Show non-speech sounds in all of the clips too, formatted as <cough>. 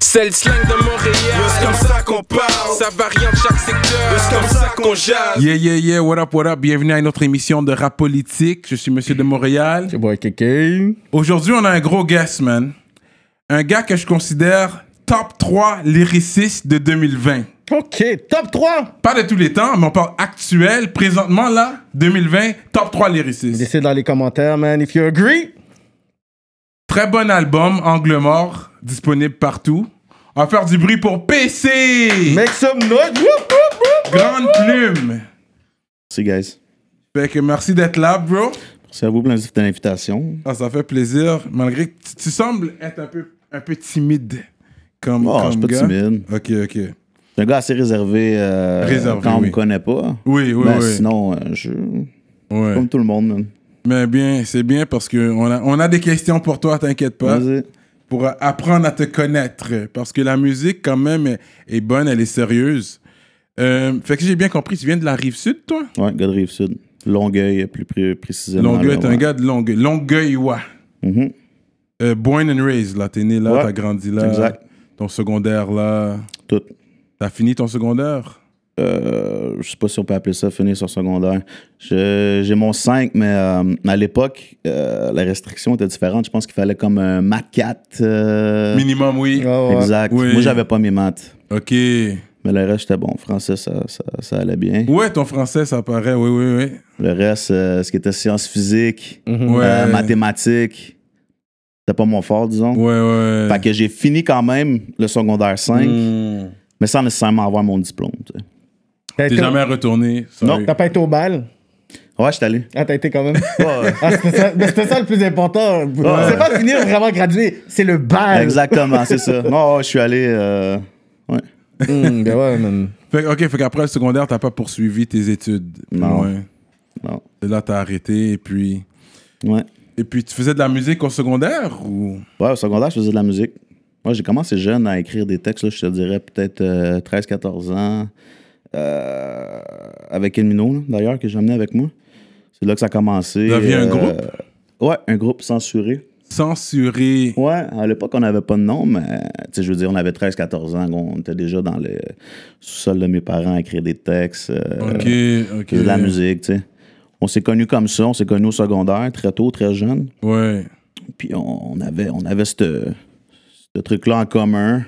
C'est le slang de Montréal. C'est comme ça qu'on parle? Ça varie en chaque secteur. C'est comme ça qu'on jase? Yeah, yeah, yeah, what up, what up? Bienvenue à une autre émission de rap politique. Je suis Monsieur de Montréal. C'est boy Kéké. Aujourd'hui, on a un gros guest, man. Un gars que je considère top 3 lyriciste de 2020. Ok, top 3. Pas de tous les temps, mais on parle actuel, présentement là, 2020, top 3 lyriciste. Laissez dans les commentaires, man, if you agree. Très bon album, Angle Mort, disponible partout. On va faire du bruit pour PC. Make some noise. Whoop, whoop, whoop. Grande plume. Merci, guys. Fait que merci d'être là, bro. Merci à vous pour l'invitation. Ah, ça fait plaisir, malgré que tu, tu sembles être un peu, un peu timide comme, Oh, comme je suis pas gars. timide. Ok, ok. Je suis un gars assez réservé, euh, Réservé, quand on oui. me connaît pas. Oui, oui, Mais oui. sinon, euh, je Ouais. comme tout le monde, man. Mais bien, c'est bien parce que on a, on a des questions pour toi, t'inquiète pas, pour apprendre à te connaître. Parce que la musique, quand même, est, est bonne, elle est sérieuse. Euh, fait que j'ai bien compris, tu viens de la rive sud, toi? Ouais, gars de Rive-Sud. Longueuil, plus pré- précisément. Longueuil, t'es un gars de Longueuil. Longueuil, ouais. Mhm. Euh, born and raised, là. T'es né là, Ouais. t'as grandi là. Exact. Ton secondaire, là. Tout. T'as fini ton secondaire? Euh, je sais pas si on peut appeler ça finir sur secondaire. J'ai mon 5, mais euh, à l'époque, euh, la restriction était différente. Je pense qu'il fallait comme un Mac 4. euh, Minimum, oui. Ah ouais. Exact. Oui. Moi, j'avais pas mes maths. Ok. Mais le reste, j'étais bon. Français, ça, ça, ça allait bien. Ouais, ton français, ça paraît, oui, oui, oui. Le reste, euh, ce qui était sciences physiques, Mhm. Ouais. euh, mathématiques, c'était pas mon fort, disons. Ouais, ouais. Fait que j'ai fini quand même le secondaire 5, Hmm. mais sans nécessairement avoir mon diplôme. tu sais. T'es été- jamais retourné. sorry. T'as pas été au bal? Ouais, je suis allé. Ah, t'as été quand même? Ouais, Ah, c'était ça, mais c'était ça le plus important. C'est pas finir vraiment gradué, c'est le bal. Exactement, c'est ça. Non, ouais, je suis allé. euh, ouais. Hmm, ben ouais, man. Fait, que- ok, fait qu'après le secondaire, t'as pas poursuivi tes études. Non. loin. Non. Et là, t'as arrêté et puis. Ouais. Et puis, tu faisais de la musique au secondaire ou? Ouais, au secondaire, je faisais de la musique. Moi, j'ai commencé jeune à écrire des textes, là, je te dirais peut-être 13-14 ans, euh, avec Elmino, d'ailleurs, que j'ai amené avec moi. C'est là que ça a commencé. Vous aviez un euh, groupe? Ouais, un groupe censuré. Censuré. Ouais, à l'époque, on n'avait pas de nom, mais tu sais, je veux dire, on avait 13-14 ans, on était déjà dans le sous-sol de mes parents à écrire des textes, euh, Ok, ok. de la musique, tu sais. On s'est connus comme ça, on s'est connus au secondaire, très tôt, très jeune. Ouais. Puis on, avait, on avait ce truc-là en commun.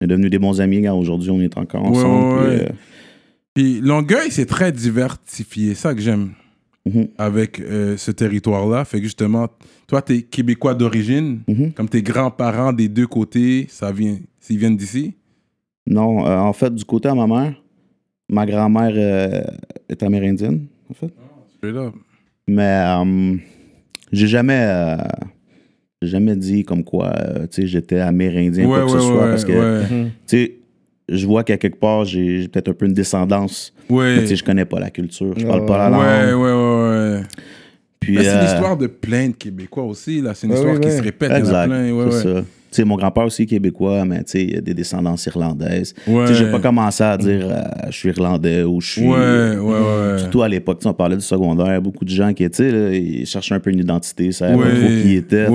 On est devenus des bons amis, aujourd'hui, on est encore Ouais, ensemble. ouais, puis, ouais. euh, Puis Longueuil, c'est très diversifié. ça que j'aime Mhm. avec euh, ce territoire-là. Fait que justement, toi, t'es québécois d'origine. Mhm. Comme tes grands-parents des deux côtés, ça vient, ils viennent d'ici? non, euh, en fait, du côté de ma mère, ma grand-mère euh, est amérindienne, en fait. Straight up. Mais euh, j'ai jamais, jamais dit comme quoi, tu sais, j'étais amérindien, Ouais, quoi que ouais, ce soit, ouais, parce que, ouais. tu sais, je vois qu'à quelque part, j'ai peut-être un peu une descendance. Mais sais, je connais pas la culture, je parle pas la langue. Ouais, ouais, ouais, ouais. Puis, Mais c'est euh, l'histoire de plein de Québécois aussi. là. C'est une histoire oui, qui se répète. Exact, plein. Ouais, c'est ouais. ça. Tu sais, mon grand-père aussi est québécois, mais tu sais, il y a des descendances irlandaises. Ouais. Tu sais, j'ai pas commencé à dire euh, je suis irlandais ou je suis. Ouais, ouais, ouais. Surtout à l'époque, tu sais, on parlait du secondaire, beaucoup de gens qui, tu sais, là, ils cherchaient un peu une identité, ça savait trop qui ils étaient.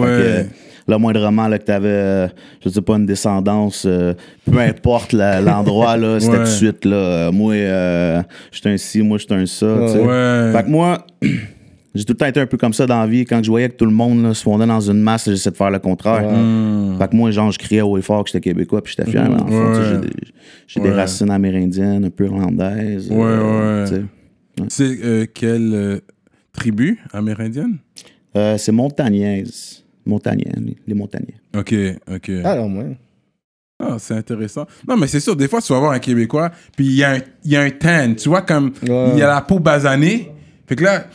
Ouais. euh, là, moindrement, là, que t'avais, euh, je sais pas, une descendance, euh, peu importe l'endroit, là, c'était Ouais. tout de suite, là, euh, moi, euh, je suis un ci, moi, je suis un ça, tu. Ouais. Fait que moi, <clears throat> j'ai tout le temps été un peu comme ça dans la vie. Quand je voyais que tout le monde là, se fondait dans une masse, j'essayais de faire le contraire. Hmm. Fait que moi, genre, je criais haut et fort que j'étais québécois, puis j'étais fier. mais en fait, Ouais. tu sais, j'ai des, j'ai des Ouais. racines amérindiennes, un peu irlandaises. Ouais, ouais. tu sais. C'est euh, quelle euh, tribu amérindienne? Euh, c'est montagnaise. Montagnais, les, les montagnais. Ok, ok. Ah, non, moi. Ah, c'est intéressant. Non, mais c'est sûr, des fois, tu vas voir un Québécois, puis il y, a un- il y a un tan, tu vois, comme Ouais. il y a la peau basanée. Fait que là,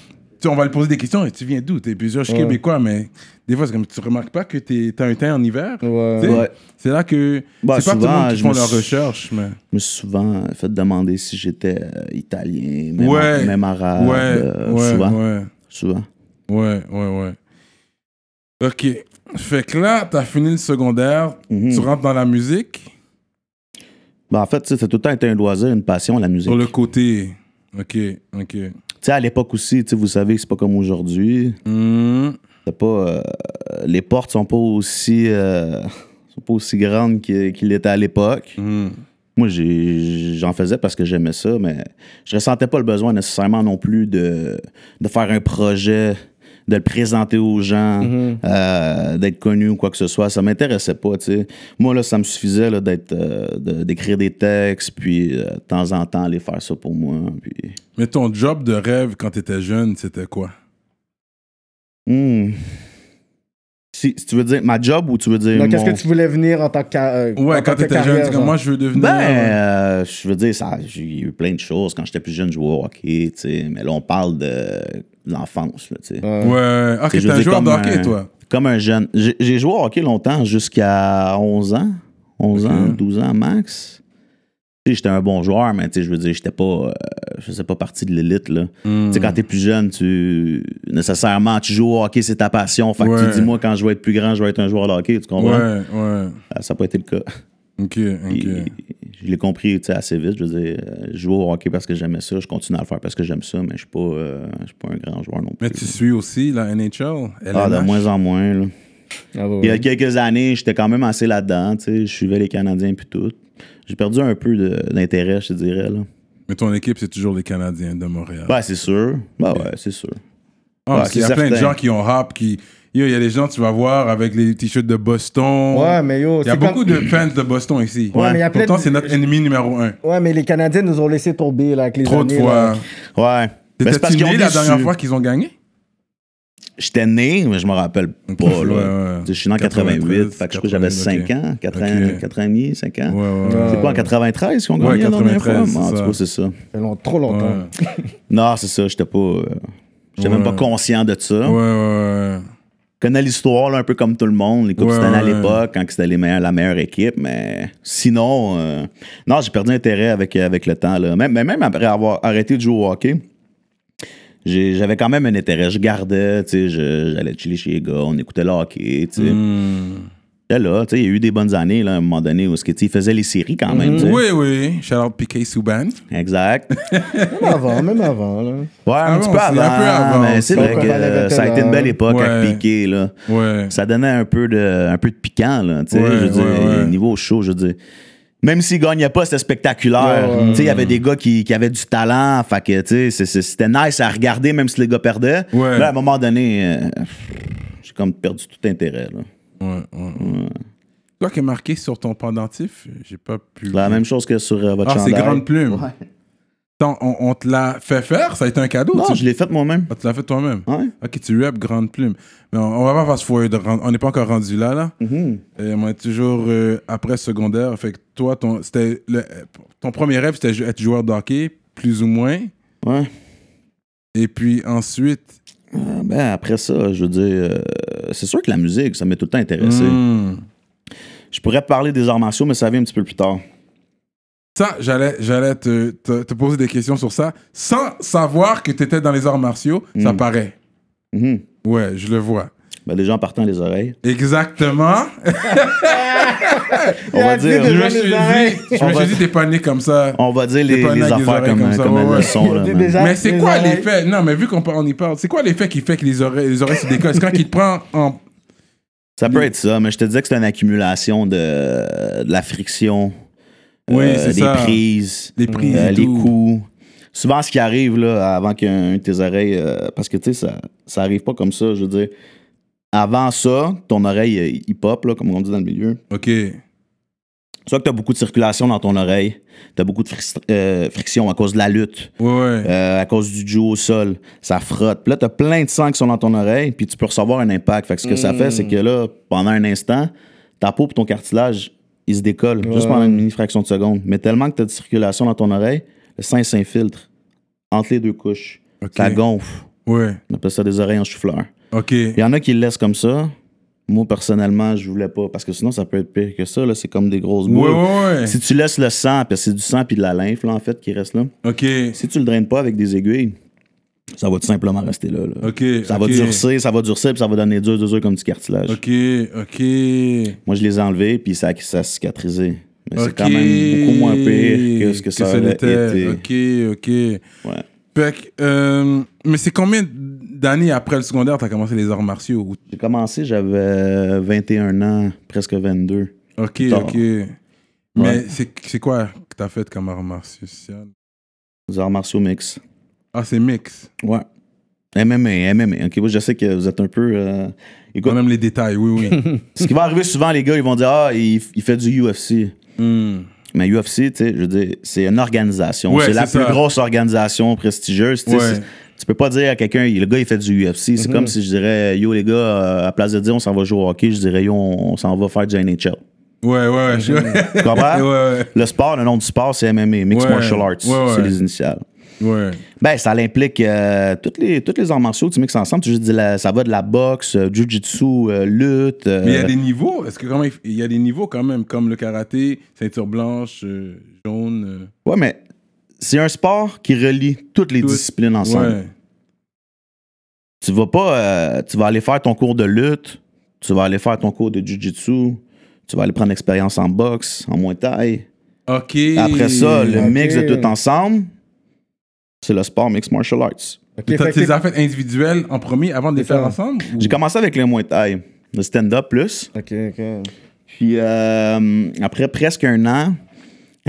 tu- on va lui poser des questions. Et tu viens d'où? T'es plusieurs, je suis. Québécois, mais des fois, c'est comme tu remarques pas que tu as un teint en hiver? Ouais. Tu sais, Ouais. C'est là que. Bah, c'est pas tout le souvent, monde qui je font me leur suis- recherche, mais. Je me suis souvent fait demander si j'étais euh, italien, même, Ouais. même arabe. ouais, euh, ouais, souvent. ouais. Souvent. Ouais, ouais, ouais. Ok. Fait que là, t'as fini le secondaire, Mhm. tu rentres dans la musique, Ben, en fait, ça tout le temps été un loisir, une passion, la musique. sur le côté. Ok, ok. Tu sais, à l'époque aussi, vous savez, c'est pas comme aujourd'hui. C'est pas. euh, les portes sont pas aussi. euh, sont pas aussi grandes qu'il était à l'époque. Hmm. Moi, j'en faisais parce que j'aimais ça, mais je ressentais pas le besoin nécessairement non plus de, de faire un projet, de le présenter aux gens, euh, d'être connu ou quoi que ce soit. Ça m'intéressait pas, tu sais. Moi, là, ça me suffisait là, d'être, euh, de- d'écrire des textes, puis euh, de temps en temps aller faire ça pour moi. Puis... Mais ton job de rêve quand t'étais jeune, c'était quoi? Hmm. Si, si tu veux dire ma job ou tu veux dire Donc, qu'est-ce mon- que tu voulais venir en tant que. euh, Ouais, quand que t'étais jeune, carrière, genre? moi, je veux devenir. Ben, euh, je veux dire, ça, j'ai eu plein de choses. Quand j'étais plus jeune, je jouais au hockey, tu sais. Mais là, on parle de l'enfance, là, tu sais. Ouais. Ouais. Ok, t'es un joueur de comme hockey, un- toi. Comme un jeune. J'ai joué au hockey longtemps, jusqu'à 11 ans. 11 Ok. ans, 12 ans max. Tu sais, j'étais un bon joueur, mais tu sais, je veux dire, j'étais pas. euh, je faisais pas partie de l'élite, là. Hmm. Tu sais, quand t'es plus jeune, tu. Nécessairement, tu joues au hockey, c'est ta passion. Fait que tu dis, moi, quand je vais être plus grand, je vais être un joueur de hockey, tu comprends? Ouais, ouais. Ça n'a pas été le cas. Ok, ok. Je l'ai compris tu sais, assez vite. Je veux dire, euh, je joue au hockey parce que j'aimais ça. Je continue à le faire parce que j'aime ça, mais je suis pas, euh, je suis pas un grand joueur non plus. Mais tu suis aussi la NHL? ah, de moins en moins. là. Ah, ouais, Il y a quelques années, j'étais quand même assez là-dedans. tu sais, Je suivais les Canadiens puis tout. J'ai perdu un peu d'intérêt, je te dirais. Là. Mais ton équipe, c'est toujours les Canadiens de Montréal. Ben, c'est sûr. Ben, ouais, c'est sûr. Ah, parce qu'il y a plein de gens qui ont rap, qui. Yo, il y a des gens, tu vas voir, avec les t-shirts de Boston. Ouais, mais yo, Il y a beaucoup comme- de fans de Boston ici. Ouais, mais il y a plein Pourtant, de- c'est notre ennemi numéro un. Ouais, mais les Canadiens nous ont laissé tomber là, avec les Trop de années, fois. là. Ouais. Ben, c'est parce T'étais qu'ils ont né la dernière fois qu'ils ont gagné? J'étais né, mais je me rappelle pas. Ouais, là. ouais. Tu sais, Je suis né en 93, 88, fait que je crois que j'avais 5 ok. ans, 4 ans, Ok. 4 ans et demi, 5 ans. Ouais, ouais, ouais. C'est quoi, en 93 qu'on Ouais, gagnait la dernière fois? 93, Ah, c'est tu ça. ça. Ça fait long- trop longtemps. Ouais. Non, c'est ça, j'étais pas. euh, j'étais même Ouais. pas conscient de ça. Ouais, ouais, ouais. Je connais l'histoire là, un peu comme tout le monde, les Coupes Ouais, Stanley à l'époque, quand c'était les meilleurs, la meilleure équipe, mais sinon, euh, non, j'ai perdu intérêt avec, avec le temps. Là. Même, mais même après avoir arrêté de jouer au hockey, j'avais quand même un intérêt. Je gardais, tu sais, je- j'allais chiller chez les gars, on écoutait le hockey, tu sais. Hmm. Là, tu sais, il y a eu des bonnes années, là, à un moment donné, où ils faisaient les séries quand même, tu sais. Oui, oui. Shout out Piquet Souban. Exact. <laughs> Même avant, même avant. Là. Ouais, un Ah petit bon, peu avant, un peu avant mais c'est vrai que euh, ça a été une belle époque Ouais. avec Piqué, là. Ouais. Ça donnait un peu de, un peu de piquant, là, tu sais, Ouais, je veux dire, niveau show, je veux dire. Même s'ils gagnaient pas, c'était spectaculaire. Il y avait des gars qui, qui avaient du talent, fait que, c'était nice à regarder, même si les gars perdaient. Ouais. Là, à un moment donné, euh, j'ai comme perdu tout intérêt, là. Ouais, ouais, ouais. Toi qui est marqué sur ton pendentif, j'ai pas pu. C'est la même chose que sur euh, votre Ah, c'est chandail. grande plume. Ouais. Attends, on, on te l'a fait faire? Ça a été un cadeau Non, tu... je l'ai fait moi-même. Ah, tu l'as fait toi-même? Ouais. Ok, tu rap grande plume. Mais on, on va pas fast forward. On n'est pas encore rendu là, là. Et on est toujours euh, après secondaire. Fait que toi, ton, le- ton premier rêve, c'était être joueur de hockey, plus ou moins. Ouais. Et puis ensuite. Euh, ben, après ça, je veux dire, euh, c'est sûr que la musique, ça m'a tout le temps intéressé. hmm. Je pourrais te parler des arts martiaux, mais ça vient un petit peu plus tard. Ça, j'allais, j'allais te, te, te poser des questions sur ça. Sans savoir que tu étais dans les arts martiaux, ça Mm. paraît. Mhm. Ouais, je le vois. Ben, les gens partant les oreilles. Exactement. <laughs> On va dire, je me suis dit, oreilles. je On me va- suis dit, t'es pas né comme ça. on va dire les, les des affaires oreilles comme, comme ça, comme ouais, elles ouais. le sont. Là, Des- des- Mais c'est quoi l'effet? Non, mais vu qu'on on y parle, c'est quoi l'effet qui fait que les oreilles, les oreilles se décollent? C'est quand il te prend en. Ça peut être ça, mais je te disais que c'est une accumulation de, de la friction, Oui, euh, c'est des ça. prises, Les prises euh, les coups. Souvent, ce qui arrive là, avant qu'un de tes oreilles. euh, parce que tu sais, ça, ça arrive pas comme ça. Je veux dire, avant ça, ton oreille, euh, il pop, là, comme on dit dans le milieu. Ok. Soit que tu as beaucoup de circulation dans ton oreille, tu as beaucoup de euh, friction à cause de la lutte. Ouais, ouais. Euh, à cause du duo au sol, ça frotte. Puis là, tu as plein de sang qui sont dans ton oreille, puis tu peux recevoir un impact. Fait que ce que ça fait, c'est que là, pendant un instant, ta peau et ton cartilage, ils se décollent juste pendant une mini fraction de seconde. Mais tellement que tu as de circulation dans ton oreille, le sang il s'infiltre entre les deux couches. Ok. Ça gonfle. Ouais. On appelle ça des oreilles en chou-fleur. Ok. Il y en a qui le laissent comme ça. Moi, personnellement, je voulais pas, parce que sinon, ça peut être pire que ça. là. C'est comme des grosses boules. ouais, ouais. Si tu laisses le sang, puis c'est du sang puis de la lymphe, là, en fait, qui reste là. Ok. Si tu le draines pas avec des aiguilles, ça va tout simplement rester là. là. Ok. Ça va durcir, ça va durcir, puis ça va donner dur, dur, dur comme du cartilage. Ok. Ok. Moi, je les ai enlevés, puis ça, ça a cicatrisé. Mais c'est quand même beaucoup moins pire que ce que ça été. Ok, ok. Ouais. Euh, mais c'est combien d'années après le secondaire t'as commencé les arts martiaux ou- J'ai commencé, j'avais 21 ans, presque 22. Ok, Tard. ok. Mais c'est c'est quoi que t'as fait comme art martial Les arts martiaux mix. Ah, c'est mix. Ouais. MMA, MMA. Ok, je sais que vous êtes un peu. euh, Écoute, aime les détails, oui, oui. <laughs> ce qui va arriver souvent, les gars, ils vont dire Ah, il, il fait du UFC. Hmm. Mais UFC, tu sais, je veux dire, c'est une organisation. Ouais, c'est la plus ça. grosse organisation prestigieuse. tu Ouais. Tu peux pas dire à quelqu'un, le gars, il fait du UFC. C'est comme si je dirais, yo, les gars, euh, à place de dire on s'en va jouer au hockey, je dirais, yo, on, s'en va faire du NHL. Ouais, ouais, ouais. Tu comprends? <laughs> ouais, ouais. Le sport, le nom du sport, c'est MMA, Mixed Ouais. Martial Arts. C'est les initiales. Ouais. Ben, ça implique euh, toutes, les, toutes les arts martiaux tu mixes ensemble. Tu dire, la- ça va de la boxe, euh, jiu-jitsu, euh, lutte. Mais il y a des niveaux. Est-ce que quand même, il y a des niveaux quand même, comme le karaté, ceinture blanche, jaune. Ouais, mais c'est un sport qui relie toutes les tout- disciplines ensemble. Ouais. Tu vas pas. euh, tu vas aller faire ton cours de lutte, tu vas aller faire ton cours de jiu-jitsu, tu vas aller prendre l'expérience en boxe, en muay thai. Ok. Après ça, le mix de tout ensemble, c'est le sport mixed martial arts. Ok, Mais t'as tes affaires individuelles en premier avant de les faire ça. ensemble ou- J'ai commencé avec le muay thai, le stand-up plus. Ok, ok. Puis euh, après presque un an,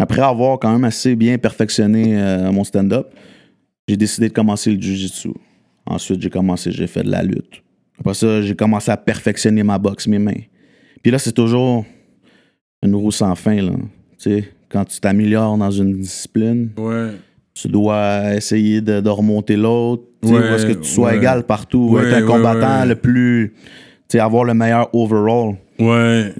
après avoir quand même assez bien perfectionné euh, mon stand-up, j'ai décidé de commencer le jiu-jitsu. Ensuite, j'ai commencé, j'ai fait de la lutte. Après ça, j'ai commencé à perfectionner ma boxe, mes mains. Puis là, c'est toujours une roue sans fin. Là. Tu sais, quand tu t'améliores dans une discipline, Ouais. tu dois essayer de, de remonter l'autre. Tu sais, Ouais, parce que tu sois ouais. égal partout. Être un combattant le plus. Tu sais, avoir le meilleur overall. Ouais.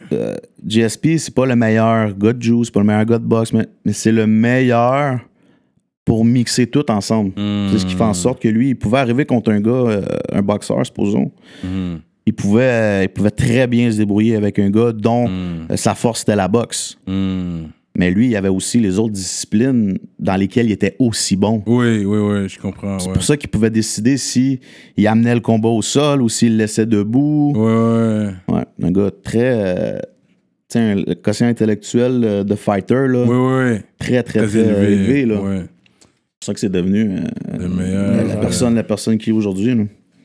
GSP, c'est pas le meilleur gars de Juice, c'est pas le meilleur gars de boxe, mais, mais c'est le meilleur pour mixer tout ensemble. C'est ce qui fait en sorte que lui, il pouvait arriver contre un gars, euh, un boxeur, supposons. Mhm. Il pouvait, euh, il pouvait très bien se débrouiller avec un gars dont Mhm. euh, sa force était la boxe. Mais lui, il avait aussi les autres disciplines dans lesquelles il était aussi bon. Oui, oui, oui, je comprends. C'est Ouais. pour ça qu'il pouvait décider si il amenait le combat au sol ou s'il le laissait debout. Ouais, ouais. Ouais, un gars très. euh, un le quotient intellectuel euh, de fighter, là, Ouais, ouais. très, très, Très très, élevé. élevé. là. Ouais. C'est pour ça que c'est devenu euh, Le meilleur. la, personne, la personne qui est aujourd'hui.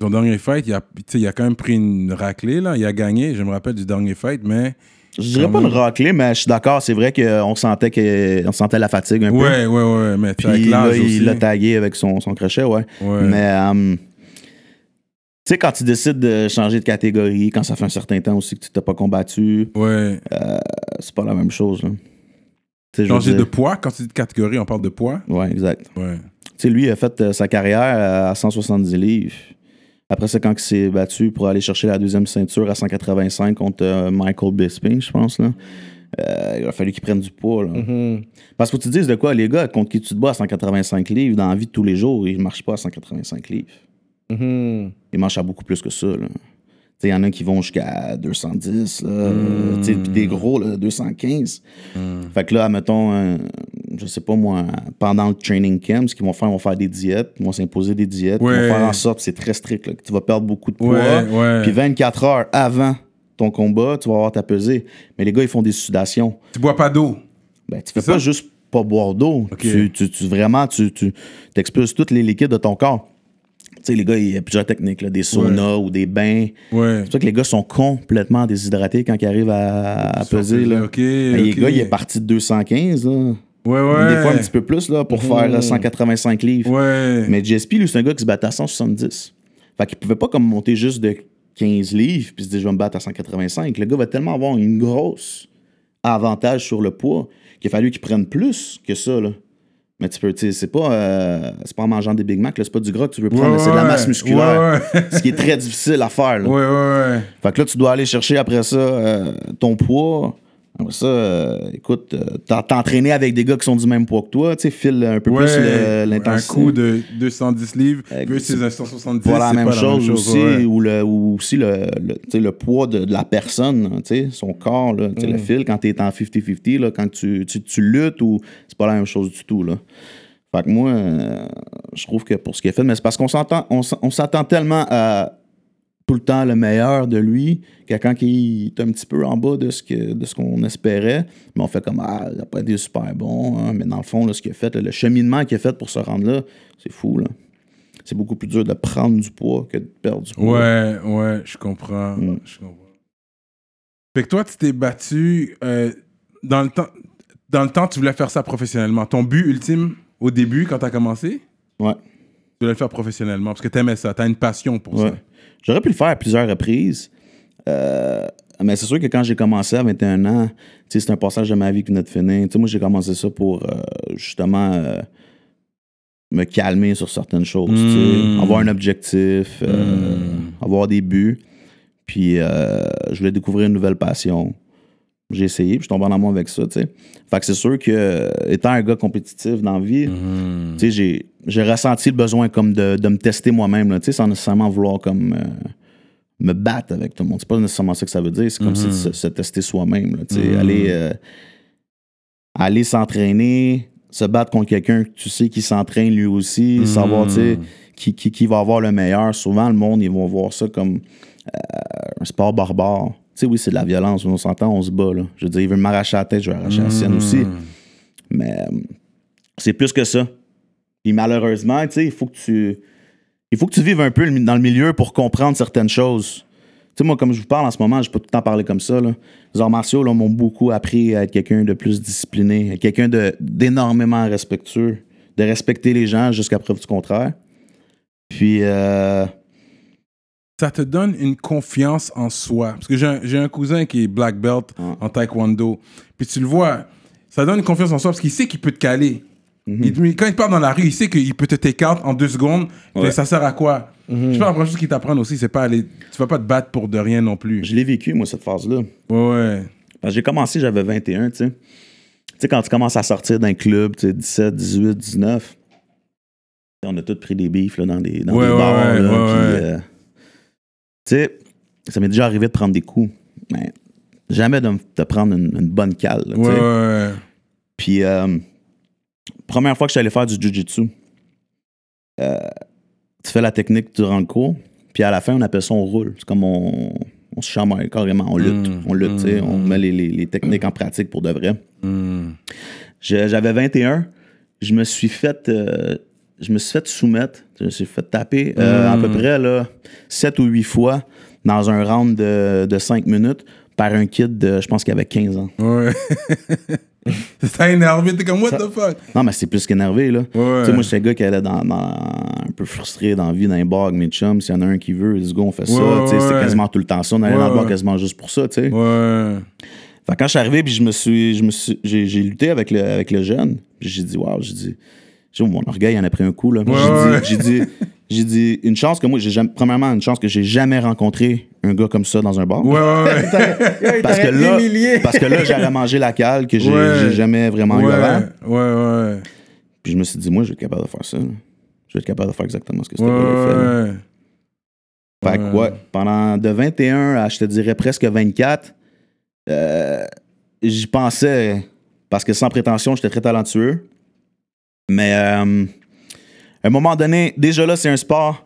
Son dernier fight, il a, il a quand même pris une raclée, là. Il a gagné, je me rappelle du dernier fight, mais. Je dirais pas une raclée, mais je suis d'accord, c'est vrai qu'on sentait, que, on sentait la fatigue un peu. Ouais, ouais, ouais. Mais Puis là, aussi. il l'a tagué avec son, son crochet, ouais. Ouais. Mais, euh, tu sais, quand tu décides de changer de catégorie, quand ça fait un certain temps aussi que tu t'es pas combattu, Ouais. euh, c'est pas la même chose. Là. Changer de poids, quand tu dis de catégorie, on parle de poids? Ouais, exact. Ouais. Tu sais, lui, il a fait euh, sa carrière à 170 livres. Après ça, quand il s'est battu pour aller chercher la deuxième ceinture à 185 contre euh, Michael Bisping, je pense, là, euh, il a fallu qu'il prenne du poids. Là. Mhm. Parce que faut que tu te dises de quoi, les gars, contre qui tu te bats à 185 livres, dans la vie de tous les jours, ils ne marchent pas à 185 livres. Mhm. Ils marchent à beaucoup plus que ça. Il y en a qui vont jusqu'à 210, là, euh, tu sais, puis des gros, là, 215. Fait que là, mettons, je sais pas moi, pendant le training camp, ce qu'ils vont faire, ils vont faire des diètes, ils vont s'imposer des diètes, Ouais. ils vont faire en sorte, c'est très strict, là, que tu vas perdre beaucoup de poids. Ouais, ouais. Puis 24 heures avant ton combat, tu vas avoir ta pesée. Mais les gars, ils font des sudations. Tu bois pas d'eau. Ben, tu fais pas ça? juste pas boire d'eau. Tu, tu, tu- vraiment, tu, tu expulses tous les liquides de ton corps. Tu sais, les gars, il y a plusieurs techniques, là, des saunas ou des bains. Ouais. C'est pour ça que les gars sont complètement déshydratés quand ils arrivent à, à peser. Là. Mais Les gars, il est parti de 215. Là. Ouais, ouais. Des fois, un petit peu plus là, pour faire euh, 185 livres. Ouais. Mais GSP, lui, c'est un gars qui se battait à 170. Fait qu'il pouvait pas comme monter juste de 15 livres puis se dire je vais me battre à 185. Le gars va tellement avoir une grosse avantage sur le poids qu'il a fallu qu'il prenne plus que ça. Là. Mais tu peux, tu sais, c'est pas, euh, c'est pas en mangeant des Big Mac, là, c'est pas du gras que tu veux prendre, Ouais, c'est de la masse musculaire. Ouais, ouais. <laughs> Ce qui est très difficile à faire. là. Ouais, ouais, ouais. Fait que là, tu dois aller chercher après ça euh, ton poids. Ça, euh, écoute, euh, t'en- t'entraîner avec des gars qui sont du même poids que toi, tu sais, file un peu Ouais, plus le- un l'intensité. coup de 210 livres versus un 170. Voilà la même pas chose aussi, ouais. ou, le, ou aussi le, le, poids de, de la personne, hein, tu sais, son corps, là, le fil, quand tu es en 50-50, là, quand tu, tu, tu luttes, ou c'est pas la même chose du tout. Là. Fait que moi, euh, je trouve que pour ce qu'il a fait, mais c'est parce qu'on s'entend, on s'attend tellement à tout le temps le meilleur de lui, que quand il est un petit peu en bas de ce, que, de ce qu'on espérait, mais on fait comme Ah, il n'a pas été super bon, hein. mais dans le fond, là, ce qu'il a fait, là, le cheminement qu'il a fait pour se rendre là, c'est fou. Là. C'est beaucoup plus dur de prendre du poids que de perdre du poids. Ouais, ouais, je comprends. Mm. Je comprends. Fait que toi, tu t'es battu euh, dans le temps. Dans le temps, tu voulais faire ça professionnellement. Ton but ultime au début, quand tu as commencé, Ouais. Tu voulais le faire professionnellement parce que tu aimais ça. Tu as une passion pour Ouais. ça. J'aurais pu le faire à plusieurs reprises. Euh, mais c'est sûr que quand j'ai commencé à 21 ans, c'est un passage de ma vie qui venait de finir. Moi, j'ai commencé ça pour euh, justement euh, me calmer sur certaines choses. tu sais. Mm. Avoir un objectif, euh, avoir des buts. Puis je voulais découvrir une nouvelle passion. J'ai essayé, puis je tombe en amour avec ça, tu sais. Fait que c'est sûr que, euh, étant un gars compétitif dans la vie, Mm. tu sais, j'ai, ressenti le besoin comme de, de me tester moi-même, tu sais, sans nécessairement vouloir comme euh, me battre avec tout le monde. C'est pas nécessairement ça que ça veut dire. C'est comme Mhm. se, se tester soi-même, tu sais. Mhm. Aller, euh, aller s'entraîner, se battre contre quelqu'un que tu sais qui s'entraîne lui aussi, savoir, tu sais, qui, qui, qui va avoir le meilleur. Souvent, le monde, ils vont voir ça comme euh, un sport barbare. Tu sais, oui, c'est de la violence, on s'entend, on se bat, là. Je veux dire, il veut m'arracher la tête, je vais arracher la sienne aussi. Mais euh, c'est plus que ça. Puis malheureusement, tu sais, il faut que tu. Il faut que tu vives un peu dans le milieu pour comprendre certaines choses. Tu sais, moi, comme je vous parle en ce moment, je peux tout le temps parler comme ça. Là. Les arts martiaux là, m'ont beaucoup appris à être quelqu'un de plus discipliné, à être quelqu'un de- d'énormément respectueux, de respecter les gens jusqu'à preuve du contraire. Puis, euh, Ça te donne une confiance en soi. Parce que j'ai un, cousin qui est black belt Ouais. en taekwondo. Puis tu le vois, ça donne une confiance en soi parce qu'il sait qu'il peut te caler. Mhm. Il te- quand il part dans la rue, il sait qu'il peut te take out en deux secondes. Mais ça sert à quoi? Je pense que la première chose qu'ils t'apprennent aussi, c'est pas aller. Tu vas pas te battre pour de rien non plus. je l'ai vécu, moi, cette phase-là. Ouais, ouais. Parce que J'ai commencé, j'avais 21, tu sais. Tu sais, quand tu commences à sortir d'un club, tu sais, 17, 18, 19, on a tous pris des bifs là, dans des, dans Ouais, des bars. ouais, là, ouais, puis, ouais. euh, sais, ça m'est déjà arrivé de prendre des coups. Mais jamais de me- de prendre une, une bonne cale. là, tu Ouais, sais. ouais. Puis, euh, première fois que je suis allé faire du jujitsu, euh, tu fais la technique durant le cours, puis à la fin, on appelle ça on roule. C'est comme on, on se chamaille carrément, on lutte. Mm, on lutte, tu sais, mm, on met les, les- les techniques en pratique pour de vrai. Hmm. Je- J'avais 21. Je me suis fait. euh, je me suis fait soumettre. Je me suis fait taper euh, à peu près là, 7 ou 8 fois dans un round de, de 5 minutes par un kid de, je pense qu'il avait 15 ans. Ouais. <laughs> ça t'a énervé, t'es comme, what the fuck? Non, mais c'est plus qu'énervé, là. Ouais. Tu sais, moi, j'étais un gars qui allait dans, dans- un peu frustré dans la vie, dans les bars avec mes chums. S'il y en a un qui veut, let's go, on fait ça. Ouais, Tu sais, C'était quasiment tout le temps ça. On allait dans le bar quasiment juste pour ça, tu sais. Ouais. Fait que quand je suis arrivé, puis je me suis, je me suis, j'ai, lutté avec le, avec le jeune. Puis j'ai dit, waouh, j'ai dit, mon orgueil en a pris un coup là. J'ai ouais. dit, j'ai dit, j'ai dit, une chance que moi, j'ai jamais, premièrement, une chance que j'ai jamais rencontré un gars comme ça dans un bar. Ouais, ouais, ouais. <laughs> Il Parce que là, parce que là, j'aurais mangé la cale que j'ai, Ouais. j'ai jamais vraiment eu avant. ouais, ouais, ouais. Puis je me suis dit, moi, je vais être capable de faire ça. là. Je vais être capable de faire exactement ce que ce Ouais, fait. là. ouais. Fait que, ouais, pendant de 21 à, je te dirais, presque 24, euh, j'y pensais, parce que sans prétention, j'étais très talentueux. Mais euh, à un moment donné, déjà là, c'est un sport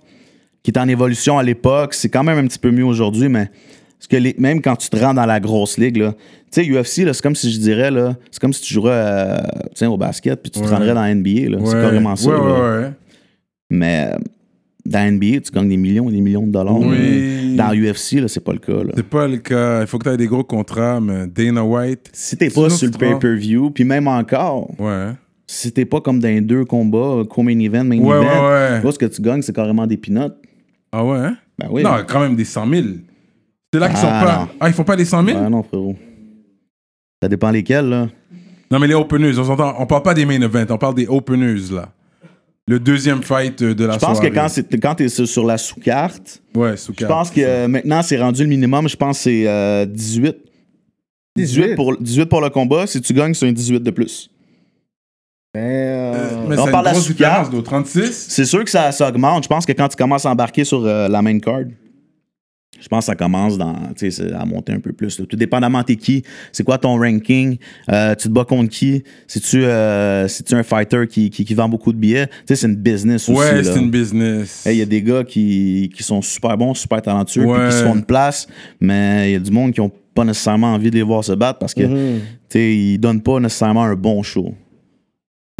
qui est en évolution à l'époque. C'est quand même un petit peu mieux aujourd'hui, mais parce que les- même quand tu te rends dans la grosse ligue, là, tu sais, UFC, c'est comme si je dirais, là, c'est comme si tu jouerais euh, au basket, puis tu te rendrais dans la NBA. là. C'est carrément ça. Ouais. Mais euh, dans la NBA, tu gagnes des millions et des millions de dollars. Oui. Dans UFC, là, c'est pas le cas. C'est pas le cas. Il faut que tu aies des gros contrats, mais Dana White. Si t'es pas sur le pay-per-view, puis même encore, Ouais. Si t'es pas comme dans les deux combats, euh, co-main event, main Ouais, event, ouais, ouais. ce que tu gagnes, c'est carrément des peanuts. Ah ouais? hein? Ben oui. Non, quand même des 100 000. C'est là qu'ils sont Ah, pas. non. Ah, ils font pas des 100 000? Ouais, non, frérot. Ça dépend lesquels, là. Non, mais les openers, on s'entend. On parle pas des main events, on parle des openers, là. Le deuxième fight euh, de la Je pense soirée. que quand, c'est- quand t'es sur, la sous-carte, Ouais, sous je pense que euh, maintenant, c'est rendu le minimum. Je pense que c'est euh, 18. 18 pour, 18 pour le combat. Si tu gagnes, c'est un 18 de plus. Mais, euh, Mais on c'est parle une à différence, d'au 36. C'est sûr que ça, ça augmente. Je pense que quand tu commences à embarquer sur euh, la main card, je pense que ça commence dans, tu sais, c'est à monter un peu plus. là. Tout dépendamment t'es qui, c'est quoi ton ranking, euh, tu te bats contre qui, si tu euh, un fighter qui, qui, qui vend beaucoup de billets, tu sais, c'est une business aussi. Ouais, c'est une business. Hey, Il y a des gars qui, qui sont super bons, super talentueux, puis Ouais. qui se font une place, mais il y a du monde qui ont pas nécessairement envie de les voir se battre parce que tu sais, ils donnent pas nécessairement un bon show.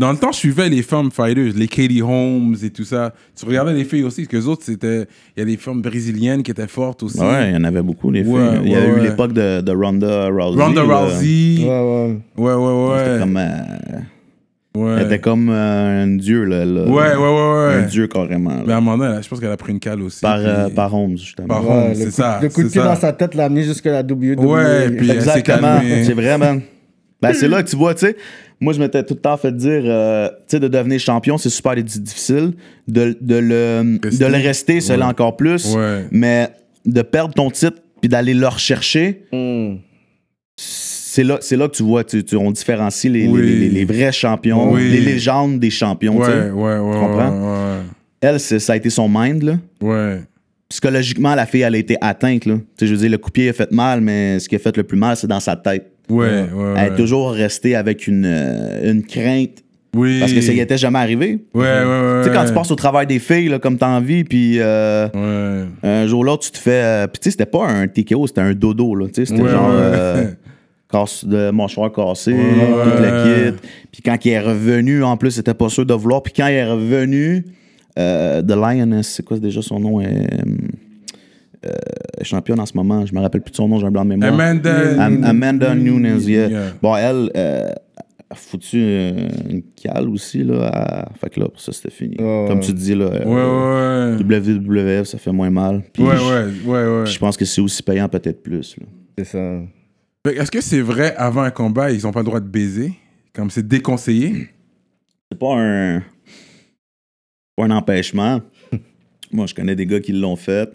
Dans le temps, je suivais les femmes fighters, les Katie Holmes et tout ça. Tu regardais les filles aussi, parce que les autres, c'était. Il y a des femmes brésiliennes qui étaient fortes aussi. Ouais, il y en avait beaucoup, les filles. Ouais, il y a ouais, eu ouais. l'époque de, de Ronda Rousey. Ronda là. Rousey. Ouais, ouais. Ouais, ouais, C'était ouais. comme, euh, Ouais. Elle était comme euh, un dieu, là. là. Ouais, ouais, ouais, Un ouais. dieu, carrément. là. Mais à un moment donné, je pense qu'elle a pris une cale aussi. par, euh, par Holmes, justement. Par Ouais, Holmes, c'est ça. Le coup de pied dans sa tête l'a amené jusque la WWE. Ouais, puis Exactement. C'est vrai, man. Ben, c'est là que tu vois, tu sais. Moi, je m'étais tout le temps fait dire, euh, tu sais, de devenir champion, c'est super difficile. De, de, le, Rester. de le rester, c'est Ouais. encore plus. Ouais. Mais de perdre ton titre puis d'aller le rechercher, Hmm. c'est là, c'est là que tu vois, tu, tu- on différencie les, Oui. les, les- les vrais champions, Oui. les légendes des champions. tu sais. Ouais, ouais, ouais. comprends? Ouais, Elle, ça a été son mind, là. ouais. Psychologiquement, la fille, elle a été atteinte, là. Tu sais, je veux dire, le coup de pied a fait mal, mais ce qui a fait le plus mal, c'est dans sa tête. Ouais, ouais, ouais. Elle est toujours restée avec une, euh, une crainte Oui. parce que ça y était jamais arrivé. Ouais, ouais, ouais. Tu sais, quand tu passes au travail des filles, là, comme t'as envie, puis euh, Ouais. un jour ou l'autre, tu te fais. euh, puis tu sais, c'était pas un TKO, c'était un dodo, là. Tu sais, c'était Ouais, genre. ouais. euh, casse de mâchoire cassé, Ouais. tout le kit. Puis quand il est revenu, en plus, c'était pas sûr de vouloir. Puis quand il est revenu, euh, The Lioness, c'est quoi déjà son nom? Euh, championne en ce moment, je me rappelle plus de son nom, j'ai un blanc de mémoire. Amanda. Am- Amanda Nunes, yeah. Yeah. Bon, elle euh, a foutu euh, une cale aussi, là. à- Fait que là, pour ça, c'était fini. Ouais, Comme ouais. tu dis, là. Ouais, euh, ouais. WWF, ça fait moins mal. Puis Ouais, je- ouais, ouais, ouais. Je pense que c'est aussi payant, peut-être plus. là. C'est ça. Fait que Est-ce que c'est vrai, avant un combat, ils ont pas le droit de baiser? Comme c'est déconseillé? C'est pas un. pas un empêchement. <laughs> Moi, je connais des gars qui l'ont fait.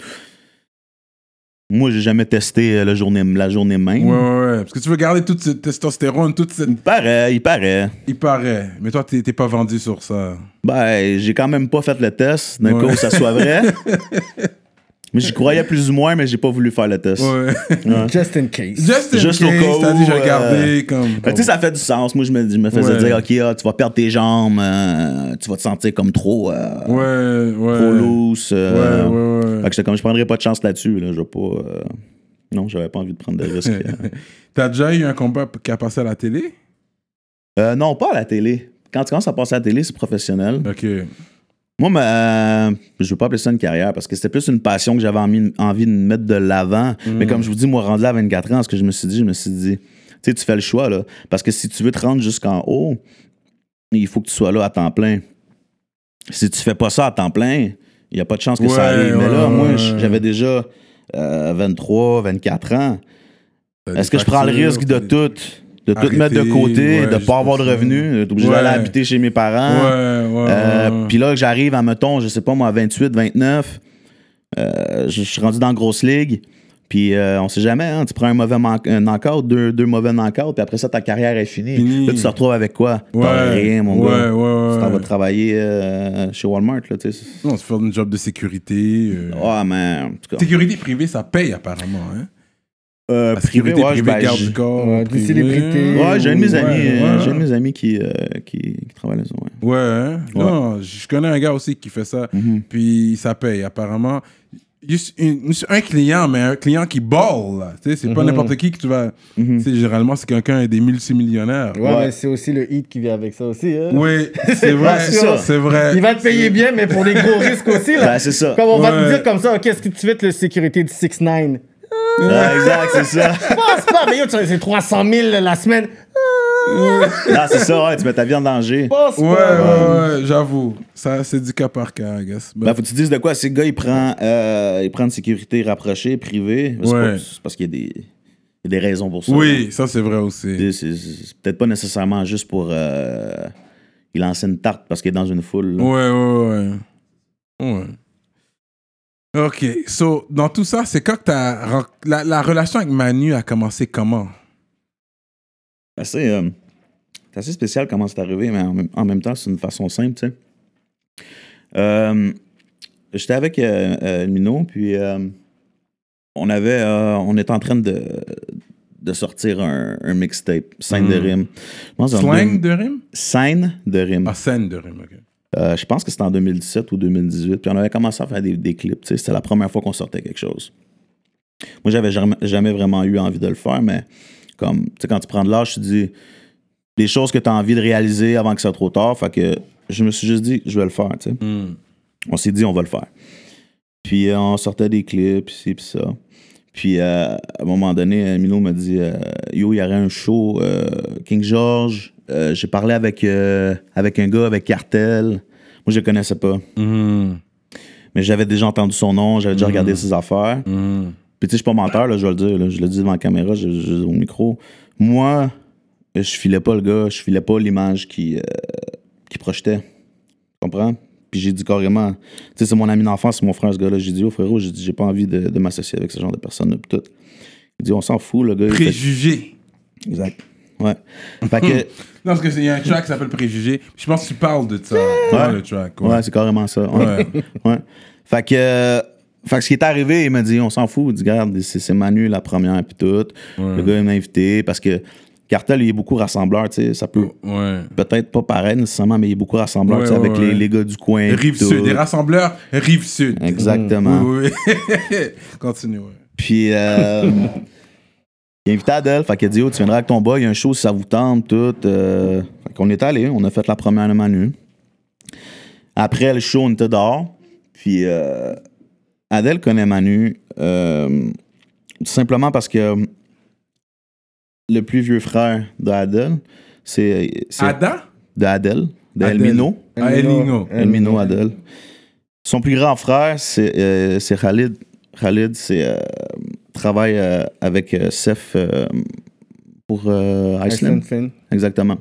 Moi, j'ai jamais testé euh, la journée, la journée même. Ouais, ouais, ouais. Parce que tu veux garder toute cette testostérone, toute cette. Il paraît, il paraît. Il paraît. Mais toi, t'es pas vendu sur ça. Ben, j'ai quand même pas fait le test, d'un Ouais. où ça soit vrai. <laughs> mais j'y croyais plus ou moins, mais j'ai pas voulu faire le test. Ouais. Ouais. <laughs> Just in case. Juste, in Juste au case, cas t'as dit, où, je vais euh, comme. Ben, tu sais, ça fait du sens. Moi, je me, je me faisais Ouais. dire, OK, ah, tu vas perdre tes jambes, euh, tu vas te sentir comme trop, euh, Ouais, ouais. trop loose. euh, Ouais, ouais, ouais. Fait que comme, je prendrais pas de chance là-dessus. Là. Je vais pas. euh, Non, j'avais pas envie de prendre de risques. euh. <laughs> T'as déjà eu un combat qui a passé à la télé? Euh, non, pas à la télé. Quand tu commences à passer à la télé, c'est professionnel. Ok. Moi, ma- je veux pas appeler ça une carrière parce que c'était plus une passion que j'avais envie, envie de mettre de l'avant. Mais comme je vous dis, moi, rendu à 24 ans, ce que je me suis dit, je me suis dit, tu sais, tu fais le choix, là. Parce que si tu veux te rendre jusqu'en haut, il faut que tu sois là à temps plein. Si tu fais pas ça à temps plein, il n'y a pas de chance que Ouais, ça arrive. Mais ouais, là, moi, j'avais déjà euh, 23, 24 ans. Est-ce que je prends le risque de tout, de tout Arrêter, mettre de côté, ouais, de pas avoir de revenus, d'être obligé Ouais. d'aller habiter chez mes parents? Ouais, ouais. Euh. Puis là, que j'arrive à, mettons, je sais pas moi, à 28, 29, euh, je suis rendu dans la grosse ligue. Puis euh, on sait jamais, hein, tu prends un mauvais man- un knockout, deux, deux mauvais knockouts, puis après ça, ta carrière est finie. Fini. Là, tu te retrouves avec quoi? Ouais. T'as rien, mon ouais, gars. Ouais, Tu t'en vas travailler euh, chez Walmart, là, tu sais. Non, c'est faire un job de sécurité. euh. Mais en tout cas. Sécurité privée, ça paye apparemment. Hein? Euh, privé, ouais, privée, ben, garde du corps. Ouais, du privé. célébrité. Ouais, j'ai un de mes Ouais, amis, euh, ouais. j'ai un de mes amis qui, euh, qui, qui travaille là-dessus. Ouais. Ouais, hein? Non, je connais un gars aussi qui fait ça. Mhm. Puis ça paye, apparemment. Juste une- un client, mais un client qui balle. Tu sais, c'est pas Mhm. n'importe qui que tu vas. Tu sais, généralement, c'est quelqu'un des multimillionnaires. Ouais, mais c'est aussi le hit qui vient avec ça aussi. Hein? Oui, c'est vrai. <laughs> c'est vrai. Il va te payer bien, mais pour des gros risques aussi. Là. Ben, c'est ça. Comme on va te dire comme ça, qu'est-ce que tu fais de la sécurité du 6ix9ine? Ouais, exact, c'est ça. Pense pas, mais yo, tu sais, c'est 300 000 la semaine. Non, c'est ça, ouais, tu mets ta vie en danger. Pense Ouais, pas. ouais, ouais, j'avoue. Ça, c'est du cas par cas, I guess. Ben, faut que tu dises de quoi. Si le gars, il prend, euh, il prend une sécurité rapprochée, privée, c'est Ouais. parce qu'il y a des, il y a des raisons pour ça. oui, ça, c'est vrai aussi. C'est- C'est c'est peut-être pas nécessairement juste pour. Euh, il lance une tarte parce qu'il est dans une foule. là. Ouais, ouais, ouais. Ok, so, dans tout ça, c'est quand que t'as. La, la relation avec Manu a commencé comment? C'est assez, euh, c'est assez spécial comment c'est arrivé, mais en même, en même temps, c'est une façon simple, tu sais. Euh, J'étais avec euh, euh, Mino, puis on avait, on était en train de, de sortir un, un mixtape, scène de Mm. rime. Slang de rime? Scène de rime. Ah, scène de rime, ok. Euh, je pense que c'était en 2017 ou 2018. Puis on avait commencé à faire des, des clips. tu sais, C'était la première fois qu'on sortait quelque chose. Moi, j'avais jamais, jamais vraiment eu envie de le faire, mais comme, tu sais, quand tu prends de l'âge, tu te dis, des choses que tu as envie de réaliser avant que ça soit trop tard. Fait que je me suis juste dit, je vais le faire, tu sais. Hmm. On s'est dit, on va le faire. Puis euh, on sortait des clips, puis ci, puis ça. Puis euh, à un moment donné, euh, Mino m'a dit euh, Yo, il y aurait un show, euh, King George. J'ai parlé avec, avec un gars, avec Cartel. Moi, je le connaissais pas. Hmm. Mais j'avais déjà entendu son nom, j'avais déjà regardé ses affaires. Hmm. Puis tu sais, je suis pas menteur, là, je vais le dire. là, je le dis devant la caméra, je, je- au micro. Moi, je filais pas le gars, je filais pas l'image qui, qui projetait. Tu comprends? Puis j'ai dit carrément, tu sais, c'est mon ami d'enfance, c'est mon frère, ce gars-là. J'ai dit, oh frérot, j'ai dit, j'ai pas envie de, de m'associer avec ce genre de personnes-là. Puis tout. Il dit, on s'en fout, le gars. fait- Préjugé. Exact. Ouais. Fait que, <laughs> Non, parce qu'il y a un track qui s'appelle Préjugé. Je pense que tu parles de ça dans le track. ouais, c'est carrément ça. Ouais. Ouais. <laughs> Ouais. Fait que, euh, fait que ce qui est arrivé, il m'a dit, on s'en fout. Il dit, regarde, c'est c'est Manu la première, puis tout. Le gars, il m'a invité parce que Cartel, il est beaucoup rassembleur, tu sais. Ça peut Ouais. peut-être pas pareil nécessairement, mais il est beaucoup rassembleur, Ouais, tu sais, avec les, les gars du coin. Rive Sud, des rassembleurs Rive Sud. Exactement. Oui, oui. <laughs> Continue. Puis, euh, <laughs> il a invité Adèle, fait qu'il a dit, oh, tu viendras avec ton boy, il y a un show si ça vous tente, tout. Euh, fait qu'on est allé, on a fait la première de Manu. Après le show, on était dehors. Puis, euh, Adèle connaît Manu euh, tout simplement parce que le plus vieux frère d'Adèle, c'est c'est Ada? d'Adèle, Adèle. d'Elmino. Ah, Elmino. Elmino Adel. Son plus grand frère, c'est euh, c'est Khalid. Khalid, c'est euh, travaille euh, avec euh, Seth euh, pour euh, Iceland. Exactement.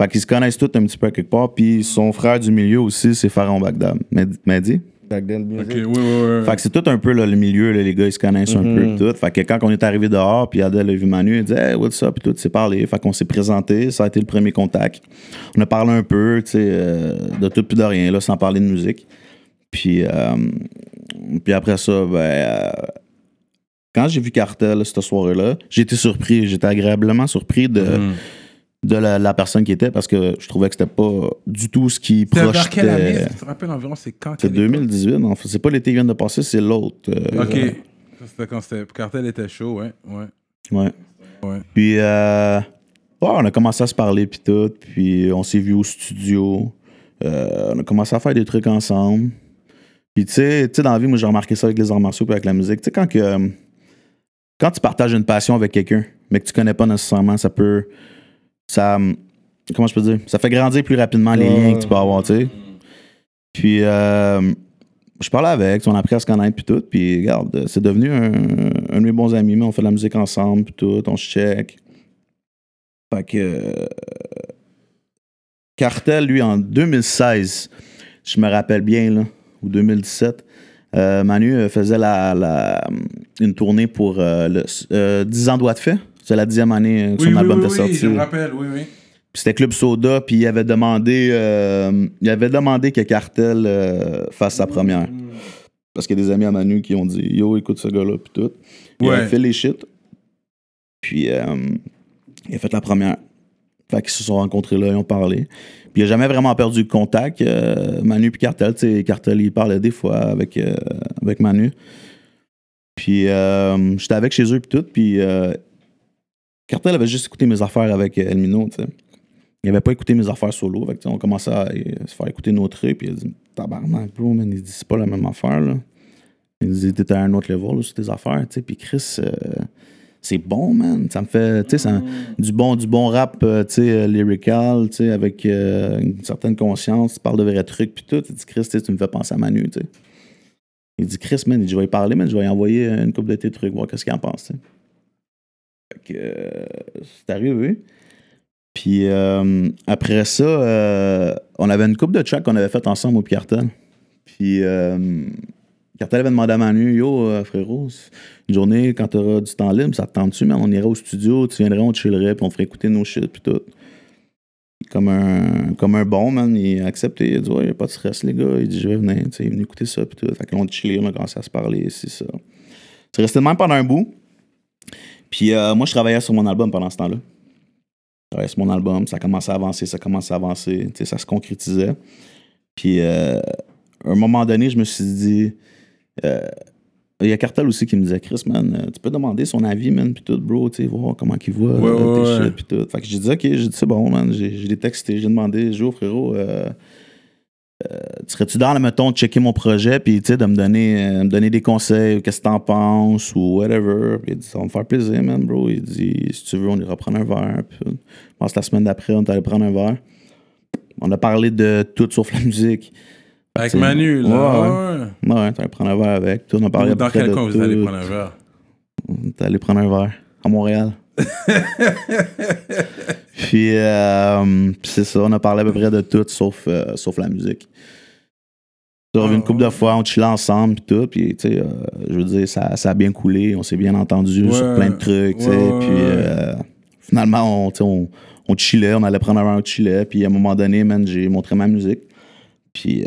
Fait qu'ils se connaissent tous un petit peu à quelque part. Puis son frère du milieu aussi, c'est Pharaon Bagdad. Mehdi- Mehdi? Back then music. Ok, oui, oui, oui. Fait que c'est tout un peu là, le milieu, là, les gars, ils se connaissent un peu tout. Fait que quand on est arrivé dehors, puis Adèle a vu Manu, elle dit Hey, what's up? Puis tout s'est parlé. Fait qu'on s'est présenté, ça a été le premier contact. On a parlé un peu, tu sais, euh, de tout puis de rien, là, sans parler de musique. Puis, euh, puis après ça, ben, euh, quand j'ai vu Cartel cette soirée-là, j'ai été surpris. J'étais agréablement surpris de, Mm. De la, la personne qui était parce que je trouvais que c'était pas du tout ce qui C'était vers quelle année projetait. Tu te rappelles environ c'est quand C'est quelle époque 2018, non? C'est pas l'été qui vient de passer, c'est l'autre. euh, Ok. C'était quand c'était. Cartel était chaud, ouais. Ouais. Ouais. Ouais. Puis, euh, ouais, on a commencé à se parler, puis tout. Puis, on s'est vu au studio. Euh, on a commencé à faire des trucs ensemble. Puis, tu sais, dans la vie, moi, j'ai remarqué ça avec les arts martiaux puis avec la musique. Tu sais, quand, que, euh, quand tu partages une passion avec quelqu'un, mais que tu connais pas nécessairement, ça peut. Ça. Comment je peux dire? Ça fait grandir plus rapidement les Ouais. liens que tu peux avoir, tu sais. Puis, euh, je parlais avec, on a appris à se connaître, puis tout. Puis, regarde, c'est devenu un, un de mes bons amis, mais on fait de la musique ensemble, puis tout, on se check. Fait que. euh, Cartel, lui, en 2016, je me rappelle bien, là, ou 2017, euh, Manu euh, faisait la, la- une tournée pour euh, le, euh, 10 ans doigts de fait. C'est la dixième année euh, que Oui, son oui, album oui, était oui, sorti. je me rappelle, oui, oui. Puis c'était Club Soda, puis il avait demandé, euh, il avait demandé que Cartel euh, fasse sa première. Parce qu'il y a des amis à Manu qui ont dit Yo, écoute ce gars-là, puis tout. Il Ouais. a fait les shit. Puis euh, il a fait la première. Fait qu'ils se sont rencontrés là, ils ont parlé. Puis il a jamais vraiment perdu contact. Manu puis Cartel, tu sais, Cartel, il parlait des fois avec, euh, avec Manu. Puis j'étais avec chez eux, puis tout. Puis Cartel avait juste écouté mes affaires avec euh, Elmino, tu sais. Il avait pas écouté mes affaires solo. Fait que, on commençait à euh, se faire écouter nos trucs. Puis il a dit Tabarnak, bro, man. Il dit C'est pas la même affaire, là. Il dit T'es à un autre level là, sur tes affaires, tu sais. Puis Chris, euh, c'est bon, man. Ça me fait, tu sais, ça- du bon, du bon rap, tu sais, lyrical, tu sais, avec euh, une certaine conscience. Tu parles de vrais trucs, puis tout. Il dit Chris, tu me fais penser à Manu, tu sais. Il dit Chris, man, il dit, je vais y parler, mais je vais y envoyer une coupe de tes trucs, voir qu'est-ce qu'il en pense, tu sais. Euh, c'est arrivé. Puis euh, après ça, euh, on avait une coupe de tracks qu'on avait fait ensemble au Cartel. Puis euh, avait demandé à Manu, yo frérot, une journée quand t'auras du temps libre, ça te tente-tu, mais on irait au studio, tu viendrais, on chillerait, puis on ferait écouter nos shit, puis tout. Comme un, comme un bon, man, il a accepté. Il a dit, ouais, y a pas de stress, les gars. Il dit, je vais venir, tu sais, il est venu écouter ça, puis tout. Fait que là, on a chillé, on a commencé à se parler, c'est ça. C'est resté de même pendant un bout. Puis euh, moi, je travaillais sur mon album pendant ce temps-là. Je travaillais sur mon album, ça commençait à avancer, ça commençait à avancer, tu sais, ça se concrétisait. Puis euh, à un moment donné, je me suis dit, euh, il y a Cartel aussi qui me disait, Chris, man, tu peux demander son avis, man, puis tout, bro, tu sais, voir comment il voit Ouais, euh, tes ouais, ouais. shit, puis tout. Fait que j'ai dit, ok, j'ai dit, c'est bon, man, j'ai j'ai des textés, j'ai demandé, j'ai oh, frérot, euh, euh, serais-tu dans, mettons, de checker mon projet, puis, tu sais, de me donner, euh, me donner des conseils, ou qu'est-ce que t'en penses, ou whatever. Puis il dit, ça va me faire plaisir, man, bro. Il dit, si tu veux, on ira prendre un verre. Puis, je pense que la semaine d'après, on est allé prendre un verre. On a parlé de tout sauf la musique. Avec Manu, là. Ouais, Ouais, Ouais, allé prendre un verre avec. Tout, on a parlé Dans quel coin vous allez prendre un verre? On est allé prendre un verre à Montréal. <laughs> puis, euh, puis c'est ça, on a parlé à peu près de tout sauf, euh, sauf la musique. On revenu une couple de fois, on chillait ensemble puis tout, puis tu sais, euh, je veux dire, ça, ça a bien coulé, on s'est bien entendu Ouais. sur plein de trucs, tu sais, Ouais, ouais, puis finalement, on, on, on chillait, on allait prendre un verre, on chillait, puis à un moment donné, man, j'ai montré ma musique, puis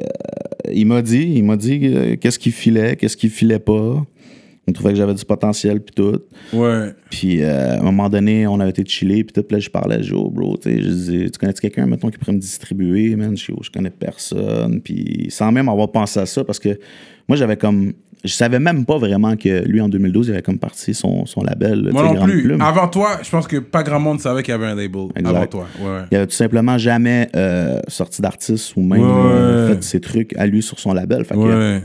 il m'a dit, il m'a dit qu'est-ce qu'il filait, qu'est-ce qu'il filait pas, il trouvait que j'avais du potentiel puis tout. Ouais. Puis euh, à un moment donné, on avait été chillé, puis tout, puis là, je parlais à Joe, bro, tu sais, je disais, tu connais quelqu'un, mettons, qui pourrait me distribuer, man, je, je connais personne, puis sans même avoir pensé à ça, parce que moi, j'avais comme, je savais même pas vraiment que lui, en 2012, il avait comme parti son, son label, Moi non Grande plus. Plume. Avant toi, je pense que pas grand monde savait qu'il y avait un label. Exact. Avant toi. Ouais. Il avait tout simplement jamais euh, sorti d'artiste ou même Ouais. euh, fait ses trucs à lui sur son label, fait que Ouais.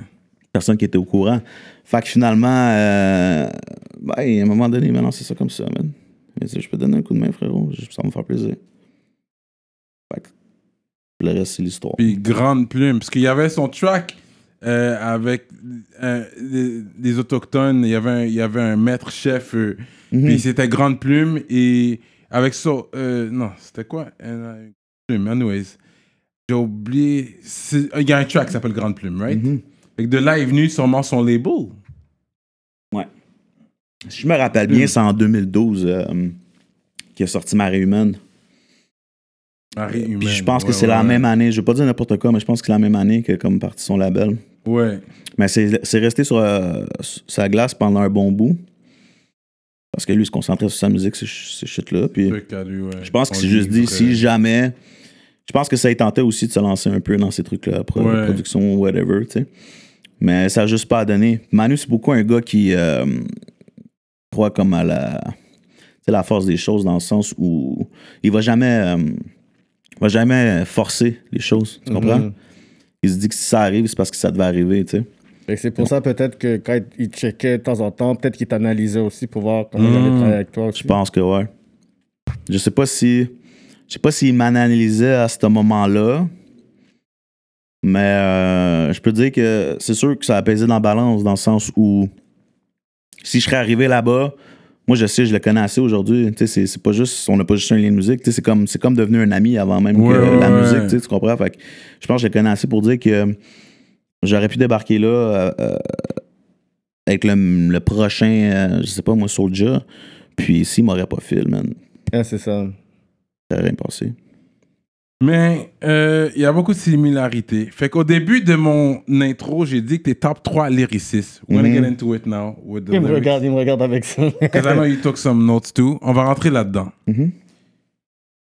Personne qui était au courant. Fait que finalement, euh, ben, à un moment donné, il m'a lancé ça comme ça, man. Il m'a dit, je peux te donner un coup de main, frérot, ça va me faire plaisir. Fait que le reste, c'est l'histoire. Puis Grande Plume. Parce qu'il y avait son track euh, avec euh, Autochtones. Il y avait un, il y avait un maître-chef. Mhm. Puis c'était Grande Plume. Et avec ça. euh, non, c'était quoi? Plume, anyways. J'ai oublié. c'est- Il y a un track qui s'appelle Grande Plume, right? Mhm. Fait que de là est venu sûrement son label. Si je me rappelle bien, c'est en 2012 euh, qu'il a sorti Marie Humaine. Marie Humaine. Puis je pense que Ouais, c'est ouais, la ouais. même année, je vais pas dire n'importe quoi, mais je pense que c'est la même année que comme parti son label. Ouais. Mais c'est resté sur, euh, sa glace pendant un bon bout. Parce que lui, il se concentrait sur sa musique, ces, ces shit-là. Puis ouais. je pense qu'il s'est juste dit, si euh, jamais. Je pense que ça tentait aussi de se lancer un peu dans ces trucs-là, pro- Ouais. production, whatever, tu sais. Mais ça n'a juste pas donné. Manu, c'est beaucoup un gars qui euh, croit comme à la, la force des choses dans le sens où il va jamais, euh, va jamais forcer les choses. Tu comprends? Mhm. Il se dit que si ça arrive, c'est parce que ça devait arriver, tu sais. Que C'est pour ça peut-être que quand il checkait de temps en temps, peut-être qu'il t'analysait aussi pour voir comment il allait travailler avec toi aussi. Je pense que ouais. Je sais pas si. Je sais pas s'il m'analysait à ce moment-là. Mais euh, je peux dire que c'est sûr que ça a pesé dans la balance, dans le sens où si je serais arrivé là-bas, moi je sais, je le connais assez aujourd'hui. C'est- c'est pas juste. On n'a pas juste un lien de musique. C'est comme, c'est comme devenu un ami avant même Ouais, que ouais, la ouais. musique, tu comprends? Fait que je pense que je le connais assez pour dire que j'aurais pu débarquer là euh, euh, avec le, le prochain, je sais pas moi, Soulja. Puis s'il m'aurait pas filé, man, Ah, c'est ça. ça rien passé. Mais euh, il y a beaucoup de similarités. Fait qu'au début de mon intro, j'ai dit que t'es top 3 lyricistes. We're gonna Mhm. get into it now with the Il me lyrics. regarde, il me regarde avec ça. Because I know you took some notes too. On va rentrer là-dedans. Mhm.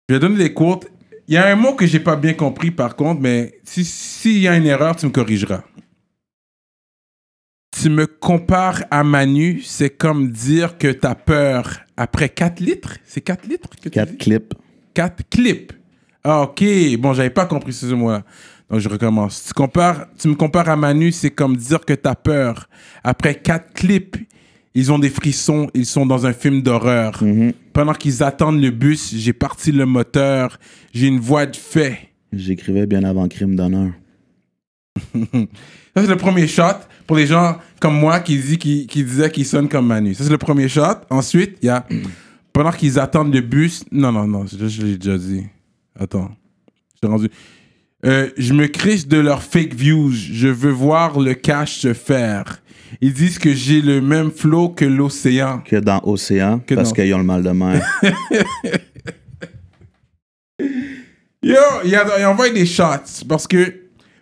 Je vais donner des quotes. Il y a un mot que j'ai pas bien compris par contre, mais si- s'il y a une erreur, tu me corrigeras. Tu me compares à Manu, c'est comme dire que t'as peur après 4 litres? C'est 4 litres que tu Quatre dis? clips. 4 clips. Ah, ok. Bon, j'avais pas compris ce mot-là. Donc, je recommence. Tu, compares, tu me compares à Manu, c'est comme dire que t'as peur. Après 4 clips, ils ont des frissons, ils sont dans un film d'horreur. Mhm. Pendant qu'ils attendent le bus, j'ai parti le moteur, j'ai une voix de fait. J'écrivais bien avant Crime d'honneur. <laughs> Ça, c'est le premier shot pour les gens comme moi qui, dit, qui, qui disaient qu'ils sonnent comme Manu. Ça, c'est le premier shot. Ensuite, il y a <clears throat> pendant qu'ils attendent le bus. Non, non, non, je, je l'ai déjà dit. Attends. Je rendu. Euh, je me criche de leurs fake views. Je veux voir le cash se faire. Ils disent que j'ai le même flow que l'océan. Que dans Océan, Que parce dans- qu'ils ont le mal de mer. <laughs> Yo, il, envoie des shots. Parce que,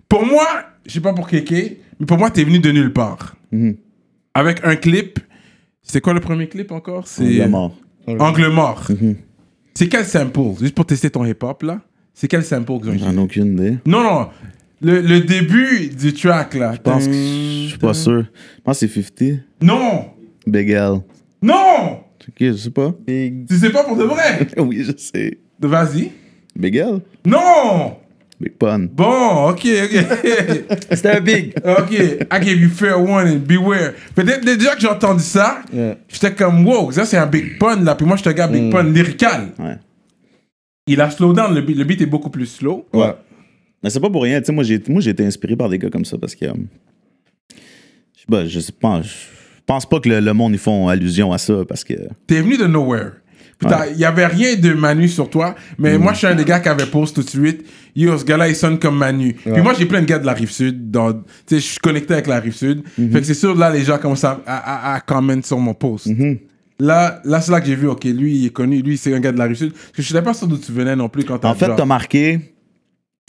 pour moi, je sais pas pour Kéké, mais pour moi, t'es venu de nulle part. Mhm. Avec un clip. C'est quoi le premier clip encore? C'est est mort. Angle mort. Mhm. C'est quel sample? Juste pour tester ton hip-hop, là. C'est quel sample ont J'en ai aucune idée. Non, non. Le, le début du track, là. Je pense que je suis pas sûr. Je pense que c'est 50. Non! Big L. Non! Ok, je sais pas. Big. Tu sais pas pour de vrai? <laughs> oui, je sais. Vas-y. Big L? Non! Big Pun. Bon, ok, ok. <laughs> C'était un big. ok, I gave you fair warning, beware. Peut-être déjà que j'ai entendu ça, Yeah. j'étais comme, wow, ça c'est un big pun là. Puis moi, je te gars big pun lyrical. Ouais. Il a slow down, le beat, le beat est beaucoup plus slow. Ouais. Mais c'est pas pour rien. Tu sais, moi, j'ai, moi, j'ai été inspiré par des gars comme ça parce que. euh, je sais pas, je pense pas que le, le monde, ils font allusion à ça parce que. T'es venu de nowhere. Il y avait rien de Manu sur toi, mais moi je suis un des gars qui avait pose tout de suite. Yo, ce gars-là il sonne comme Manu. Puis moi j'ai plein de gars de la rive sud. dans- Tu sais, je suis connecté avec la rive sud. Fait que c'est sûr là les gens commencent à, à, à, comment sur mon post. Là, là c'est là que j'ai vu, ok, lui il est connu, lui c'est un gars de la rive sud. Parce que je savais pas sûr d'où tu venais non plus quand t'as En fait, t'as marqué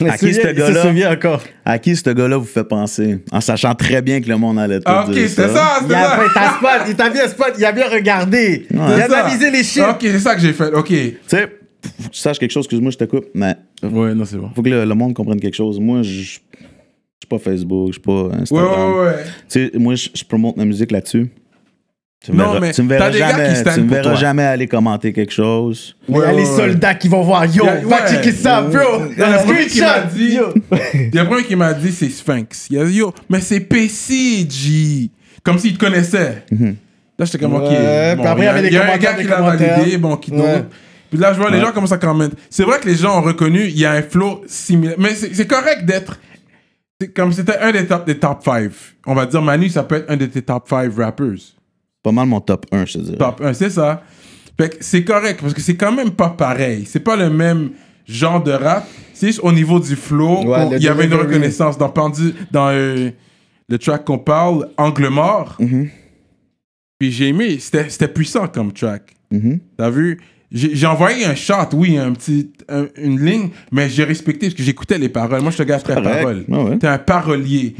À qui ce gars-là? encore. à qui ce gars-là vous fait penser? En sachant très bien que le monde allait tout Ah, ok, dire ça, c'était a, ça. t'as spot, il t'a bien spot, il a bien regardé. il a C'est ça. analysé les chiffres. Ok, c'est ça que j'ai fait, ok. Tu sais, tu saches quelque chose, excuse-moi, je te coupe, mais Ouais, non, c'est bon. faut que le, le monde comprenne quelque chose. Moi, je suis pas Facebook, je suis pas Ouais, Instagram. ouais, ouais. Tu sais, moi, je, je promote ma musique là-dessus. Tu me Non, verras, mais tu me verras t'as des gars jamais, qui tu me verras jamais aller commenter quelque chose. Il y a Ouais, les ouais, ouais. soldats qui vont voir. Yo, y ouais. checker ça, bro. Il y a premier qui m'a dit. Yo. Il y a qui m'a dit c'est Sphinx. Il a dit yo, mais c'est PCG. Comme s'il te connaissait. Là, j'étais comme ok. Ouais, bon, après, il y avait a- les y un gars qui l'a validé, bon, qui Ouais. d'autre. Puis là, je vois les gens commencent à commenter. C'est vrai que les gens ont reconnu, il y a un flow similaire. Mais c'est c'est correct d'être. c'est Comme c'était un des top, des top 5. On va dire, Manu, ça peut être un de tes top 5 rappers. Pas mal mon top 1, je te dirais. Top 1, c'est ça. Fait que c'est correct parce que c'est quand même pas pareil. C'est pas le même genre de rap. C'est juste au niveau du flow. Ouais, il y avait une reconnaissance. Dans, Pendu- dans euh, le track qu'on parle, Angle mort. Mm-hmm. Puis j'ai aimé. C'était c'était puissant comme track. Mhm. T'as vu? J'ai envoyé un shot, oui, un petit, un- une ligne, mais j'ai respecté parce que j'écoutais les paroles. Moi, je te gars très correct. parole. Ouais, ouais. T'es un parolier.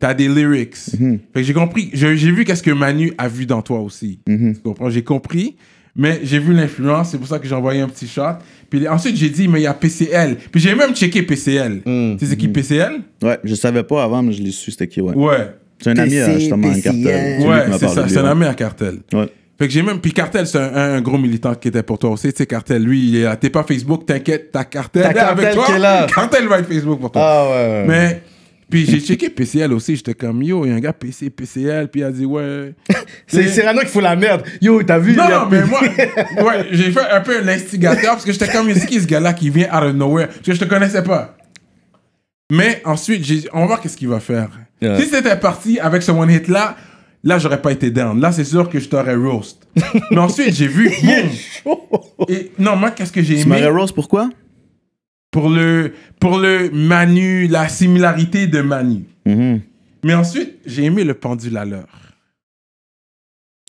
T'as des lyrics. Fait que j'ai compris. J'ai vu qu'est-ce que Manu a vu dans toi aussi. Tu comprends? J'ai compris, mais j'ai vu l'influence. C'est pour ça que j'ai envoyé un petit shot. Puis ensuite, j'ai dit, mais il y a PCL. Puis j'ai même checké PCL. Tu sais c'est qui PCL? Ouais, je savais pas avant, mais je l'ai su, c'était qui, ouais. Ouais. C'est un ami, PC, euh, justement, un PCL. cartel. Ouais, c'est ça. C'est un ami à Cartel. Ouais. Fait que j'ai même. Puis Cartel, c'est un, un gros militant qui était pour toi aussi. Tu sais, Cartel, lui, il est là. T'es pas Facebook, t'inquiète, t'as Cartel. T'as Cartel avec toi. qui est là. <laughs> Cartel va être Facebook pour toi. Ah ouais. Mais. Puis j'ai checké PCL aussi. J'étais comme, yo, il y a un gars PC, PCL. Puis il a dit, ouais. <laughs> C'est Cyrano qui fout la merde. Yo, t'as vu? Non, non, mais moi, ouais, j'ai fait un peu l'instigateur parce que j'étais comme, c'est qui ce gars-là qui vient out of nowhere? Parce que je te connaissais pas. Mais ensuite, on va voir qu'est-ce qu'il va faire. Si c'était parti avec ce one hit-là, là, j'aurais pas été down. Là, c'est sûr que je t'aurais roast. <laughs> Mais ensuite, j'ai vu. Et non, moi, qu'est-ce que j'ai Tu aimé? m'aurais Rose, pourquoi? Pour le, pour le Manu, la similarité de Manu. Mhm. Mais ensuite, j'ai aimé le pendule à l'heure.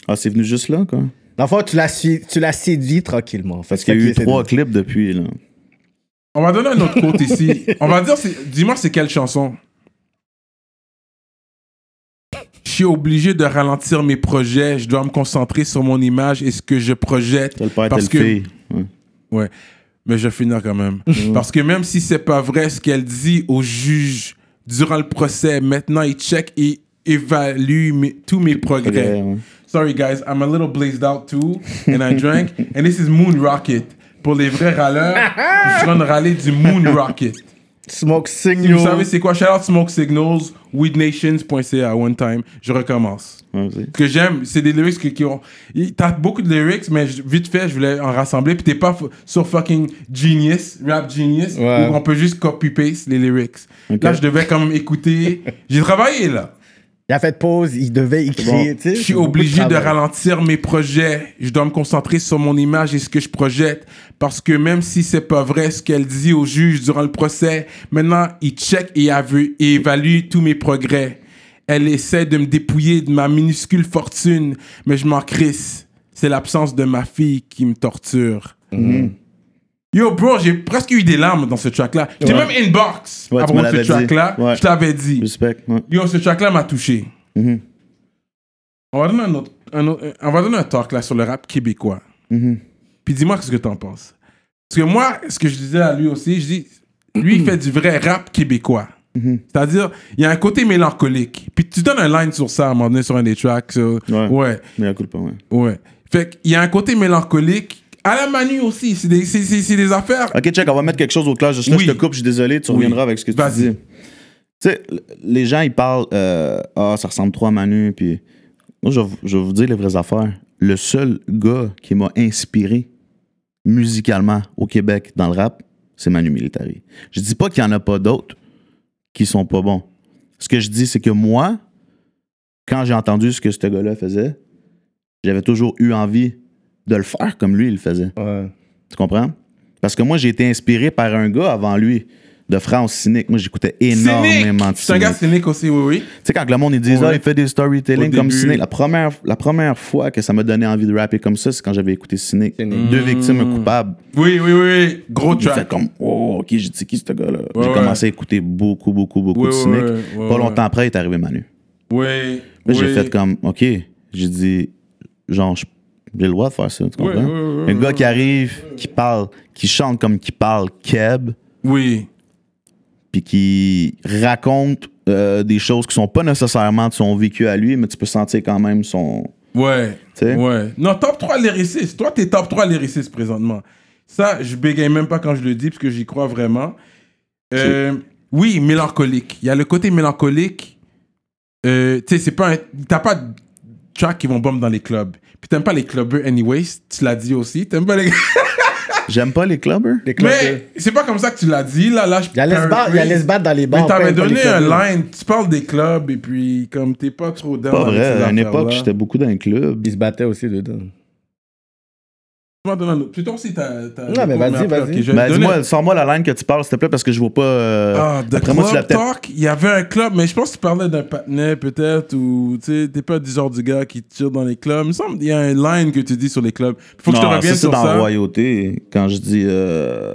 Ah, c'est venu juste là, quoi. Dans le fond, tu l'as su- tu l'as séduit tranquillement. Parce qu'il y a eu trois clips depuis, là. On va donner un autre quote ici. On va dire, c'est- dis-moi, c'est quelle chanson? Suis obligé de ralentir mes projets. Je dois me concentrer sur mon image et ce que je projette. Parce que-. Ouais. Mais je vais finir quand même. Parce que même si c'est pas vrai ce qu'elle dit au juge durant le procès, maintenant il check et évalue mes- tous mes progrès. Ouais. Sorry guys, I'm a little blazed out too, and I drank, <laughs> and this is Moon Rocket. Pour les vrais râleurs, je suis en train de râler du Moon Rocket. Smoke Si signal. vous savez c'est quoi, shout out Smoke Signals, weednations.ca one time, je recommence. Ce que j'aime, c'est des lyrics qui, qui ont. T'as beaucoup de lyrics, mais je- vite fait, je voulais en rassembler. Puis t'es pas sur fucking Genius, Rap Genius, Ouais. où on peut juste copy-paste les lyrics. Là, je devais quand même écouter. <laughs> J'ai travaillé là. Il a fait pause, il devait écrire. tu sais, Je suis obligé de ralentir mes projets. Je dois me concentrer sur mon image et ce que je projette. Parce que même si c'est pas vrai ce qu'elle dit au juge durant le procès, maintenant, il check et et évalue tous mes progrès. Elle essaie de me dépouiller de ma minuscule fortune, mais je m'en crisse. C'est l'absence de ma fille qui me torture. Yo, bro, j'ai presque eu des larmes dans ce track-là. J'ai Ouais. même inbox Ouais, tu me de ce l'avais dit. track-là. Ouais. Je t'avais dit. Respect. Ouais. Yo, ce track-là m'a touché. Mhm. On va donner un autre, un autre- euh, on va donner un talk là sur le rap québécois. Mhm. Puis dis-moi ce que t'en penses. Parce que moi, ce que je disais à lui aussi, je dis, lui, il fait du vrai rap québécois. Mhm. C'est-à-dire, il y a un côté mélancolique. Puis tu donnes un line sur ça à un moment donné sur un des tracks. so- Ouais. ouais. Mais la culpa, ouais. Ouais. Fait qu'il y a un côté mélancolique. À la Manu aussi, c'est des, c'est- c'est- c'est des affaires. Ok, check, on va mettre quelque chose au clair. Juste là, Oui. je te coupe, je suis désolé, tu Oui. reviendras avec ce que tu Vas-y. dis. Tu sais, les gens, ils parlent, euh, ah, ça ressemble trop à Manu, puis moi, je vais, vous- je vais vous dire les vraies affaires. Le seul gars qui m'a inspiré musicalement au Québec dans le rap, c'est Manu Militari. Je dis pas qu'il y en a pas d'autres qui sont pas bons. Ce que je dis, c'est que moi, quand j'ai entendu ce que ce gars-là faisait, j'avais toujours eu envie de le faire comme lui, il le faisait. Ouais. Tu comprends? Parce que moi, j'ai été inspiré par un gars avant lui, de France Cynique. Moi, j'écoutais énormément de C'est un gars Cynique. cynique aussi, oui, oui. Tu sais, quand le monde, ils disent, Ouais. ah, il fait des storytelling comme. Cynique. La première, la première fois que ça m'a donné envie de rapper comme ça, c'est quand j'avais écouté Cynique. Cynique. Deux victimes, un coupable. Oui, oui, oui. Gros J'ai fait track. comme, oh, ok, j'ai dit, qui ce gars-là? Ouais, j'ai ouais. commencé à écouter beaucoup, beaucoup, beaucoup de Cynique. Pas longtemps après, il est arrivé Manu. Oui. Là, j'ai oui. fait comme, OK. J'ai dit, genre, je- j'ai le droit de faire ça, tu comprends? un gars qui arrive, qui parle, qui chante comme qui parle, Keb, Oui. puis qui raconte euh, des choses qui sont pas nécessairement de son vécu à lui, mais tu peux sentir quand même son. Ouais. Tu sais? Ouais. Non, top 3 lyriciste. Toi, t'es top 3 lyriciste présentement. Ça, je bégaye même pas quand je le dis, parce que j'y crois vraiment. Euh, oui, mélancolique. Il y a le côté mélancolique. Euh, tu sais, c'est pas un- T'as pas de tracks qui vont bomber dans les clubs. Puis t'aimes pas les clubbers anyways, tu l'as dit aussi. T'aimes pas les... <laughs> J'aime pas les clubbers. Les clubs, Mais c'est pas comme ça que tu l'as dit, là. là je Il y a laisse battre- il y a laisse battre dans les bars. Mais t'avais les donné un clubs. line, tu parles des clubs, et puis comme t'es pas trop down Pas vrai. À une époque, j'étais beaucoup dans un club. Ils se battaient aussi dedans. Tu toi aussi, t'as. Non, mais vas-y, vas-y. Ben, dis-moi, sors-moi la line que tu parles, s'il te plaît, parce que je vois pas. euh, Ah, The après moi, tu Club peut-être. Talk, il y avait un club, mais je pense que tu parlais d'un patinet peut-être, ou tu sais, t'es pas du genre du gars qui tire dans les clubs. Il me semble qu'il y a un line que tu dis sur les clubs. Faut que je te revienne ça, c'est sur dans ça. Royauté, quand je dis euh,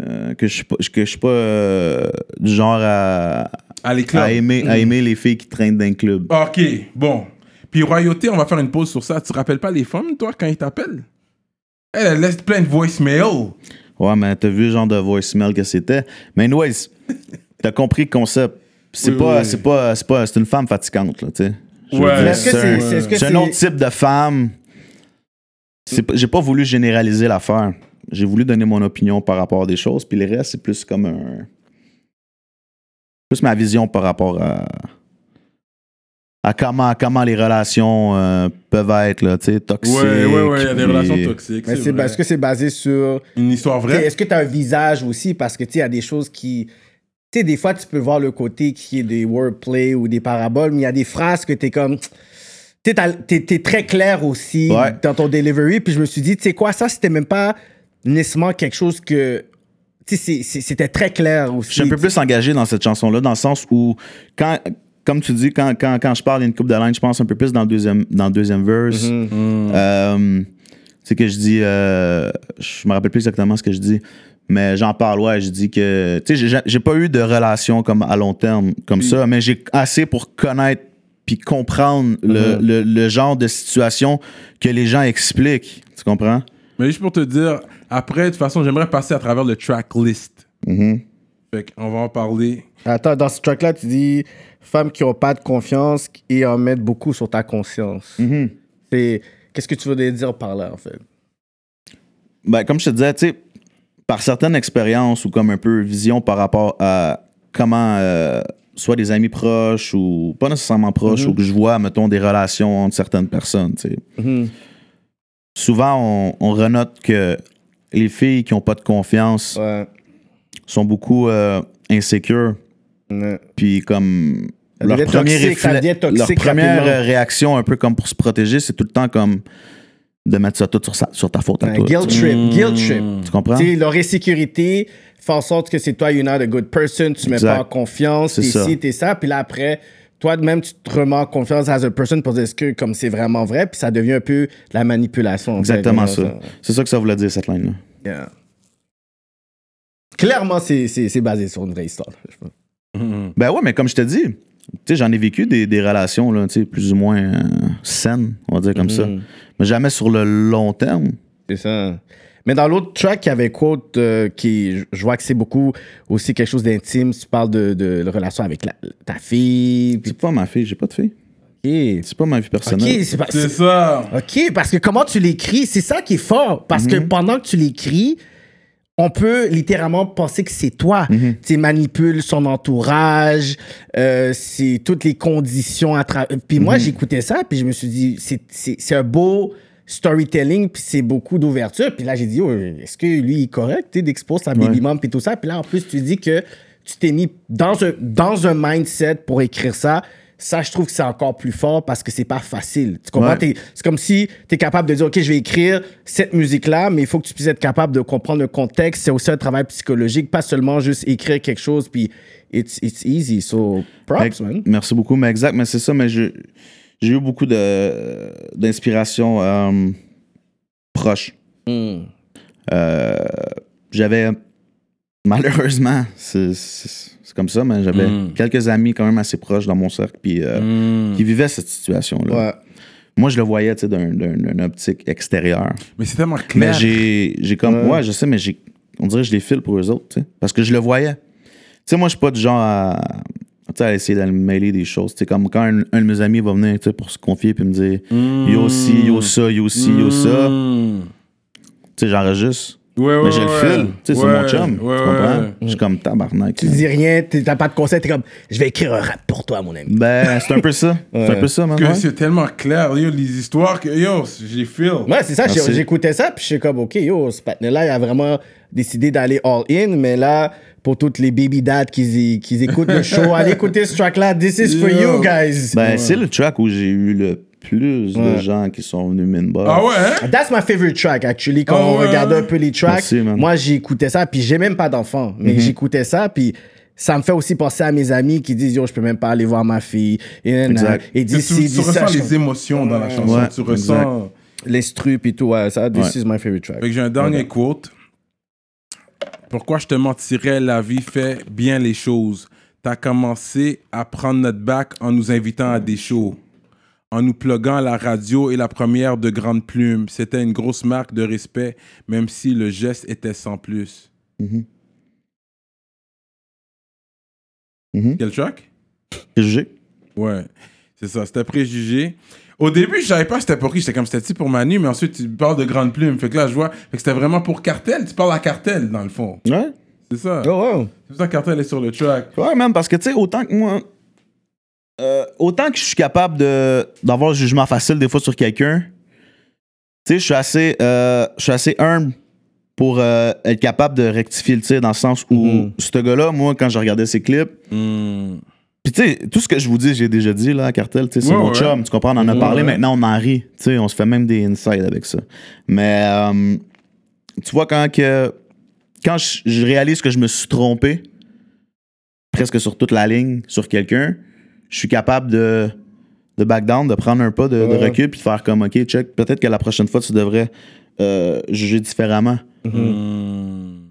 euh, que je suis pas, que je suis pas euh, du genre à, À les clubs. à aimer, à aimer les filles qui traînent dans un club. Ok, bon. Puis Royauté, on va faire une pause sur ça. Tu te rappelles pas les femmes, toi, quand ils t'appellent? Elle, elle laisse plein de voicemail. Ouais, mais t'as vu le genre de voicemail que c'était? Mais anyways, <laughs> t'as compris le concept. C'est Oui, pas, oui. c'est pas, c'est pas, c'est une femme fatigante, là, tu sais. Ouais. c'est un- c'est- un autre type de femme. J'ai pas voulu généraliser l'affaire. J'ai voulu donner mon opinion par rapport à des choses, puis le reste, c'est plus comme un. Plus ma vision par rapport à. À comment, comment les relations euh, peuvent être, là, tu sais, toxiques. Ouais, ouais, ouais, il y a des puis- relations toxiques. Mais c'est est-ce que c'est basé sur. Une histoire vraie? Est-ce que tu as un visage aussi? Parce que tu sais, il y a des choses qui. Tu sais, des fois, tu peux voir le côté qui est des wordplay ou des paraboles, mais il y a des phrases que tu es comme. Tu t'es t'es très clair aussi Ouais. dans ton delivery. Puis je me suis dit, tu sais quoi, ça, c'était même pas nécessairement quelque chose que. Tu sais, c'était très clair aussi. Je suis un peu plus engagé dans cette chanson-là, dans le sens où, quand, comme tu dis, quand, quand, quand je parle d'une coupe de line, je pense un peu plus dans le deuxième, dans le deuxième verse. Mm. Euh, c'est que je dis, euh, je me rappelle plus exactement ce que je dis, mais j'en parle, ouais, je dis que, tu sais, j'ai- pas eu de relation comme à long terme comme ça, mais j'ai assez pour connaître puis comprendre le, le- le genre de situation que les gens expliquent. Tu comprends? Mais juste pour te dire, après, de toute façon, j'aimerais passer à travers le track list. Mhm. Fait qu'on va en parler. Attends, dans ce track-là, tu dis femmes qui ont pas de confiance et en mettent beaucoup sur ta conscience. Mhm. C'est Qu'est-ce que tu veux dire par là, en fait? Ben, comme je te disais, tu sais, par certaines expériences ou comme un peu vision par rapport à comment euh, soit des amis proches ou pas nécessairement proches ou que je vois, mettons, des relations entre certaines personnes, tu sais. Mhm. Souvent, on, on renote que les filles qui n'ont pas de confiance Ouais. sont beaucoup euh, insécures, Puis comme leur, premier toxique, leur première rapidement. réaction, un peu comme pour se protéger, c'est tout le temps comme de mettre ça tout sur, sa- sur ta faute à Un toi. guilt trip, guilt trip. Tu comprends? Tu sais, leur insécurité fait en sorte que c'est toi, you're not a good person, tu mets Exact. pas en confiance, t'es ci, t'es ça, puis là après, toi-même, tu te remets en confiance as a person pour dire est-ce que comme c'est vraiment vrai, puis ça devient un peu de la manipulation. Exactement ça. C'est ça que ça voulait dire, cette ligne-là. Yeah. Clairement, c'est basé sur une vraie histoire. je pense. Ben ouais, mais comme je te dis, tu sais, j'en ai vécu des, des relations, là, tu sais, plus ou moins euh, saines, on va dire comme ça. Mhm. Mais jamais sur le long terme. C'est ça. Mais dans l'autre track, il y avait quote euh, qui, je vois que c'est beaucoup aussi quelque chose d'intime. Tu parles de, de la relation avec la- ta fille. C'est pas ma fille, j'ai pas de fille. C'est pas ma vie personnelle. C'est pas- C'est c'est- ça. OK, parce que comment tu l'écris, c'est ça qui est fort. Parce que pendant que tu l'écris, on peut littéralement penser que c'est toi. Tu manipules son entourage, euh, c'est toutes les conditions à travers. Puis moi, j'écoutais ça, puis je me suis dit, c'est- c'est c'est un beau storytelling, puis c'est beaucoup d'ouverture. Puis là, j'ai dit, oh, est-ce que lui, il est correct d'exposer sa baby mom, puis tout ça? Puis là, en plus, tu dis que tu t'es mis dans un, dans un mindset pour écrire ça. Ça, je trouve que c'est encore plus fort parce que c'est pas facile. Tu comprends? Ouais. C'est comme si tu es capable de dire, OK, je vais écrire cette musique-là, mais il faut que tu puisses être capable de comprendre le contexte. C'est aussi un travail psychologique, pas seulement juste écrire quelque chose, puis it's, it's easy. So, props, man. Merci beaucoup, mais exact, mais c'est ça, mais j'ai eu beaucoup d'inspiration euh, proche. Hmm. Euh, j'avais, malheureusement, c'est comme ça, mais j'avais Mm. quelques amis quand même assez proches dans mon cercle puis, euh, Mm. qui vivaient cette situation-là. Ouais. Moi, je le voyais tu sais, d'un- optique extérieure. Mais c'est tellement Mais clair. j'ai j'ai comme. Ouais. je sais, mais j'ai. On dirait que je les file pour eux autres, tu sais. Parce que je le voyais. Tu sais, moi, je suis pas du genre à. Essayer d'aller mêler des choses. Tu sais, comme quand un, un de mes amis va venir, tu sais, pour se confier puis me dire Yo ci, yo ça, yo ci, yo ça. Mm. Tu sais, j'enregistre. Ouais, ouais, Mais j'ai le ouais. fil. Tu sais, c'est mon chum. ouais, tu comprends? ouais. Je suis comme tabarnak. Tu dis rien, t'es- t'as pas de conseil, t'es comme, je vais écrire un rap pour toi, mon ami. Ben, c'est un peu ça. <laughs> C'est un peu ça, man. C'est tellement clair. Yo, les histoires que. Yo, j'ai feel. Ouais, c'est ça. J'écoutais ça, puis je suis comme, OK, yo, ce patinet-là, il a vraiment décidé d'aller all-in, mais là, pour toutes les baby dads qui, qui écoutent le show, <laughs> allez écouter ce track-là. This is for Yo. you, guys. Ben, c'est le track où j'ai eu le plus Ouais. de gens qui sont venus m'inbox. Ah ouais, hein? That's my favorite track, actually. Quand Ah on ouais. regardait un peu les tracks, Merci, moi, j'écoutais ça, puis j'ai même pas d'enfant, mais Mhm. j'écoutais ça, puis ça me fait aussi penser à mes amis qui disent, yo, je peux même pas aller voir ma fille. Et. Exact. et Tu, disent tu, ci, tu ressens les émotions dans la chanson. Ouais, tu ressens. L'instru, puis tout, ouais, ça, this Ouais. is my favorite track. J'ai un dernier quote. Pourquoi je te mentirais, la vie fait bien les choses? T'as commencé à prendre notre bac en nous invitant à des shows. En nous pluguant à la radio et la première de Grande Plume. C'était une grosse marque de respect, même si le geste était sans plus. Mhm. Mhm. Quel track? Préjugé. Ouais, c'est ça, c'était préjugé. Au début, je savais pas c'était pour qui, j'étais comme c'était pour Manu, mais ensuite tu parles de Grande Plume. Fait que là, je vois, fait que c'était vraiment pour Cartel. Tu parles à Cartel, dans le fond. Ouais. C'est ça. Oh, wow. C'est pour ça que Cartel est sur le track. Ouais, man, parce que, tu sais, autant que moi. Euh, autant que je suis capable de, d'avoir un jugement facile des fois sur quelqu'un, tu sais, je suis assez, euh, je suis assez humble pour euh, être capable de rectifier le tir dans le sens où Mhm. ce gars-là, moi, quand je regardais ses clips, puis tu sais, tout ce que je vous dis, j'ai déjà dit là, à Cartel, tu sais, c'est Ouais, mon ouais. chum, tu comprends, on en a Ouais, parlé, ouais. maintenant on en rit, tu sais, on se fait même des insides avec ça. Mais tu vois, quand que quand je, je réalise que je me suis trompé, presque sur toute la ligne, sur quelqu'un, je suis capable de, de back down, de prendre un pas de, recul, puis de faire comme, OK, check, peut-être que la prochaine fois, tu devrais euh, juger différemment. Hmm.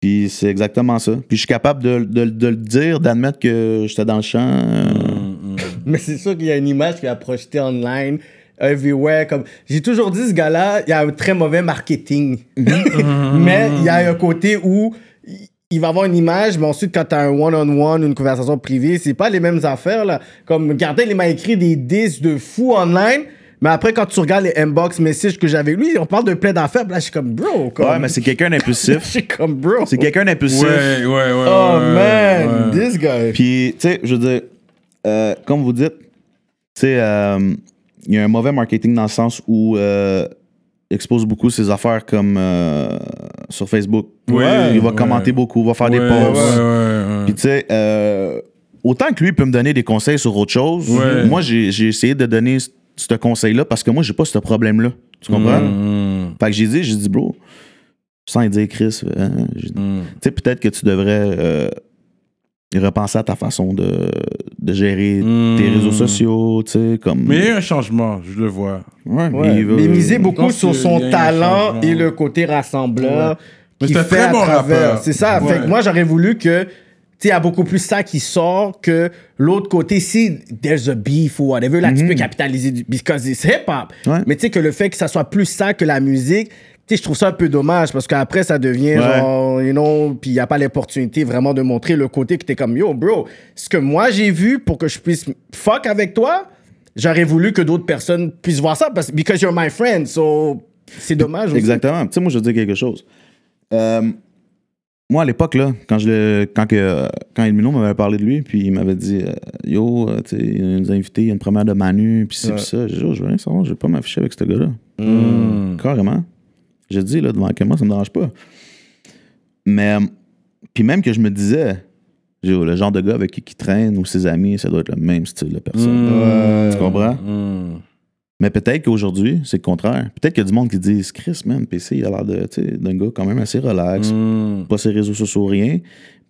Puis c'est exactement ça. Puis je suis capable de, de- de le dire, d'admettre que j'étais dans le champ. euh, Hmm, hmm. <laughs> Mais c'est sûr qu'il y a une image qui a projetée online, everywhere. Comme... J'ai toujours dit, ce gars-là, il y a un très mauvais marketing. <laughs> mais il y a un côté où il- va avoir une image, mais ensuite, quand tu as un one-on-one, une conversation privée, c'est pas les mêmes affaires. Là. Comme Gardel, il m'a écrit des disques de fou online. Mais après, quand tu regardes les inbox messages que j'avais lui, on parle de plein d'affaires. puis Là, je suis comme, bro. Comme... Ouais, mais c'est quelqu'un <laughs> Je d'impulsif. suis comme, bro. c'est quelqu'un d'impulsif. Ouais, ouais, ouais. Oh, ouais, man. ouais. This guy. Puis, tu sais, je veux dire, euh, comme vous dites, tu sais, euh, il y a un mauvais marketing dans le sens où euh, il expose beaucoup ses affaires comme euh, sur Facebook. Ouais, il va ouais. commenter beaucoup, va faire des posts. Puis, tu sais, euh, autant que lui peut me donner des conseils sur autre chose, moi, j'ai essayé de donner ce conseil-là parce que moi, j'ai pas ce problème-là. Tu comprends? Hmm, Fait que j'ai dit, j'ai dit, bro, sans dire Chris, hein, hmm. tu sais, peut-être que tu devrais euh, repenser à ta façon de, de gérer Mm. tes réseaux sociaux, tu sais, comme... Mais il y a eu un changement, je le vois. Ouais, mais Ouais. il va- Mais miser beaucoup sur son talent et le côté rassembleur. Mais qu'il c'est un fait très à bon travers. C'est ça. Fait que Ouais. moi, j'aurais voulu que. Tu sais, il y a beaucoup plus ça qui sort que l'autre côté. Si there's a beef ou whatever, là, tu peux capitaliser du- because it's hip-hop. Ouais. Mais tu sais, que le fait que ça soit plus ça que la musique, sais, je trouve ça un peu dommage parce qu'après, ça devient Ouais. genre, you know, puis il n'y a pas l'opportunité vraiment de montrer le côté que t'es comme, yo, bro, ce que moi j'ai vu pour que je puisse fuck avec toi, j'aurais voulu que d'autres personnes puissent voir ça parce because you're my friend, so c'est dommage aussi. Exactement. Tu sais, moi, je veux dire quelque chose. Euh, moi, à l'époque, là, quand, je le, quand, que, quand Elmino m'avait parlé de lui, puis il m'avait dit euh, Yo, euh, tu sais, il nous a invités, il y a une première de Manu, puis ci, puis ça. J'ai dit, Oh, je veux rien savoir, je vais pas m'afficher avec ce gars-là. Hmm. Carrément. J'ai dit, là, devant moi, ça me dérange pas. Mais, euh, puis même que je me disais, Oh, le genre de gars avec qui il traîne ou ses amis, ça doit être le même style de personne. Tu comprends? Hmm. Mais peut-être qu'aujourd'hui, c'est le contraire. Peut-être qu'il y a du monde qui dit Chris, man, PC, il a l'air d'un gars quand même assez relax, Hmm. pas ses réseaux sociaux, rien.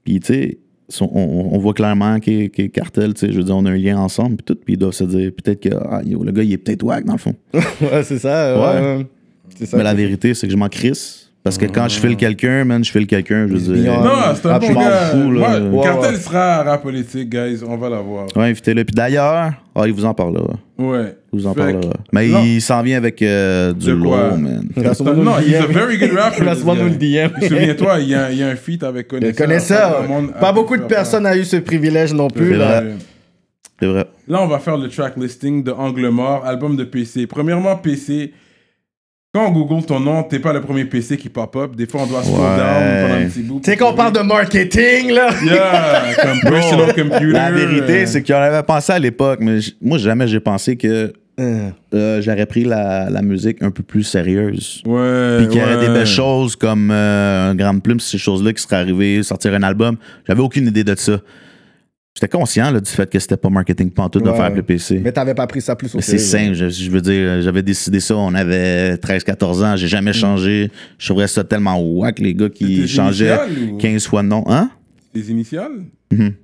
Puis, tu sais, on, on voit clairement qu'il est cartel, tu sais, je veux dire, on a un lien ensemble, puis tout, puis ils doivent se dire peut-être que ah, yo, le gars, il est peut-être wack, dans le fond. <laughs> Ouais, c'est ça. Ouais. Ça. Mais la vérité, c'est que je m'en crisse. Parce que quand je file quelqu'un, man, je file quelqu'un, je veux dire. Non, c'est un Ah, bon gars. fous, là. Ouais, Cartel ouais. sera à rap politique, guys. On va l'avoir. Ouais, invitez-le. Puis d'ailleurs, ah, il vous en parlera. Ouais. Il vous en Fait parlera. Mais Non. il s'en vient avec euh, du lourd, man. Non, he's a DM. very good <laughs> rapper. Laisse-moi nous le. DM. Souviens-toi, il y a, il y a un feat avec Connaisseur. connais ça. Tout le monde Pas a beaucoup de personnes ont eu ce privilège non plus. C'est Là. vrai. C'est vrai. Là, on va faire le track listing de Angle Mort, album de PC. Premièrement, PC. Quand on google ton nom, t'es pas le premier PC qui pop-up. Des fois, on doit scroll Ouais. down pendant un petit bout. Tu sais qu'on parle de marketing, là? Yeah, <laughs> comme personal computer. La vérité, euh, c'est qu'on avait pensé à l'époque, mais moi, jamais j'ai pensé que Euh, euh, j'aurais pris la, la musique un peu plus sérieuse. Ouais. Puis qu'il y aurait ouais. des belles choses comme euh, un Grand Plume, ces choses-là qui seraient arrivées, sortir un album. J'avais aucune idée de ça. J'étais conscient là, du fait que c'était pas marketing pantoute de Ouais. faire le PC. Mais t'avais pas pris ça plus au Mais c'est simple, je, je veux dire, j'avais décidé ça, on avait 13-14 ans, j'ai jamais changé. Je trouverais ça tellement wack, les gars qui changeaient initiales ou- 15 fois de nom. Hein? Tes initiales? Mhm.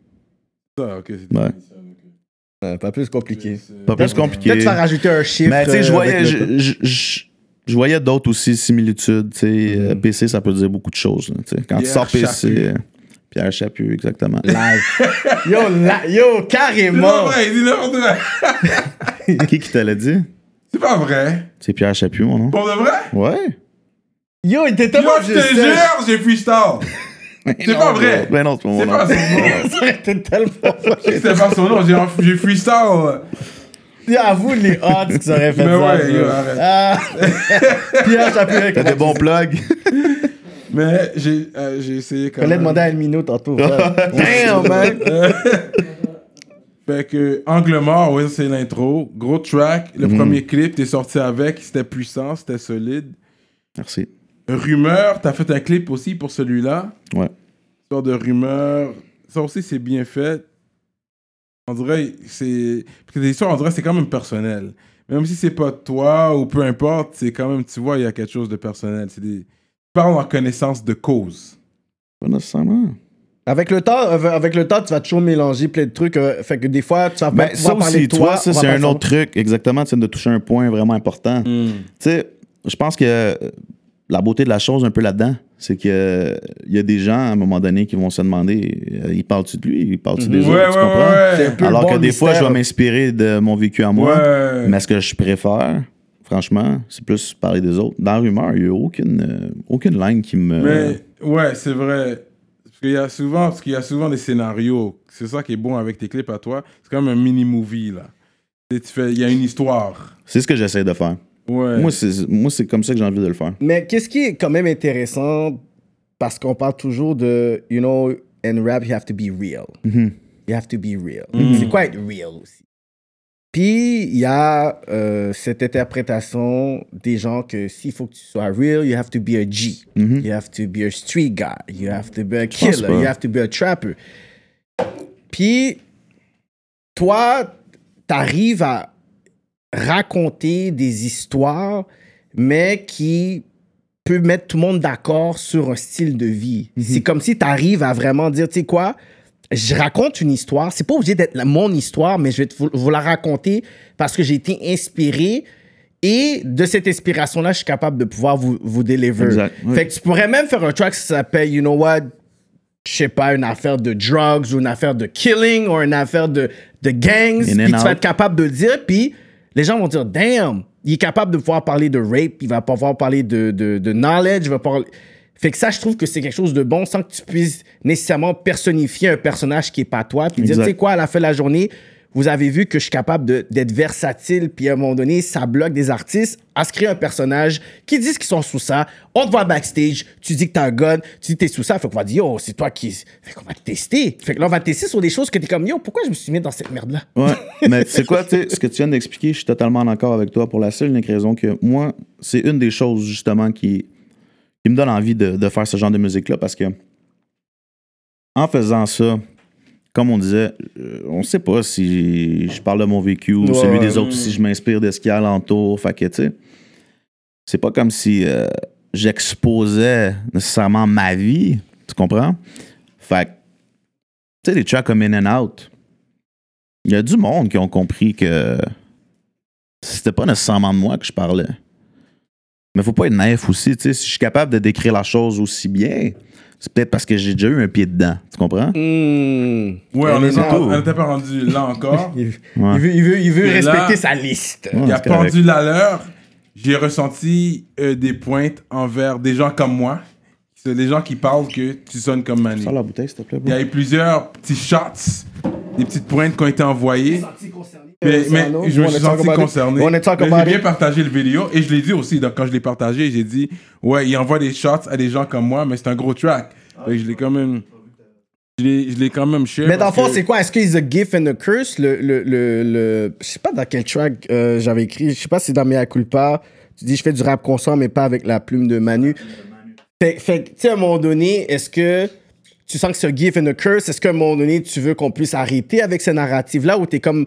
Ça, ok. c'est Ouais. Pas plus compliqué. Pas plus compliqué. Peut-être tu vas rajouter un chiffre. Mais tu sais, je euh, voyais, je, je- je- voyais d'autres aussi similitudes. tu sais. Euh, PC, ça peut dire beaucoup de choses. là, tu sais. Quand tu sors PC, Pierre Chaput, exactement. <laughs> Yo, la- yo, C'est pas carrément. vrai, il dit n'importe quoi. <laughs> Qui qui te l'a dit? C'est pas vrai. C'est Pierre Chaput, mon nom. Pour de vrai? Ouais. Yo, il était Yo, tellement je te jure, j'ai freestyle. <laughs> C'est pas vrai. Ben non, c'est pas mon C'est nom. pas son nom. C'était pas son nom, j'ai freestyle. Yo, avoue les odds qu'ils auraient fait Mais ça. ouais, bro. yo, arrête. Ah. Pierre, avec T'as des bons plugs. Mais j'ai euh, j'ai essayé quand Fallait même. demander à Elmino tantôt. ouais. <laughs> Damn, man. Fait que Angle Mort, ouais, c'est l'intro. Gros track. Mhm. Le premier clip, t'es sorti avec. C'était puissant, c'était solide. Merci. Rumeur, t'as fait un clip aussi pour celui-là. Ouais. Histoire de rumeur. Ça aussi, c'est bien fait. On dirait, c'est. Parce que des histoires, on dirait, c'est quand même personnel. Même si c'est pas toi ou peu importe, c'est quand même, tu vois, il y a quelque chose de personnel. C'est des. Tu parles en connaissance de cause. Pas nécessairement. Avec le temps, euh, avec le temps, tu vas toujours mélanger plein de trucs. euh, fait que des fois, tu vas pas Ben, ça parler aussi, de tu toi. vois, ça, c'est un autre truc. Exactement, tu viens de toucher un point vraiment important. Tu sais, je pense que euh, la beauté de la chose un peu là-dedans, c'est que il y a des gens à un moment donné qui vont se demander, euh, il parle-tu de lui, il parle-tu des Ouais, autres, ouais, tu comprends? Ouais. Alors bon que des fois, je vais m'inspirer de mon vécu à moi. Ouais. Mais ce que je préfère, franchement, c'est plus parler des autres. Dans Rumeur, il n'y a aucune, euh, aucune ligne qui me. Mais ouais, c'est vrai. Parce qu'il y a souvent, parce qu'il y a souvent des scénarios. C'est ça qui est bon avec tes clips à toi. C'est comme un mini movie là. Et tu fais, il y a une histoire. C'est ce que j'essaie de faire. Ouais. Moi, c'est moi, c'est comme ça que j'ai envie de le faire. Mais qu'est-ce qui est quand même intéressant, parce qu'on parle toujours de, you know, in rap, you have to be real. Mhm. You have to be real. C'est quoi être real aussi? Puis, il y a euh, cette interprétation des gens que s'il faut que tu sois real, you have to be a G. Mhm. You have to be a street guy. You have to be a killer. You have to be a trapper. Puis, toi, t'arrives à raconter des histoires, mais qui peut mettre tout le monde d'accord sur un style de vie. C'est comme si tu arrives à vraiment dire, tu sais quoi, je raconte une histoire. C'est pas obligé d'être mon histoire, mais je vais te- vous, vous la raconter parce que j'ai été inspiré. Et de cette inspiration-là, je suis capable de pouvoir vous, vous deliver. Exact, oui. Fait que tu pourrais même faire un track qui s'appelle, you know what, je sais pas, une affaire de drugs ou une affaire de killing ou une affaire de, de gangs. Puis tu vas être capable de le dire. Puis les gens vont dire, damn, il est capable de pouvoir parler de rape, il va pouvoir parler de, de, de knowledge, il va pouvoir... Fait que ça, je trouve que c'est quelque chose de bon sans que tu puisses nécessairement personnifier un personnage qui est pas toi, puis dire, tu sais quoi, à la fin de la journée, vous avez vu que je suis capable d'être versatile, puis à un moment donné, ça bloque des artistes à se créer un personnage qui disent qu'ils sont sous ça. On te voit backstage, tu dis que t'as un gun, tu dis que t'es sous ça, fait qu'on va dire, yo, c'est toi qui. Fait qu'on va te tester. Fait que là, on va te tester sur des choses que t'es comme, yo, pourquoi je me suis mis dans cette merde-là? Ouais, <laughs> mais c'est quoi, tu sais, ce que tu viens d'expliquer, je suis totalement d'accord avec toi pour la seule unique raison que moi, c'est une des choses justement qui, qui me donne envie de, de faire ce genre de musique-là parce que en faisant ça, comme on disait, euh, on sait pas si je parle de mon vécu ou Ouais, celui des autres, ou si je m'inspire de ce qu'il y a alentour. Fait que, tu sais, c'est pas comme si euh, j'exposais nécessairement ma vie, tu comprends? Fait que, tu sais, des tracks comme In and Out, il y a du monde qui ont compris que c'était pas nécessairement de moi que je parlais. Mais faut pas être naïf aussi, tu sais. Si je suis capable de décrire la chose aussi bien, c'est peut-être parce que j'ai déjà eu un pied dedans. Tu comprends? Hmm. Ouais, on pas- n'était pas rendu là encore. <laughs> Il, Ouais. il veut, il veut, il veut Et là- respecter sa liste. Ouais, Il a pendu la leur. J'ai ressenti euh, des pointes envers des gens comme moi. C'est des gens qui parlent que tu sonnes comme Manu. Sors la bouteille, s'il te plaît, Il y a eu plusieurs petits shots, des petites pointes qui ont été envoyées. Mais, mais je me suis senti concerné. J'ai bien it. partagé le vidéo et je l'ai dit aussi. Donc, quand je l'ai partagé, j'ai dit Ouais, il envoie des shots à des gens comme moi, mais c'est un gros track. Fait que je l'ai quand même. Je l'ai je l'ai quand même share. Mais dans le fond, que- c'est quoi? Est-ce qu'il y a gift and a curse? Le, le, le, le- Je sais pas dans quel track euh, j'avais écrit. Je sais pas si c'est dans Mea Culpa. Tu dis, je fais du rap conscient, mais pas avec la plume de Manu. Fait, que, tu sais, à un moment donné, est-ce que tu sens que c'est un gift and a curse? Est-ce qu'à un moment donné, tu veux qu'on puisse arrêter avec ces narratives-là ou t'es comme.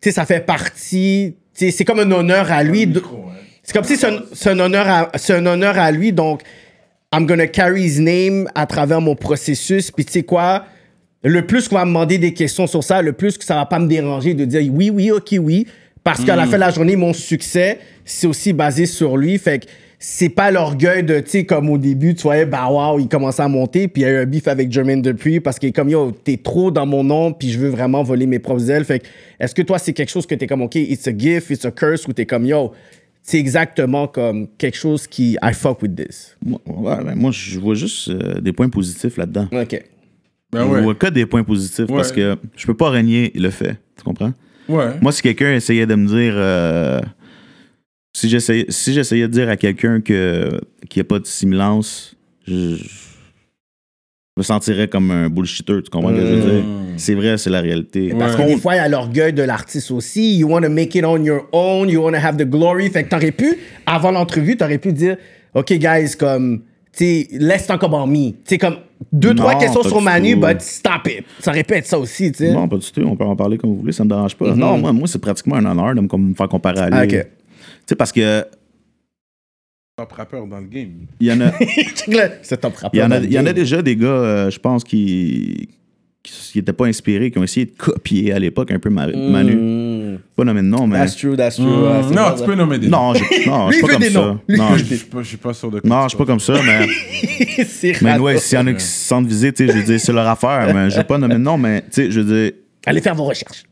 Tu sais, ça fait partie. C'est comme un honneur à lui. C'est comme si c'est un, honneur à, c'est un honneur à lui, donc I'm gonna carry his name à travers mon processus. Puis tu sais quoi, le plus qu'on va me demander des questions sur ça, le plus que ça va pas me déranger de dire oui, oui, ok, oui. Parce qu'à la fin de la journée, mon succès, c'est aussi basé sur lui. Fait que c'est pas l'orgueil de, tu sais, comme au début, tu voyais, bah wow, il commençait à monter, puis il y a eu un bif avec Jermaine Dupuis parce qu'il est comme, yo, t'es trop dans mon nom, puis je veux vraiment voler mes propres ailes. Fait que, est-ce que toi, c'est quelque chose que t'es comme, ok, it's a gift, it's a curse, ou t'es comme, yo, c'est exactement comme quelque chose qui, I fuck with this? Moi, ouais, ben, moi, je vois juste euh, des points positifs là-dedans. Ok. Ben Je ouais. vois que des points positifs parce que je peux pas renier le fait. Tu comprends? Ouais. Moi, si quelqu'un essayait de me dire. euh, si j'essayais si j'essayais de dire à quelqu'un que qu'il n'y a pas de similance, je, je me sentirais comme un bullshitter. Tu comprends ce que je veux dire? C'est vrai, c'est la réalité. Ouais. Parce que des fois, il y a l'orgueil de l'artiste aussi. You want to make it on your own. You want to have the glory. Fait que t'aurais pu, avant l'entrevue, t'aurais pu dire, OK, guys, comme, tu sais, let's talk about me. Tu sais, comme, deux, Non, trois questions sur Manu, tout. but stop it. Ça aurait pu être ça aussi, tu sais. Non, pas du tout. On peut en parler comme vous voulez, ça me dérange pas. Non, moi, moi c'est pratiquement un honneur de me, faire comparer à lui. Ah, ok. Tu sais, parce que Top rappeur dans le game. il y en a. <laughs> C'est top rappeur. Il y en a, il y en a déjà des gars, euh, je pense, qui qui n'étaient pas inspirés, qui ont essayé de copier à l'époque un peu Ma- Manu. Mm. Pas nommer de nom, mais. That's true, that's true. Mmh, c'est non, tu peux nommer des Non, je, non, je suis pas comme ça. noms. Non, Je je, suis pas, sûr de quoi non, je suis pas comme ça, mais. <laughs> Mais ouais, s'il y en a qui se sentent visés, je veux dire, c'est leur affaire, mais je veux pas nommer de nom, mais tu sais, je veux dire. Allez faire vos recherches.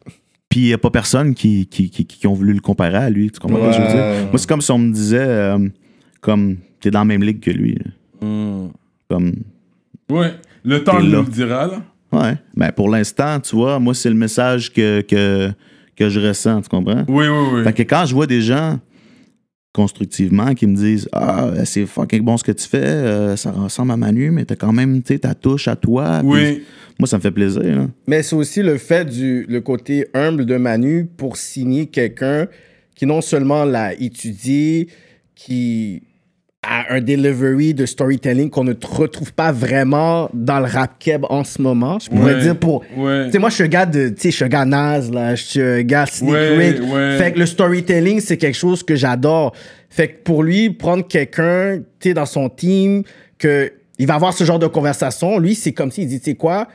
Puis il n'y a pas personne qui, qui, qui, qui ont voulu le comparer à lui. Tu comprends ce que je veux dire? Moi, c'est comme si on me disait, euh, comme, t'es dans la même ligue que lui. Hmm. Comme, Ouais. Le temps nous le dira, là. ouais. Mais pour l'instant, tu vois, moi, c'est le message que, que, que je ressens, tu comprends? Oui, oui, oui. Fait que quand je vois des gens constructivement qui me disent Ah, c'est fucking bon ce que tu fais, euh, ça ressemble à Manu, mais t'as quand même ta touche à toi. Oui. Moi, ça me fait plaisir. là. Mais c'est aussi le fait du le côté humble de Manu pour signer quelqu'un qui non seulement l'a étudié, qui a un delivery de storytelling qu'on ne retrouve pas vraiment dans le rap keb en ce moment. Je pourrais Ouais. dire pour. Ouais. Tu sais, moi, je suis un gars de. Tu sais, je suis un gars naze, là. Je suis un gars sneak Ouais. Fait que le storytelling, c'est quelque chose que j'adore. Fait que pour lui, prendre quelqu'un, tu sais, dans son team, que il va avoir ce genre de conversation, lui, c'est comme s'il dit, tu sais quoi,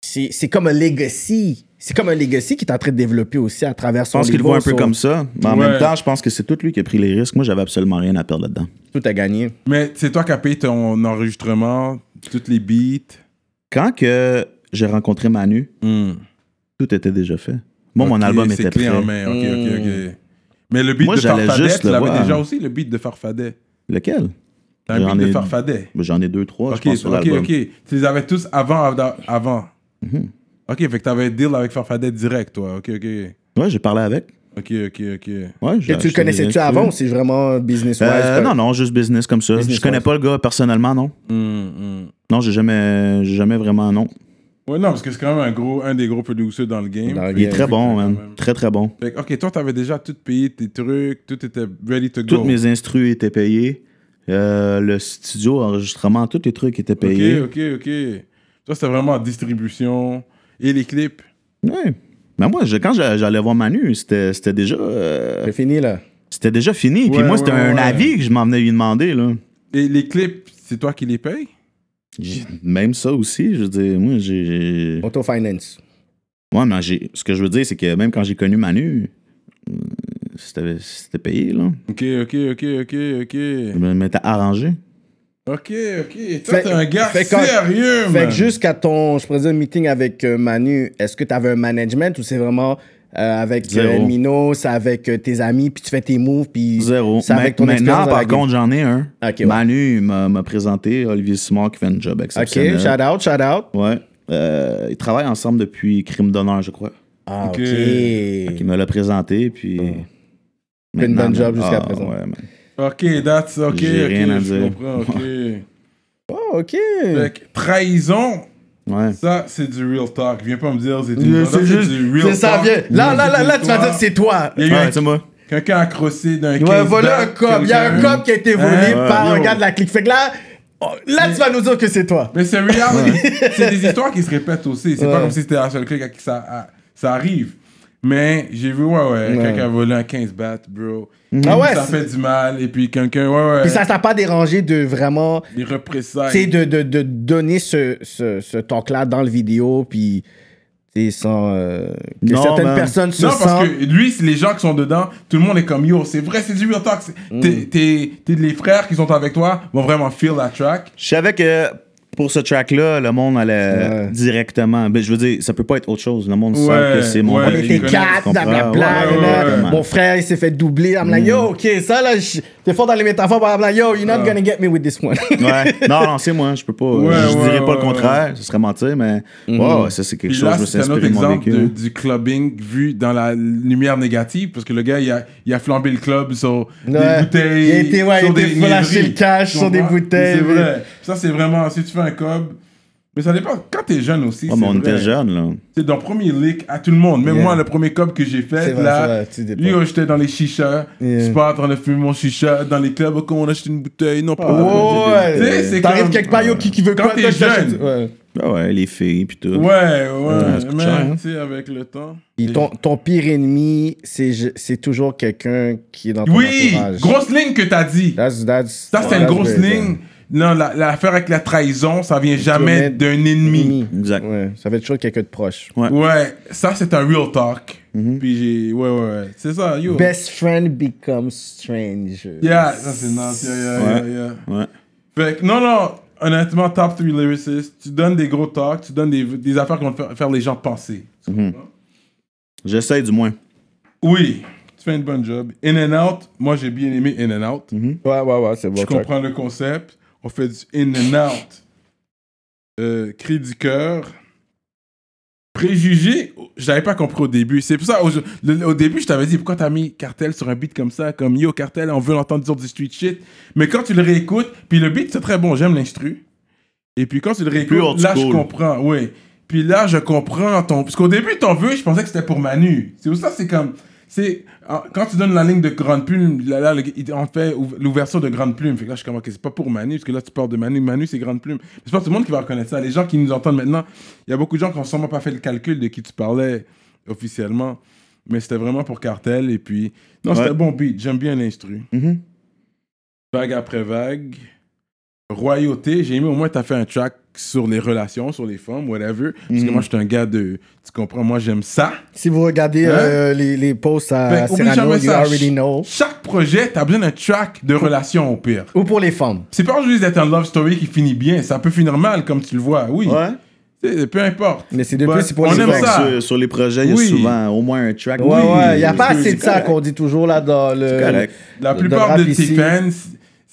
c'est c'est comme un legacy. C'est comme un legacy qui est en train de développer aussi à travers Je son pense qu'il le voit un peu comme ça. Mais en Ouais. même temps, je pense que c'est tout lui qui a pris les risques. Moi, j'avais absolument rien à perdre là-dedans. Tout a gagné. Mais c'est toi qui as payé ton enregistrement, toutes les beats. Quand que j'ai rencontré Manu, Hmm. tout était déjà fait. Moi, mon album était prêt. en main. Ok, ok, ok. Mais le beat Moi, de Farfadet, tu le l'avais déjà aussi, le beat de Farfadet. Lequel? T'as un beat de ai- Farfadet. J'en ai deux, trois, Ok, je pense, sur ok, l'album. ok. Tu les avais tous avant, avant. avant. Mhm. Ok, fait que t'avais un deal avec Farfadet direct, toi. Ok, ok. Ouais, j'ai parlé avec. Ok, ok, ok. Ouais, Et tu le acheté connaissais-tu avant ou c'est vraiment business-wise? Euh, comme- non, non, juste business comme ça. Business je connais wise. pas le gars personnellement, non. Hmm, hmm. Non, j'ai jamais, j'ai jamais vraiment, non. Ouais, non, parce que c'est quand même un, gros, un des gros producers dans le game. Dans le Il est game. très bon, man. Très, très bon. Fait que, ok, toi, t'avais déjà tout payé, tes trucs, tout était ready to go. Toutes mes instrus étaient payés. Euh, le studio, enregistrement, tous les trucs étaient payés. Ok, ok, ok. Toi, c'était vraiment en distribution et les clips. Ouais. Mais moi, je- quand j'a- j'allais voir Manu, c'était c'était déjà, euh, C'est fini, là. c'était déjà fini. Puis Ouais, moi, c'était ouais, un ouais. avis que je m'en venais lui demander. Là. Et les clips, c'est toi qui les payes? Même ça aussi, je veux dire, moi, j'ai. Auto-finance. Ouais, mais j'ai- ce que je veux dire, c'est que même quand j'ai connu Manu, euh, c'était c'était payé, là. Ok, ok, ok, ok, ok. Je me m'étais arrangé. Ok, ok. Toi, Fait- t'es un gars fait quand- sérieux, Fait man. que jusqu'à ton, je pourrais dire, meeting avec euh, Manu, est-ce que tu avais un management ou c'est vraiment euh, avec euh, Mino, c'est avec euh, tes amis, puis tu fais tes moves, puis Zéro. c'est avec ton Maintenant, par contre, j'en ai un. Ok, ouais. Manu il m'a m'a présenté Olivier Simard qui fait un job Ok, exceptionnel. shout out, shout out. Ouais. Euh, ils travaillent ensemble depuis Crime d'honneur, je crois. Ah, Ok. ok. Il me l'a présenté, puis. Fait une bonne job jusqu'à ah, présent. Ouais, man. Ok, that's ok. J'ai ok, rien à je dire. comprends, ok. <laughs> Oh, ok. fait que trahison, Ouais. ça, c'est du real talk. Viens pas me dire c'est Euh, du, C'est ça, juste, du real c'est ça, talk. viens. Là, là, là, là, tu vas dire histoire. c'est toi. Il y a eu Ouais, c'est moi. quelqu'un accroché d'un Ouais, voilà un cop. Il y a un cop qui a été volé Hein? par Yo. un gars de la clique. Fait que là, oh, là, tu vas nous dire que c'est toi. Mais c'est reality. <laughs> c'est des histoires qui se répètent aussi. C'est Ouais. pas comme si c'était la seule clique à qui ça, à- ça arrive. Mais j'ai vu, ouais, ouais, Ouais. quelqu'un a volé un 15 bat, bro. Ah ouais, Ça c'est- fait du mal. Et puis quelqu'un, ouais, ouais. Puis ça t'a pas dérangé de vraiment, Les représailles. tu sais, de, de, de donner ce, ce, ce talk-là dans le vidéo, puis, tu sais, sans euh, que Non, certaines man. personnes se Non, parce sentent. que lui, c'est les gens qui sont dedans, tout le monde est comme yo, c'est vrai, c'est du real talk. Mm. T'es- t'es- les frères qui sont avec toi vont vraiment feel la track. Je savais que pour ce track-là, le monde allait Ouais. directement. Ben, je veux dire, ça peut pas être autre chose. Le monde Ouais, sait que c'est mon ouais, On était quatre, blablabla. Ouais, ouais, là. ouais, ouais. Mon frère, il s'est fait doubler. I'm like, yo, ok, ça là, je- t'es fort dans les métaphores, blablabla. Yo, you're not gonna get me with this one. <laughs> Ouais. Non, non, c'est moi. Je peux pas. Ouais, je ouais, dirais pas ouais, le contraire. Ce serait mentir, mais. Ouais, ouais, ça, c'est quelque Puis chose. là, je me suis c'est un autre inspiré de mon exemple vécu. de- du clubbing vu dans la lumière négative, parce que le gars, il a, il a flambé le club sur des bouteilles. Il a été- ouais, sur il a été niaiseries. le cash sur des bouteilles, C'est vrai. Ça, c'est vraiment, si tu fais un cob, mais ça dépend. Quand t'es jeune aussi, Ouais, mais on était jeunes, là. C'est dans le premier lick à tout le monde. Même Yeah. moi, le premier cob que j'ai fait, vrai, là, yo, j'étais dans les chichas, Yeah. je pas en train de fumer mon chicha, dans les clubs, quand on achète une bouteille, non, pas Oh, Tu sais, ouais. c'est T'arrives comme- quelque part, yo, qui, qui veut Quand quoi, t'es jeune. Ouais. Ah ouais, les filles, puis tout. Ouais, ouais, mais hein. tu sais, avec le temps. Ton, ton pire ennemi, c'est toujours quelqu'un qui est dans ton Oui, entourage. grosse ligne que t'as dit. That's, that's, Ça, c'est une that's grosse ligne. Non, la- l'affaire avec la trahison, ça vient jamais d'un ennemi. Ennemi. Exact. Ouais, ça va être toujours quelqu'un de proche. Ouais. Ouais, ça, c'est un real talk. Mm-hmm. Puis j'ai. Ouais, ouais, ouais. C'est ça, yo. Best friend becomes stranger. Yeah, ça, c'est nice. Yeah, yeah, yeah, Ouais. yeah. Ouais. Fait que, non, non, honnêtement, top 3 lyricists, tu donnes des gros talks, tu donnes des, des affaires qui vont te faire, faire les gens penser. Mhm. comprends? J'essaie du moins. Oui, tu fais une bonne job. In and Out, moi j'ai bien aimé In and Out. Mhm. Ouais, ouais, ouais, c'est bon. Je comprends le concept. On fait du In and Out. Euh, cri du cœur. Préjugé, je l'avais pas compris au début. C'est pour ça, au, le- au début, je t'avais dit pourquoi t'as mis Cartel sur un beat comme ça, comme Yo Cartel, on veut l'entendre dire du street shit. Mais quand tu le réécoutes, puis le beat c'est très bon, j'aime l'instru. Et puis quand tu le réécoutes, là je comprends, oui. Puis là je comprends ton. Parce qu'au début, ton vœu, je pensais que c'était pour Manu. C'est pour ça, c'est comme. C'est ah, quand tu donnes la ligne de grande plume, là, là on fait ouv- l'ouverture de grande plume. Fait que là, je suis comme, ok, c'est pas pour Manu, parce que là, tu parles de Manu. Manu, c'est grande plume. C'est pas tout le monde qui va reconnaître ça. Les gens qui nous entendent maintenant, il y a beaucoup de gens qui n'ont sûrement pas fait le calcul de qui tu parlais officiellement. Mais c'était vraiment pour Cartel. Et puis, non, c'était Ouais. un bon beat. J'aime bien l'instru. Mhm. Vague après vague. Royauté, j'ai aimé au moins tu as fait un track sur les relations, sur les femmes, whatever. Parce que Mhm. moi, je suis un gars de. Tu comprends, moi, j'aime ça. Si vous regardez Hein? euh, les, les posts à Cyrano, jamais you ça. already know. Chaque projet, tu as besoin d'un track de relation au pire. Ou pour les femmes. C'est pas juste d'être un love story qui finit bien. Ça peut finir mal, comme tu le vois, oui. Ouais. Peu importe. Mais c'est depuis, But c'est pour on les aime gens. ça. Sur, sur les projets, il y a Oui. souvent au moins un track. Ouais, ouais, il n'y a pas assez de ça qu'on dit toujours là dans le. C'est correct. La de plupart de tes fans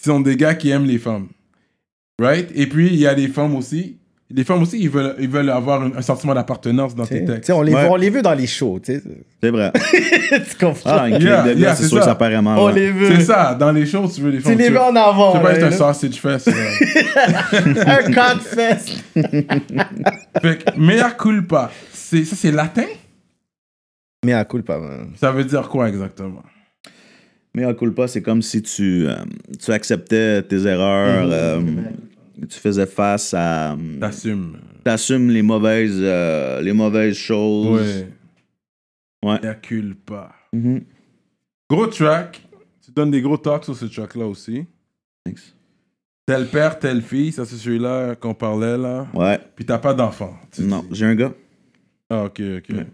sont des gars qui aiment les femmes. Right? Et puis, il y a des femmes aussi. Les femmes aussi, ils veulent, ils veulent avoir un, un sentiment d'appartenance dans tes textes. tu sais, on les, Ouais. on les veut dans les shows, tu sais. C'est vrai. <laughs> tu comprends? Ah, un clip Yeah, yeah, c'est sûr que ça. ça paraît mal. on ouais. les veut. C'est ça, dans les shows, tu veux les femmes. les tu veux veux- en avant. Tu veux pas être un sausage fest. <laughs> Un codfest. <laughs> fait que, mea culpa, ça c'est latin? Mais à cool pas man. Ça veut dire quoi exactement? Mais un culpa, c'est comme si tu, euh, tu acceptais tes erreurs, euh, tu faisais face à. T'assumes. T'assumes les mauvaises, euh, les mauvaises choses. Ouais. Ouais. Mea culpa. Mhm. Gros track. Tu donnes des gros talks sur ce track-là aussi. Thanks. Tel père, telle fille, ça c'est celui-là qu'on parlait là. Ouais. Puis t'as pas d'enfant. Non, j'ai un gars. Ah, ok, ok. Ouais.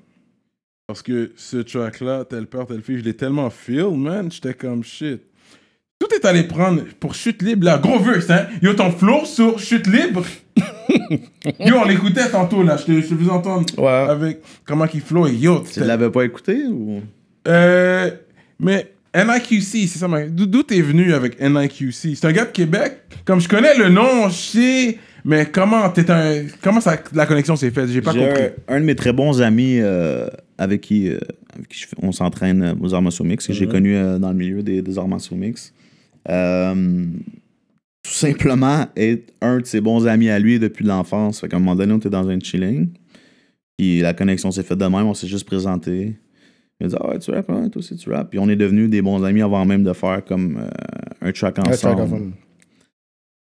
Parce que ce track-là, tel père, telle fille, je l'ai tellement feel, man. J'étais comme shit. Tout est allé prendre pour chute libre, là. Gros verse, hein. Yo, ton flow sur chute libre. <laughs> Yo, on l'écoutait tantôt, là. Je te, je te faisais entendre Ouais. avec comment qu'il flow. Et yo, Tu l'avais pas écouté ou? Euh, mais NIQC, c'est ça. ma- D'où d'où t'es venu avec NIQC C'est un gars de Québec? Comme je connais le nom, je sais. Mais comment t'es un, comment ça, la connexion s'est faite? J'ai pas compris. un, un de mes très bons amis euh, avec qui, euh, avec qui je fais- on s'entraîne euh, aux arts martiaux mix, que j'ai connu euh, dans le milieu des, des arts martiaux mix. Euh, tout simplement être un de ses bons amis à lui depuis l'enfance. Fait qu'à un moment donné, on était dans un chilling. Puis la connexion s'est faite de même, on s'est juste présenté. Il a dit Ah ouais, tu rappes, hein, toi aussi tu rappes. Puis on est devenus des bons amis avant même de faire comme euh, un track Un ensemble. track ensemble.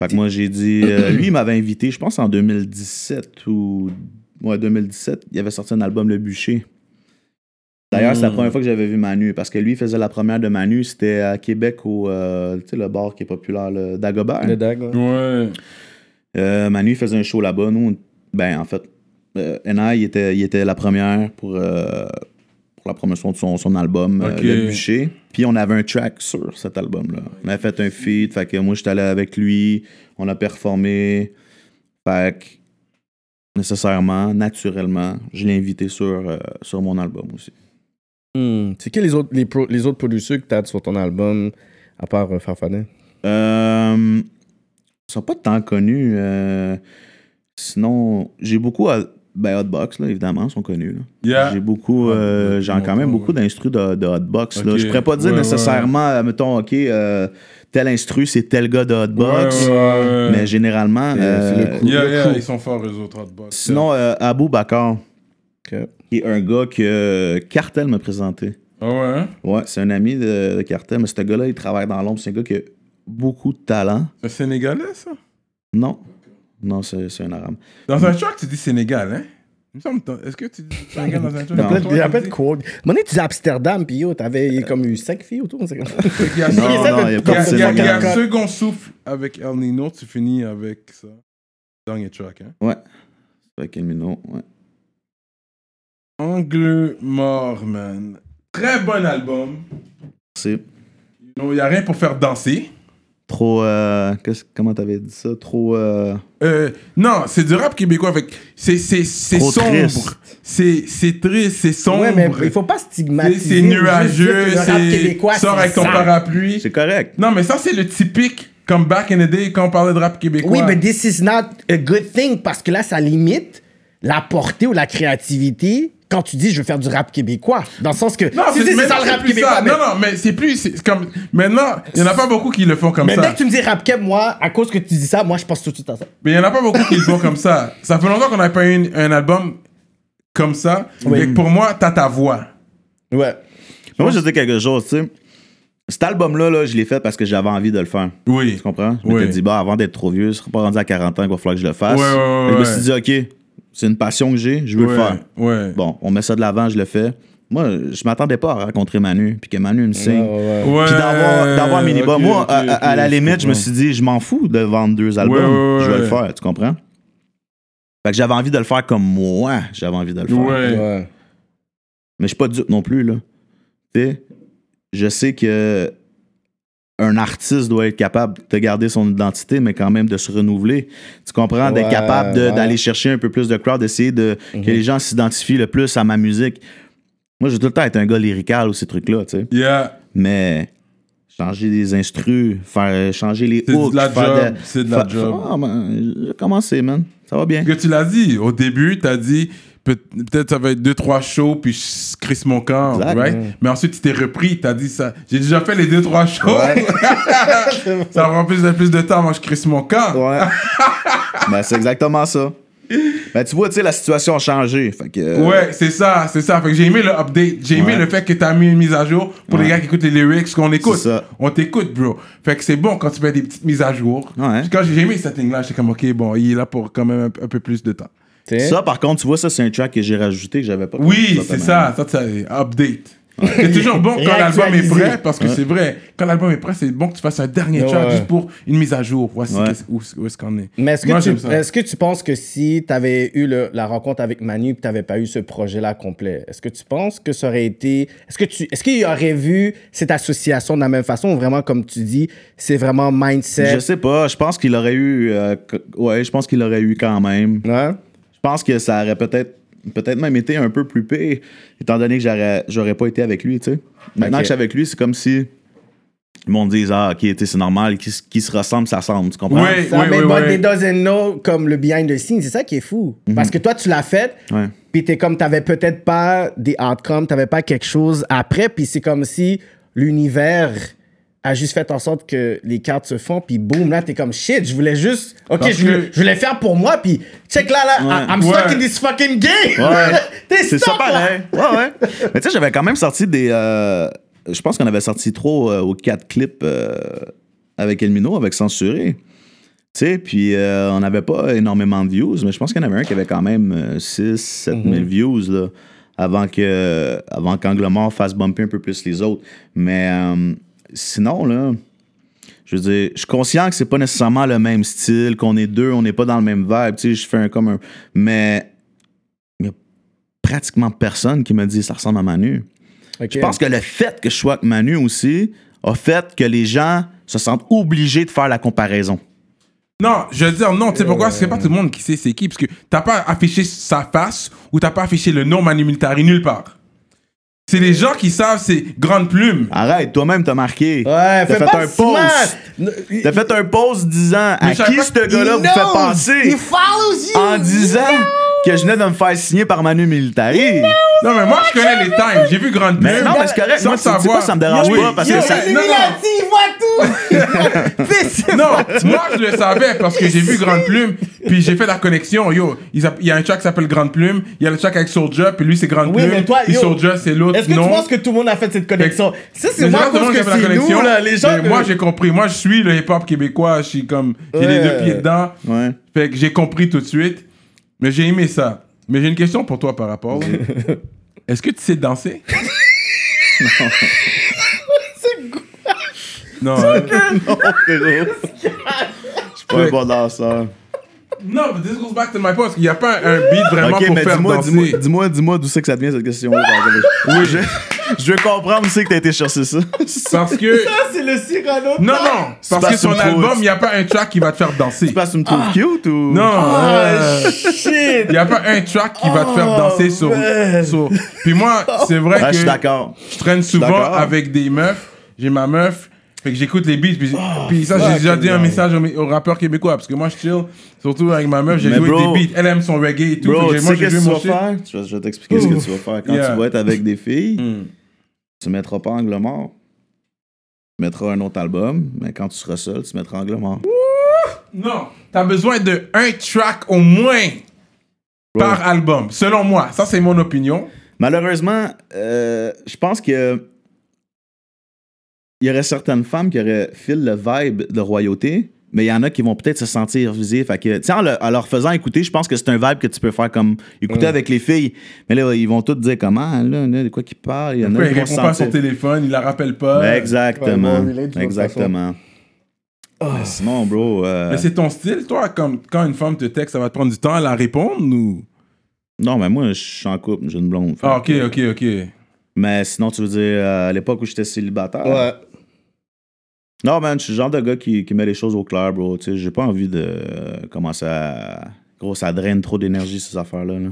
Fait que moi, j'ai dit. euh, <clears throat> lui, il m'avait invité, je pense en 2017 ou. Ouais, 2017. Il avait sorti un album, Le Bûcher. D'ailleurs, c'est la Mm. première fois que j'avais vu Manu. Parce que lui, il faisait la première de Manu. C'était à Québec, au. euh, tu sais, le bar qui est populaire, le Dagobert. Le dag, là. Ouais. Euh, Manu, il faisait un show là-bas. Nous, on- ben, en fait, euh, NI, il était, il était la première pour, euh, pour la promotion de son, son album, euh. Le Bûcher. Puis on avait un track sur cet album-là. On avait fait un feat, fait que moi, j'étais allé avec lui. On a performé. Fait que, nécessairement, naturellement, je l'ai invité sur, euh, sur mon album aussi. Hmm. C'est qui les autres, les, pro- les autres producteurs que t'as sur ton album, à part euh, Farfadet? Euh, ils sont pas tant connus. euh, sinon, j'ai beaucoup. à- Ben, Hotbox, là, évidemment, sont connus. là. Yeah. J'ai beaucoup. euh, Ouais, j'ai quand même beaucoup d'instrus de, de Hotbox. là. Je pourrais pas dire Ouais, nécessairement, euh, mettons, OK, euh, tel instru, c'est tel gars de Hotbox. Ouais, ouais, ouais. Mais généralement. C'est- euh, c'est le coup. Yeah, le yeah, ils sont forts, eux autres, Hotbox. Sinon, euh, Abou Bakar, Ok. qui est un gars que Cartel m'a présenté. Ah ouais, hein? Ouais, c'est un ami de, de Cartel, mais ce gars-là, il travaille dans l'ombre. C'est un gars qui a beaucoup de talent. C'est un Sénégalais, ça? Non. Non, c'est c'est un arabe. Dans un track, tu dis Sénégal, hein? Il me semble, t'as- est-ce que tu dis Sénégal dans un track? Il y a plein y a tu plein de dis- quotes. Mon tu dis Amsterdam, puis yo, t'avais comme eu 5 filles autour. c'est comme- <laughs> Il y a, Non, non, il y a il y a- pas de il y a- Sénégal. il y a un second souffle avec El Nino, tu finis avec ça. Dernier track, hein? Ouais. C'est avec Elmino, ouais. Angle mort, man. Très bon album. C'est Il n'y a rien pour faire danser. Trop. Euh, comment t'avais dit ça? Trop. Euh, Euh, non, c'est du rap québécois. C'est, c'est, c'est Trop sombre. C'est, c'est triste, c'est sombre. Ouais, mais il faut pas stigmatiser. c'est nuageux. C'est, sors c'est avec ton ça. parapluie. c'est correct. Non, mais ça, c'est le typique, comme back in the day, quand on parlait de rap québécois. Oui, mais this is not a good thing parce que là, ça limite la portée ou la créativité quand tu dis je veux faire du rap québécois. Dans le sens que Non, si c'est ça le rap québécois, ça. mais, Non, non, mais c'est plus. C'est comme, maintenant, il n'y en a pas beaucoup qui le font comme mais ça. dès que tu me dis rap québécois, moi, à cause que tu dis ça, moi, je pense tout de suite à ça. Mais il n'y en a pas beaucoup qui le font comme ça. Ça fait longtemps qu'on n'a pas eu une- un album comme ça. Oui. Et pour moi, t'as ta voix. Ouais. Mais moi, je dire quelque chose, tu sais. Cet album-là, là, je l'ai fait parce que j'avais envie de le faire. Oui. Tu comprends? Je Oui. m'étais dit, bah, avant d'être trop vieux, ce sera pas rendu à 40 ans qu'il va falloir que je le fasse. Ouais, ouais, ouais, Je me suis dit, OK, c'est une passion que j'ai, je veux ouais, le faire. Ouais. Bon, on met ça de l'avant, je le fais. Moi, je m'attendais pas à rencontrer Manu, puis que Manu me signe. Ouais, ouais. Ouais, Puis d'avoir, d'avoir un mini-bas. ok, Moi, à, la limite, je me suis dit, je m'en fous de vendre deux albums. Ouais, ouais, je vais le faire, tu comprends? Fait que j'avais envie de le faire comme moi, j'avais envie de le faire. Ouais. Ouais. Mais je suis pas dupe non plus, là. Tu sais, je sais que un artiste doit être capable de garder son identité, mais quand même de se renouveler. Tu comprends? D'être capable de- ouais. Mhm. d'aller chercher un peu plus de crowd, d'essayer de, que les gens s'identifient le plus à ma musique. Moi, j'ai tout le temps été un gars lyrical ou ces trucs-là, tu sais. Yeah. Mais changer des instrus, faire changer les C'est de hooks, la faire job, c'est de la fa- job. Ben, j'ai commencé, man. Ça va bien. Que tu l'as dit, au début, tu as dit peut-être ça va être deux, trois shows, puis je crisse mon camp, Exact. right? Mais ensuite, tu t'es repris, tu as dit ça. J'ai déjà fait les deux, trois shows. Ouais. <laughs> ça prend plus de, plus de temps, moi, je crisse mon camp. Ouais. ben, c'est exactement ça. Ben, tu vois, tu sais, la situation a changé. Fait que, euh, Ouais, c'est ça, c'est ça. Fait que j'ai aimé le update. J'ai aimé Ouais. le fait que t'as mis une mise à jour pour les gars qui écoutent les lyrics, qu'on écoute. Ça. On t'écoute, bro. Fait que c'est bon quand tu fais des petites mises à jour. Ouais. Quand j'ai aimé cette ligne-là, j'étais comme, ok, bon, il est là pour quand même un, un peu plus de temps. Ça, par contre, tu vois, ça, c'est un track que j'ai rajouté que j'avais pas. Oui, c'est ça. Ça, c'est update. C'est toujours bon quand l'album est prêt, parce que c'est vrai, quand l'album est prêt, c'est bon que tu fasses un dernier Ouais, track ouais. juste pour une mise à jour. Voici Ouais. où, où est-ce qu'on est. Mais est-ce Moi, que, j'aime tu, ça. est-ce que tu penses que si tu avais eu le- la rencontre avec Manu et que tu n'avais pas eu ce projet-là complet, est-ce que tu penses que ça aurait été. Est-ce que tu est-ce qu'il aurait vu cette association de la même façon ou vraiment, comme tu dis, c'est vraiment mindset? Je sais pas. Je pense qu'il aurait eu. euh, ouais, je pense qu'il aurait eu quand même. Ouais. Je pense que ça aurait peut-être peut-être même été un peu plus pire, étant donné que j'aurais, j'aurais pas été avec lui, tu sais. Maintenant que je suis avec lui, c'est comme si le monde dise Ah, ok, tu sais, c'est normal, qui, se- qui se ressemble, ça ressemble, tu comprends? Ouais. Ça, mais oui, oui. they doesn't know comme le behind the scenes, c'est ça qui est fou. Parce que toi, tu l'as fait, Ouais. puis t'es comme, t'avais peut-être pas des outcomes, t'avais pas quelque chose après, puis c'est comme si l'univers a juste fait en sorte que les cartes se font, puis boum, là, t'es comme, shit, je voulais juste, ok, Parce je voulais, que- je voulais faire pour moi, puis check là, là, Ouais. I'm stuck Ouais. in this fucking game. Ouais. <laughs> t'es C'est stuck, ça là. Ouais, ouais. Mais tu sais, j'avais quand même sorti des. euh, je pense qu'on avait sorti trois ou quatre clips euh, avec Elmino, avec Censuré. Tu sais, puis euh, on n'avait pas énormément de views, mais je pense qu'il y en avait un qui avait quand même 6, 7 000 views, là, avant que avant qu'Angle Mort fasse bumper un peu plus les autres. Mais euh, sinon, là, je veux dire, je suis conscient que c'est pas nécessairement le même style, qu'on est deux, on n'est pas dans le même vibe, tu sais, je fais un comme un. Mais il y a pratiquement personne qui me dit ça ressemble à Manu. Je pense que le fait que je sois avec Manu aussi a fait que les gens se sentent obligés de faire la comparaison. Non, je veux dire non, tu sais pourquoi? C'est pas tout le monde qui sait c'est qui, parce que t'as pas affiché sa face ou t'as pas affiché le nom Manu Militari nulle part. C'est les gens qui savent c'est Grande Plume. Arrête, toi-même t'as marqué. Ouais, T'as fais fait pas un post. T'as fait un post disant à Mais qui ce gars-là vous fait penser He follows you. en disant que je venais de me faire signer par Manu Militari. Non, mais moi je connais les times. J'ai vu Grande Plume. Mais non, mais c'est correct. Moi, tu quoi, ça me dérange Oui. pas parce Yo, que ça. non, non. il voit tout. <laughs> Non, moi je le savais parce que j'ai vu Grande Plume, puis j'ai fait la connexion. Yo, il y a un track qui s'appelle Grande Plume, il y a le track avec Soulja, puis lui c'est Grande Oui, Plume, mais toi, puis Soulja c'est l'autre. Est-ce que non. tu penses que tout le monde a fait cette connexion? Ça, c'est moi, pas je tout le pense monde que qui a fait la c'est nous, connexion. là, les gens. Moi j'ai compris. Moi je suis le hip-hop québécois, je suis comme. J'ai les deux pieds dedans. Ouais. Fait que j'ai compris tout de suite. Mais j'ai aimé ça. Mais j'ai une question pour toi par rapport. <laughs> Est-ce que tu sais danser? <laughs> non. hein? <laughs> Non, frérot. Je suis pas un bon danseur. Non, but this goes back to my point. Parce qu'il n'y a pas un beat vraiment Ok, pour mais faire dis-moi, danser. dis-moi, dis-moi, dis-moi d'où c'est que ça devient cette question-là. par exemple. Oui, je, je veux comprendre où c'est que t'as été chercher ça. <laughs> Parce que. Ça, c'est le Cyrano. Non, non. Parce que son album, il n'y a pas un track qui va te faire danser. Tu passes une trouve cute ou? Non. Ah, euh, shit. Il n'y a pas un track qui va te faire danser sur, man. sur- Puis moi, c'est vrai Ouais, que je suis d'accord. je traîne souvent avec des meufs. J'ai ma meuf. Fait que j'écoute les beats. Puis, puis ça, j'ai déjà dit un message aux, aux rappeurs québécois. Parce que moi, je chill. Surtout avec ma meuf, j'ai Mais joué bro- des beats. Elle aime son reggae et tout. Bro, Fait que tu moi, sais j'ai joué que tu mon faire? Je vais, t'expliquer ce que tu vas faire. Quand Yeah. tu vas être avec des filles, Hmm. Tu mettras pas angle mort. Tu mettras un autre album, mais quand tu seras seul, tu mettras angle mort. Non, t'as besoin de un track au moins par album, selon moi. Ça, c'est mon opinion. Malheureusement, euh, je pense que il y aurait certaines femmes qui auraient fil le vibe de royauté, mais il y en a qui vont peut-être se sentir visées. Fait que, en, le- en leur faisant écouter, je pense que c'est un vibe que tu peux faire comme écouter avec les filles. Mais là, ils vont toutes dire comment, là, là, de quoi qu'ils parlent. Il y en a qui vont se répond pas à son sentir. téléphone, il la rappelle pas. Ben, exactement. Ouais, relate, exactement. Mais sinon, bro. euh, Mais c'est ton style, toi, comme quand une femme te texte, ça va te prendre du temps à la répondre ou? Non, mais moi, je suis en couple, j'ai une blonde. Ah, ok, ok, ok. Mais sinon, tu veux dire, euh, à l'époque où j'étais célibataire, Ouais. Non, man, je suis le genre de gars qui, qui met les choses au clair, bro. Tu sais, j'ai pas envie de euh, commencer à. Gros, ça draine trop d'énergie, ces affaires-là. là.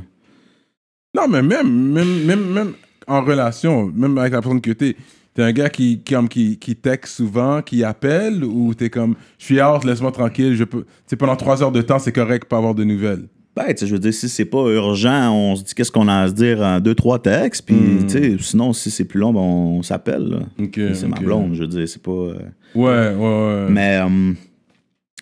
Non, mais même, même, même, même en relation, même avec la personne que t'es, t'es un gars qui, qui, qui, qui texte souvent, qui appelle, ou t'es comme, je suis out, laisse-moi tranquille, je peux. Tu pendant trois heures de temps, c'est correct pas avoir de nouvelles? Ben, tu sais, je veux dire, si c'est pas urgent, on se dit qu'est-ce qu'on a à se dire en deux, trois textes. Puis, tu sais, sinon, si c'est plus long, ben, on s'appelle. là. Ok, c'est ma blonde, je veux dire, c'est pas. euh, Ouais, ouais, ouais. Mais euh,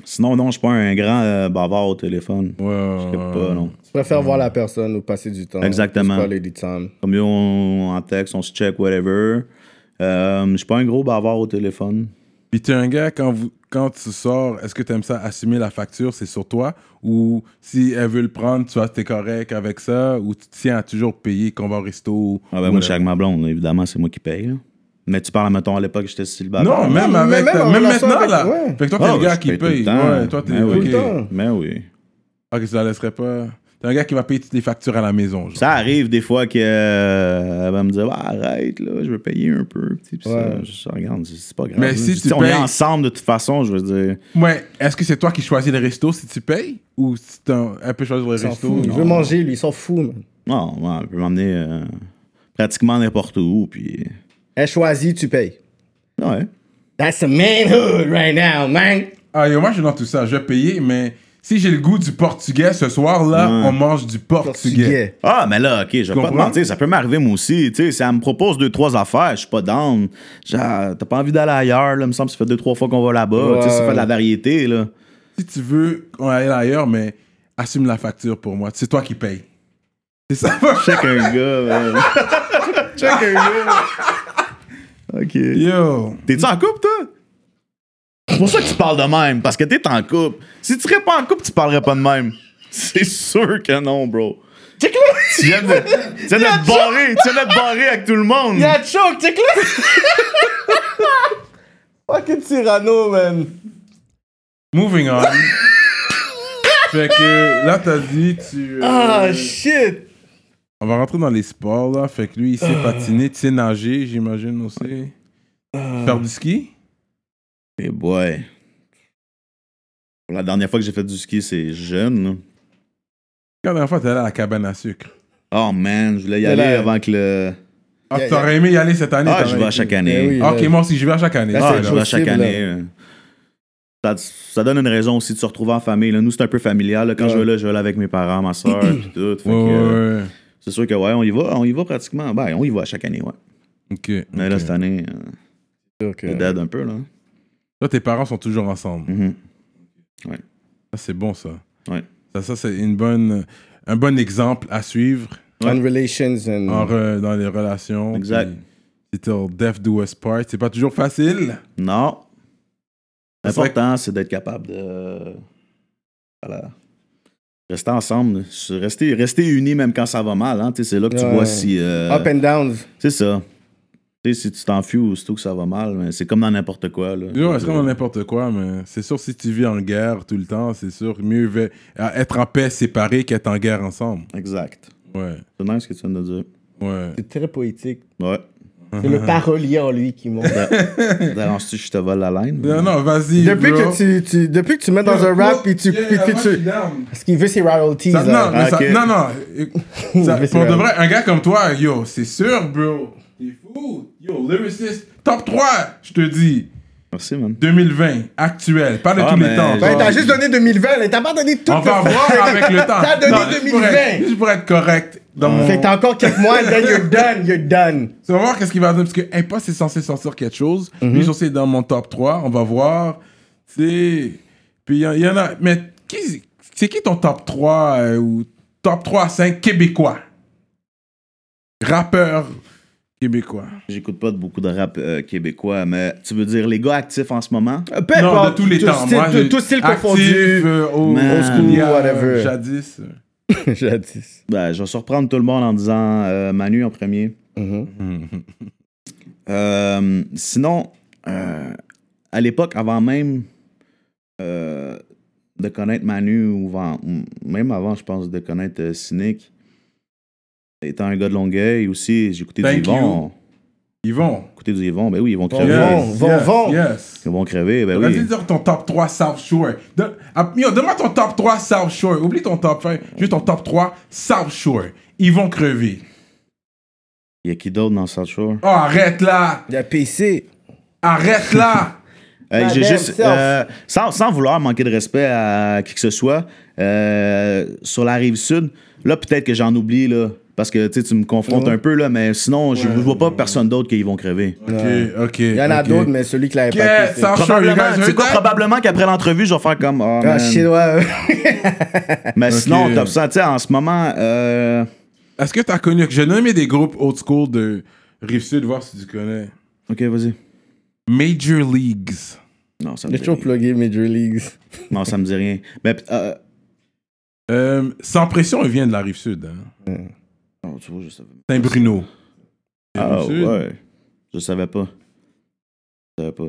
sinon, non, je suis pas un grand euh, bavard au téléphone. Ouais, ouais, Je sais ouais. pas, non. Tu préfères voir la personne ou passer du temps. Exactement. Quality time. Comme on, en texte, on se check, whatever. Euh, je suis pas un gros bavard au téléphone. Puis t'es un gars, quand, vous, quand tu sors, est-ce que t'aimes ça assumer la facture, c'est sur toi? Ou si elle veut le prendre, tu vois, t'es correct avec ça? Ou tu tiens à toujours payer quand on va au resto ou Ah ben, moi, je suis avec ma blonde, évidemment, c'est moi qui paye. là. Mais tu parles, mettons, à l'époque, j'étais célibataire. Non, même, mais avec, même même maintenant, avec- là. ouais. Fait que toi, t'es Ah, le gars qui paye. Ouais, toi, t'es. Ben oui. ok. Tout le temps. Mais oui. Ah, que ça la laisserait pas? T'es un gars qui va payer toutes les factures à la maison. Genre. Ça arrive des fois qu'elle va me dire Ah, arrête, là, je veux payer un peu. Puis ça, je dis, regarde, c'est pas grave. Mais si tu dis, on est payes- ensemble de toute façon, je veux dire. Ouais, est-ce que c'est toi qui choisis le resto si tu payes Ou si t'as un- elle peut choisir le resto? Il veut manger, lui, il s'en fout, man. Non, ouais, elle peut m'emmener euh, pratiquement n'importe où. Puis. Elle choisit, tu payes. Ouais. That's a manhood right now, man. Ah, yo, moi, je suis dans tout ça. Je vais payer, mais si j'ai le goût du portugais ce soir-là, Ouais. on mange du portugais. Portugais. Ah, mais là, ok, je vais pas te mentir, ça peut m'arriver moi aussi. Tu sais, si elle me propose deux, trois affaires, je suis pas down. Genre, t'as pas envie d'aller ailleurs, là, il me semble que ça fait deux, trois fois qu'on va là-bas. Tu sais, ça Ouais. fait de la variété, là. Si tu veux, on aille ailleurs, mais assume la facture pour moi. C'est toi qui payes. C'est ça. <laughs> Check un gars, man. Check un gars. Ok. Yo. T'es-tu en couple, toi? C'est pour ça que tu parles de même, parce que t'es en couple. Si tu serais pas en couple, tu parlerais pas de même. <laughs> C'est sûr que non, bro. Tu viens de, tu viens de te barrer, tu viens de te barrer avec tout le monde. Il y a choc, check là. <laughs> Fucking Cyrano, man. Moving on. <laughs> fait que là, t'as dit, tu. euh, Ah, shit. On va rentrer dans les sports, là. Fait que lui, il sait patiner, tu sais nager, j'imagine aussi. Faire du ski? Eh boy. La dernière fois que j'ai fait du ski, c'est jeune. là. La dernière fois, t'es allé à la cabane à sucre. Oh man, je voulais y Mais aller là- avant que le. Ah, t'aurais aimé y aller cette année Ah, je vais à chaque année. Eh oui. Ah, ok, là. moi aussi, je vais à chaque année. Là, Ah, je vais à chaque année. euh. Ça, ça donne une raison aussi de se retrouver en famille. là. Nous, c'est un peu familial. là. Quand Ouais. je vais là, je vais là avec mes parents, ma soeur, <clears throat> puis tout. Fait que, Ouais, euh, ouais. C'est sûr que ouais, on y va, on y va pratiquement. Ben, on y va à chaque année, ouais. Ok. Mais là, cette année, euh, Ok. c'est dead un peu, là. Toi, tes parents sont toujours ensemble. Ça, c'est bon, ça. Ouais. Ça, ça c'est une bonne, un bon exemple à suivre On relations and. en re- dans les relations. Exact. C'est till death do us part. C'est pas toujours facile. Non. L'important, c'est d'être capable de. Voilà. Rester ensemble. Rester, rester unis même quand ça va mal. Hein. C'est là que tu Ouais. vois si. euh, Up and downs. C'est ça. Tu sais, si tu t'enfuis aussitôt que ça va mal, mais c'est comme dans n'importe quoi. Là. Yo, c'est comme n'importe quoi, mais c'est sûr, si tu vis en guerre tout le temps, c'est sûr, mieux être en paix séparés qu'être en guerre ensemble. Exact. Ouais, C'est nice ce que tu viens de dire. ouais. C'est très poétique. Ouais. C'est le parolier en lui qui monte. Dérange-tu je te vole la laine? Non, non, vas-y. depuis, bro. que tu, tu- depuis que tu mets dans un rap puis tu. Yeah, puis- tu-. Parce qu'il veut ses royalties. Ça- non, mais ça- non, non. <laughs> C'est pour de vrai, un gars comme toi, yo, c'est sûr, bro. T'es fou. Yo, lyricist, top 3, je te dis. Merci, man. 2020, actuel, pas de Ah, tous les temps. Ben, t'as juste donné 2020, là. T'as pas donné tout. On va le- voir avec le temps. <laughs> T'as donné Non, juste pour 2020. être- Juste pour être correct dans mon... Fait que t'as encore quelques mois, then you're done, you're done. <laughs> On va voir qu'est-ce qu'il va donner, parce que Impost est censé sortir quelque chose. Mhm. Lui, est censé être dans mon top 3. On va voir. C'est... Puis il y, en- il y en a... Mais qui... c'est qui ton top 3 euh, ou top 3 à 5 québécois? Rappeur québécois. J'écoute pas beaucoup de rap euh, québécois, mais tu veux dire les gars actifs en ce moment? Euh, Peu non, importe, de tous les tout temps. style- Moi, tout- j'ai- tout style actif, confondu. euh, Man. old school, yeah, whatever. Jadis. <laughs> Jadis. Ben, je vais surprendre tout le monde en disant euh, Manu en premier. Euh, sinon, euh, à l'époque, avant même euh, de connaître Manu, ou même avant, je pense, de connaître euh, Cynic, étant un gars de Longueuil aussi, j'écoutais du Thank Yvon. you. Vont. Côté du Yvon, ben oui, ils vont crever. Vont, vont, yes, vont. Yes. Ils vont crever, ben Vas-y oui. dire ton top 3 South Shore. De- ah, yo, Donne-moi ton top 3 South Shore. Oublie ton top 5. Juste ton top 3 South Shore. Ils vont crever. Il y a qui d'autre dans South Shore? Oh, arrête là. Il y a PC. Arrête là. <laughs> Euh, j'ai juste, euh, sans, sans vouloir manquer de respect à qui que ce soit, euh, sur la rive sud, là, peut-être que j'en oublie, là, parce que tu me confrontes un peu, là, mais sinon, je ne vois pas personne d'autre qui vont crever. Ok, ok. Il y en a d'autres, mais celui qui l'avait Yeah, pas Probablement, guys tu sais heard quoi, probablement qu'après l'entrevue, je vais faire comme. Oh, Ah, ouais. <laughs> Mais sinon, top 100, tu sais, en ce moment, euh, Est-ce que tu as connu. J'ai nommé des groupes old school de Rive-Sud, voir si tu connais. Ok, vas-y. Major Leagues. Non, ça me J'ai dit toujours plugué Major Leagues. <laughs> Non, ça me dit rien. Mais, euh, Euh, sans pression, il vient de la Rive-Sud. Hein. Oh, tu vois, je savais. Saint-Bruno. Ah, ouais. Je savais pas. Je savais pas.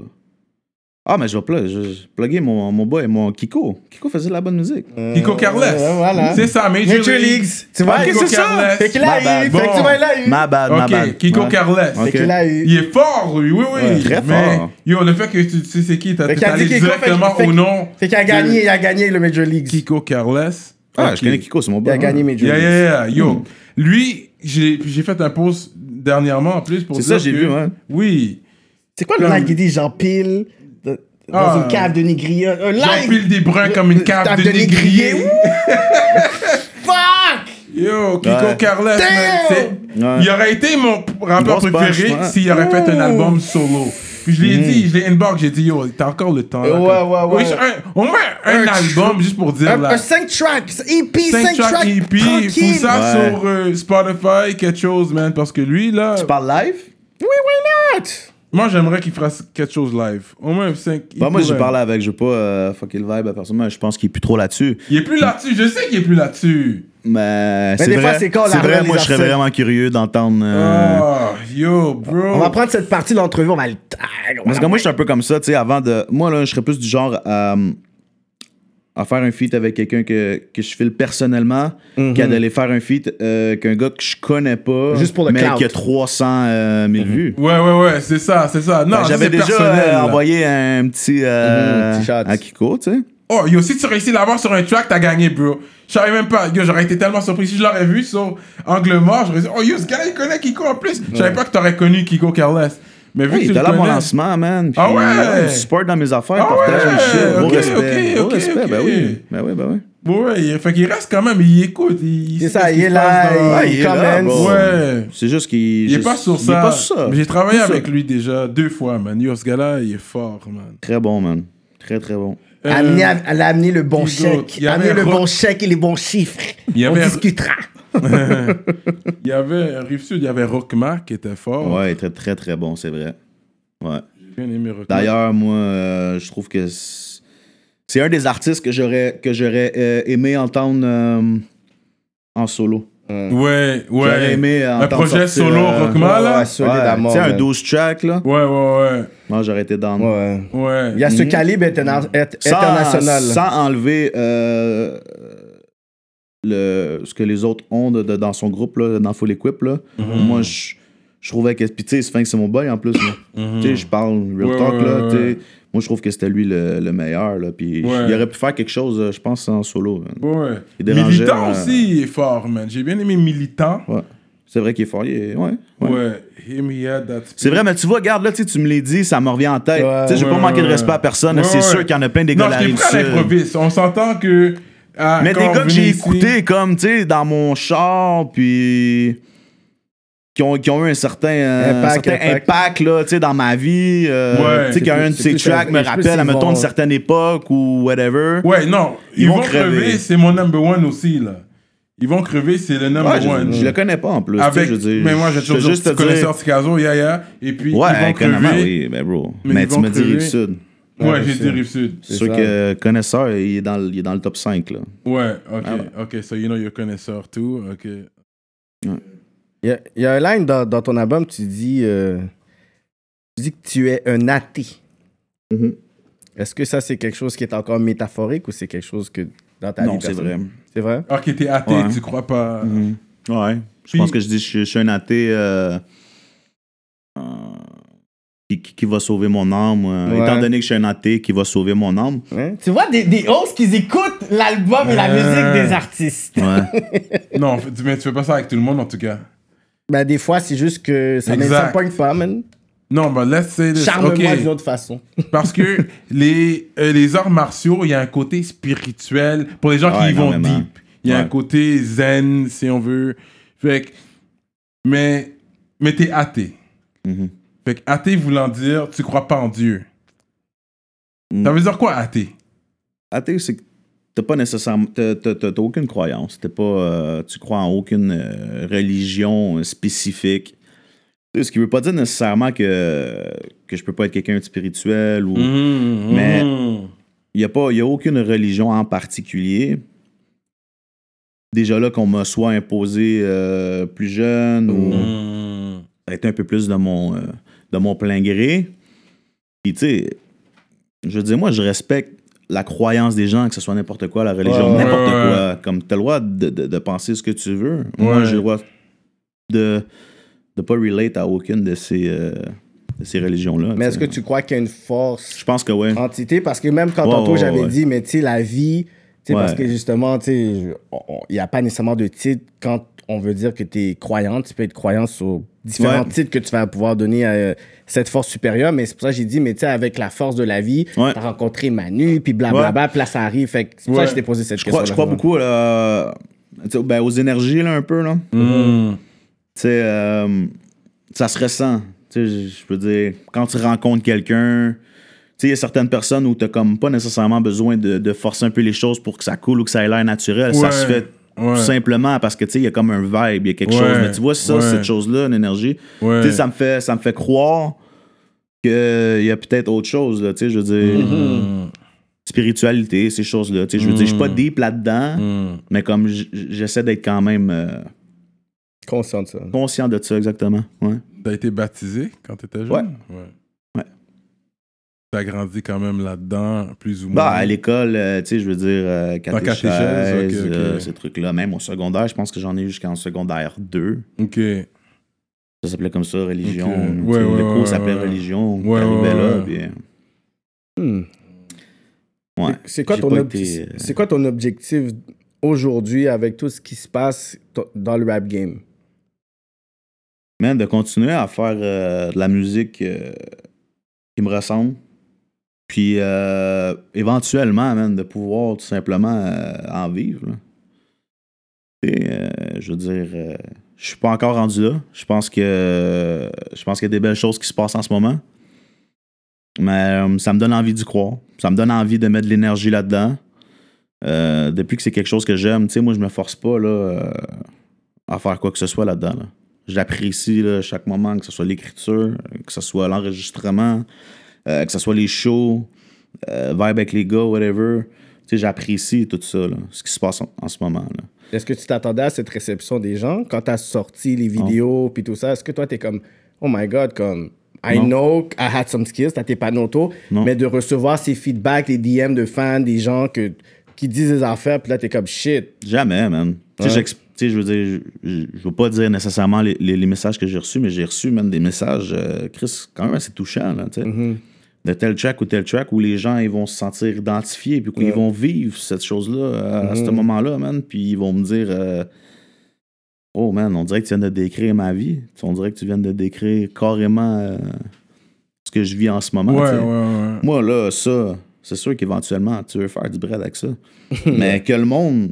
Ah, mais je vais plug, je, je plugger mon, mon boy, mon Kiko. Kiko faisait de la bonne musique. Kiko Carles. Euh, voilà. C'est ça, Major, Major Leagues. Tu vois, Ah, c'est Kiko ça. Carles. Fait qu'il a My bad. eu. Fait que tu vois, il a eu. Ma bad, ma bad. Ok, Kiko Ouais. Carles. Ok. Fait qu'il a eu. Il est fort, lui, oui, oui. Ouais, très Mais, fort. Yo, le fait que tu sais c'est qui, t'as allé directement fait- au nom Fait qu'il a gagné, il a gagné le Major Leagues. Kiko Carles. Ah, Ok. je connais Kiko, c'est mon Il boy. a gagné Major Yeah, Leagues. yeah, yeah. Yo, lui, j'ai j'ai fait un post dernièrement en plus pour C'est dire ça, j'ai que- vu, ouais. Oui. C'est quoi le Comme- live qui dit Jean Pile de- dans Ah. une cave de négrier? Un live! J'empile des bruns comme une cave de négrier. <laughs> Fuck! Yo, Kiko Ouais. Carles, man, c'est- Ouais. il aurait été mon rappeur Grosse préféré ouais. s'il aurait fait un album solo. Puis je l'ai dit, je l'ai inbox, j'ai dit, yo, t'as encore le temps. là, Ouais, comme- ouais, ouais. Oui, un- au moins un, Un album juste pour dire Un, là. un 5 tracks, EP, 5 5 tracks, tracks EP, tranquille. fous ça Ouais. sur euh, Spotify, quelque chose, man, parce que lui, là, Tu parles live? Oui, why not? Moi, j'aimerais qu'il fasse quelque chose live. Au moins 5. Bah, moi, j'ai parlé avec, je veux pas euh, fucker le vibe à personne, mais je pense qu'il est plus trop là-dessus. Il est plus là-dessus, je sais qu'il est plus là-dessus. Mais, c'est des fois, vrai, c'est quand on c'est la vrai moi, je serais vraiment curieux d'entendre. euh, Oh, yo, bro. On va prendre cette partie de l'entrevue, on va le Parce que moi, je suis un peu comme ça, tu sais, avant de. Moi, là, je serais plus du genre à, à faire un feat avec quelqu'un que, que je file personnellement qu'à d'aller faire un feat euh, qu'un gars que je connais pas. Juste pour le Mais clout. qui a 300 euh, 000 vues. Ouais, ouais, ouais, c'est ça, c'est ça. Non, Ben, J'avais déjà personnel, euh, là. envoyé un petit, euh, Mhm, petit shot. à Kiko, tu sais. Oh, yo, si tu réussis à l'avoir sur un track, t'as gagné, bro. Je savais même pas. Yo, j'aurais été tellement surpris. Si je l'aurais vu sur Angle Mort, j'aurais dit, oh, yo, ce gars-là, il connaît Kiko en plus. Je savais pas que t'aurais connu Kiko Carles. Mais vu Hey, que il tu le mon lancement, man. Puis, Ah ouais? ouais, il support dans mes affaires, Ah partage ouais? mes shit. Gros Ok, respect. ok, gros ok, respect, ok. ben oui. Ben oui, ben oui. Bon, ouais, il- fait qu'il reste quand même, il écoute. Il, C'est ça, il est là, il- il bro. Ouais. C'est juste qu'il. Il est je- pas sur il ça. est pas sur ça. Mais J'ai travaillé avec lui déjà deux fois, man. Yo, ce gars-là, il est fort, man. Très bon, man. Très, très bon. Euh, Amener, elle a amené le bon chèque. il y avait Amener le bon chèque et les bons chiffres. Il y On discutera. <laughs> Il y avait, à Rive-Sud, il y avait Rockma qui était fort. Ouais, il était très, très bon, c'est vrai. Ouais. J'ai bien aimé Rockma. D'ailleurs, moi, euh, je trouve que c'est un des artistes que j'aurais que j'aurais euh, aimé entendre euh, en solo. Ouais, J'aurais ouais. aimé Un projet sortir, solo euh, Rockma, là? Ouais, solide Ouais, à tu mort, sais, un man. 12 track, là. Ouais, ouais, ouais. Moi, j'aurais été down. Ouais. Ouais. Il y a ce Mhm. calibre interna- int- Sans- international. Sans, enlever euh, le, ce que les autres ont de- de- dans son groupe, là, dans Full Equip. Là. Mhm. Moi, je, je trouvais que. Puis, tu sais, Sphinx, c'est mon boy en plus. Tu sais, je parle real Ouais, talk. ouais, là, Moi, je trouve que c'était lui le, le meilleur. Là, puis, Ouais. il aurait pu faire quelque chose, euh, je pense, en solo. man. Ouais. Il dérangeait, Militant euh, aussi, il est fort, man. J'ai bien aimé Militant. Ouais. C'est vrai qu'il est fort. il est- ouais, C'est vrai, mais tu vois, regarde, là, tu sais, tu me l'as dit, ça me revient en tête. Ouais, tu sais, je ouais, pas manquer de ouais. respect à personne. Ouais, c'est ouais. sûr qu'il y en a plein des Non, gars je rive sud. l'improviste. On s'entend que. ah, Mais des gars que j'ai écoutés comme, tu sais, dans mon char, puis qui ont, qui ont eu un certain, euh, un Impact, certain impact. impact, là, tu sais, dans ma vie. euh, Ouais. tu sais, qu'un de ces tracks me je rappelle, admettons, vont- une certaine époque ou whatever. Ouais, non. Ils, Ils vont, vont crever, crever. c'est mon number one aussi, là. Ils vont crever, c'est le number Ouais, je, one. je le connais pas en plus. Avec, je veux dire, mais moi, j'ai je toujours dit, juste te tu connais dire- Sorticazo, ya, ya. Et puis, ils Ouais, vont connaissant, crever. oui, ben bro. Mais Mais, ils tu vont me dis crever. Rive-Sud. Ouais, j'ai dit Rive-Sud. C'est C'est sûr que connaisseur, il est, dans le, top 5, là. Ouais, ok, Ah ok, so you know you're connaisseur tout, ok. Il y, a, il y a un line dans, dans ton album, tu dis, euh, tu dis que tu es un athée. Mhm. Est-ce que ça, c'est quelque chose qui est encore métaphorique ou c'est quelque chose que dans ta vie Non, c'est vrai. C'est vrai? Ok, t'es athée, Ouais. tu crois pas? Mhm. Ouais. Je Puis- pense que je dis je, suis- je suis un athée. euh, euh, qui, qui- qui va sauver mon âme. euh, Ouais. Étant donné que je suis un athée, qui va sauver mon âme. Hein? Tu vois, des, des hosts qui écoutent l'album et la musique des artistes. Ouais. <laughs> Non, mais tu fais pas ça avec tout le monde en tout cas. Ben, des fois, c'est juste que ça ne pointe pas, man. Non, but let's say this. Charme-moi Ok. d'une autre façon. <laughs> Parce que les, euh, les arts martiaux, il y a un côté spirituel pour les gens qui y vont deep. Il y a un côté zen, si on veut. Fait que, mais, mais t'es athée. Mhm. Fait que athée voulant dire tu crois pas en Dieu. Mm. Ça veut dire quoi athée? Athée, c'est que t'as pas nécessairement. T'as, t'as- t'as- t'as aucune croyance. T'es pas, euh, tu crois en aucune euh, religion spécifique. Ce qui veut pas dire nécessairement que, que je peux pas être quelqu'un de spirituel ou. Mm. Mais- Il n'y a, pas- y a aucune religion en particulier. Déjà là qu'on m'a soit imposé euh, plus jeune ou ça a été un peu plus de mon, de mon plein gré. Puis tu sais, je veux dire, moi je respecte la croyance des gens, que ce soit n'importe quoi, la religion, Ouais, n'importe ouais, quoi. Comme tu as le droit de, de- de penser ce que tu veux. Moi j'ai le droit de ne pas relate à aucune de ces, euh, de ces religions-là. Mais est-ce que tu crois qu'il y a une force Je pense que oui. entité parce que même quand Ouais, tantôt ouais, j'avais ouais. dit mais tu sais la vie tu sais Ouais. parce que justement tu il n'y a pas nécessairement de titre quand on veut dire que tu es croyante tu peux être croyante sur différents Ouais. titres que tu vas pouvoir donner à euh, cette force supérieure mais c'est pour ça que j'ai dit mais tu sais avec la force de la vie Ouais. t'as rencontré Manu puis blablabla puis là ça arrive fait que c'est pour ça que je t'ai posé cette Je question crois, je crois beaucoup euh, ben, aux énergies, là, un peu. Là. Mm. Tu sais, euh, ça se ressent. Tu sais, je peux dire, quand tu rencontres quelqu'un, tu sais, il y a certaines personnes où tu n'as comme pas nécessairement besoin de, de forcer un peu les choses pour que ça coule ou que ça ait l'air naturel. Ça se fait ouais. tout simplement parce que, tu sais, il y a comme un vibe, il y a quelque Ouais, chose. Mais tu vois, ça, ouais. cette chose-là, une énergie, Ouais. tu sais, ça me fait, ça me fait croire qu'il y a peut-être autre chose, là, tu sais, je veux dire, Mm. spiritualité, ces choses-là. Tu sais, je veux dire, je suis pas Mm. deep là-dedans, Mm. mais comme j'essaie d'être quand même euh, conscient de ça conscient de ça, exactement. Ouais. T'as été baptisé quand t'étais jeune? Ouais. T'as grandi quand même là-dedans, plus ou moins? Bah, à l'école, euh, tu sais, je veux dire, euh, catéchèse, catéchèse, ok, ok. euh, ces trucs-là. Même au secondaire, je pense que j'en ai eu jusqu'en secondaire 2. Ok. Ça s'appelait comme ça, religion. Ok. tu sais, Ouais, ouais, le cours s'appelait ouais. religion. Ouais, là, ouais. puis, euh, Hmm. ouais. c'est quoi ton ob- été, euh, c'est quoi ton objectif aujourd'hui avec tout ce qui se passe dans le rap game? Man, de continuer à faire euh, de la musique euh, qui me ressemble. Puis euh, éventuellement, man, de pouvoir tout simplement euh, en vivre. là. Sais, euh, je veux dire, je suis pas encore rendu là. Je pense que je pense qu'il y a des belles choses qui se passent en ce moment. Mais ça me donne envie d'y croire. Ça me donne envie de mettre de l'énergie là-dedans. Depuis que c'est quelque chose que j'aime, tu sais, moi, je me force pas là, à faire quoi que ce soit là-dedans. là. J'apprécie chaque moment, que ce soit l'écriture, que ce soit l'enregistrement, euh, que ce soit les shows, euh, vibe avec les gars, whatever. Tu sais, j'apprécie tout ça, là, ce qui se passe en, en ce moment. Là. Est-ce que tu t'attendais à cette réception des gens quand t'as sorti les vidéos puis tout ça? Est-ce que toi, t'es comme, oh my God, comme, I Non. know I had some skills, t'as tes panautos, Non. mais de recevoir ces feedbacks, les DM de fans, des gens que, qui disent des affaires, puis là, t'es comme, shit. Jamais, man. Tu sais, tu je veux dire, je, veux pas dire nécessairement les, les- les messages que j'ai reçus, mais j'ai reçu, man, des messages, euh, Chris, quand même assez touchants, là, tu sais. Mhm. De tel track ou tel track où les gens, ils vont se sentir identifiés, puis qu'ils Ouais. vont vivre cette chose-là euh, à ce Mhm. moment-là, man, puis ils vont me dire, euh, oh, man, on dirait que tu viens de décrire ma vie. On dirait que tu viens de décrire carrément euh, ce que je vis en ce moment, Ouais, ouais. Moi, là, ça, c'est sûr qu'éventuellement, tu veux faire du bread avec ça. <laughs> Mais que le monde,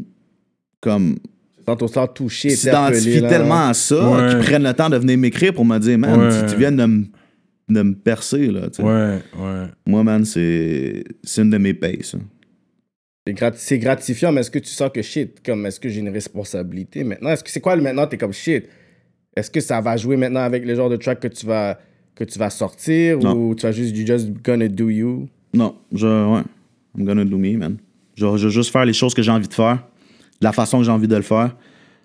comme, Quand on sent touché, s'identifie tellement à ça Ouais. qu'ils prennent le temps de venir m'écrire pour me dire, man, Ouais. tu, tu viens de me, de me percer, là. tu sais. Ouais, ouais. Moi, man, c'est c'est une de mes payes, ça. C'est grat- c'est gratifiant, mais est-ce que tu sens que shit, comme, est-ce que j'ai une responsabilité maintenant? Est-ce que c'est quoi le maintenant? T'es comme shit? Est-ce que ça va jouer maintenant avec le genre de track que tu vas, que tu vas sortir Non. ou tu vas juste, you just gonna do you? Non, je, ouais, I'm gonna do me, man. Je, je vais juste faire les choses que j'ai envie de faire, de la façon que j'ai envie de le faire,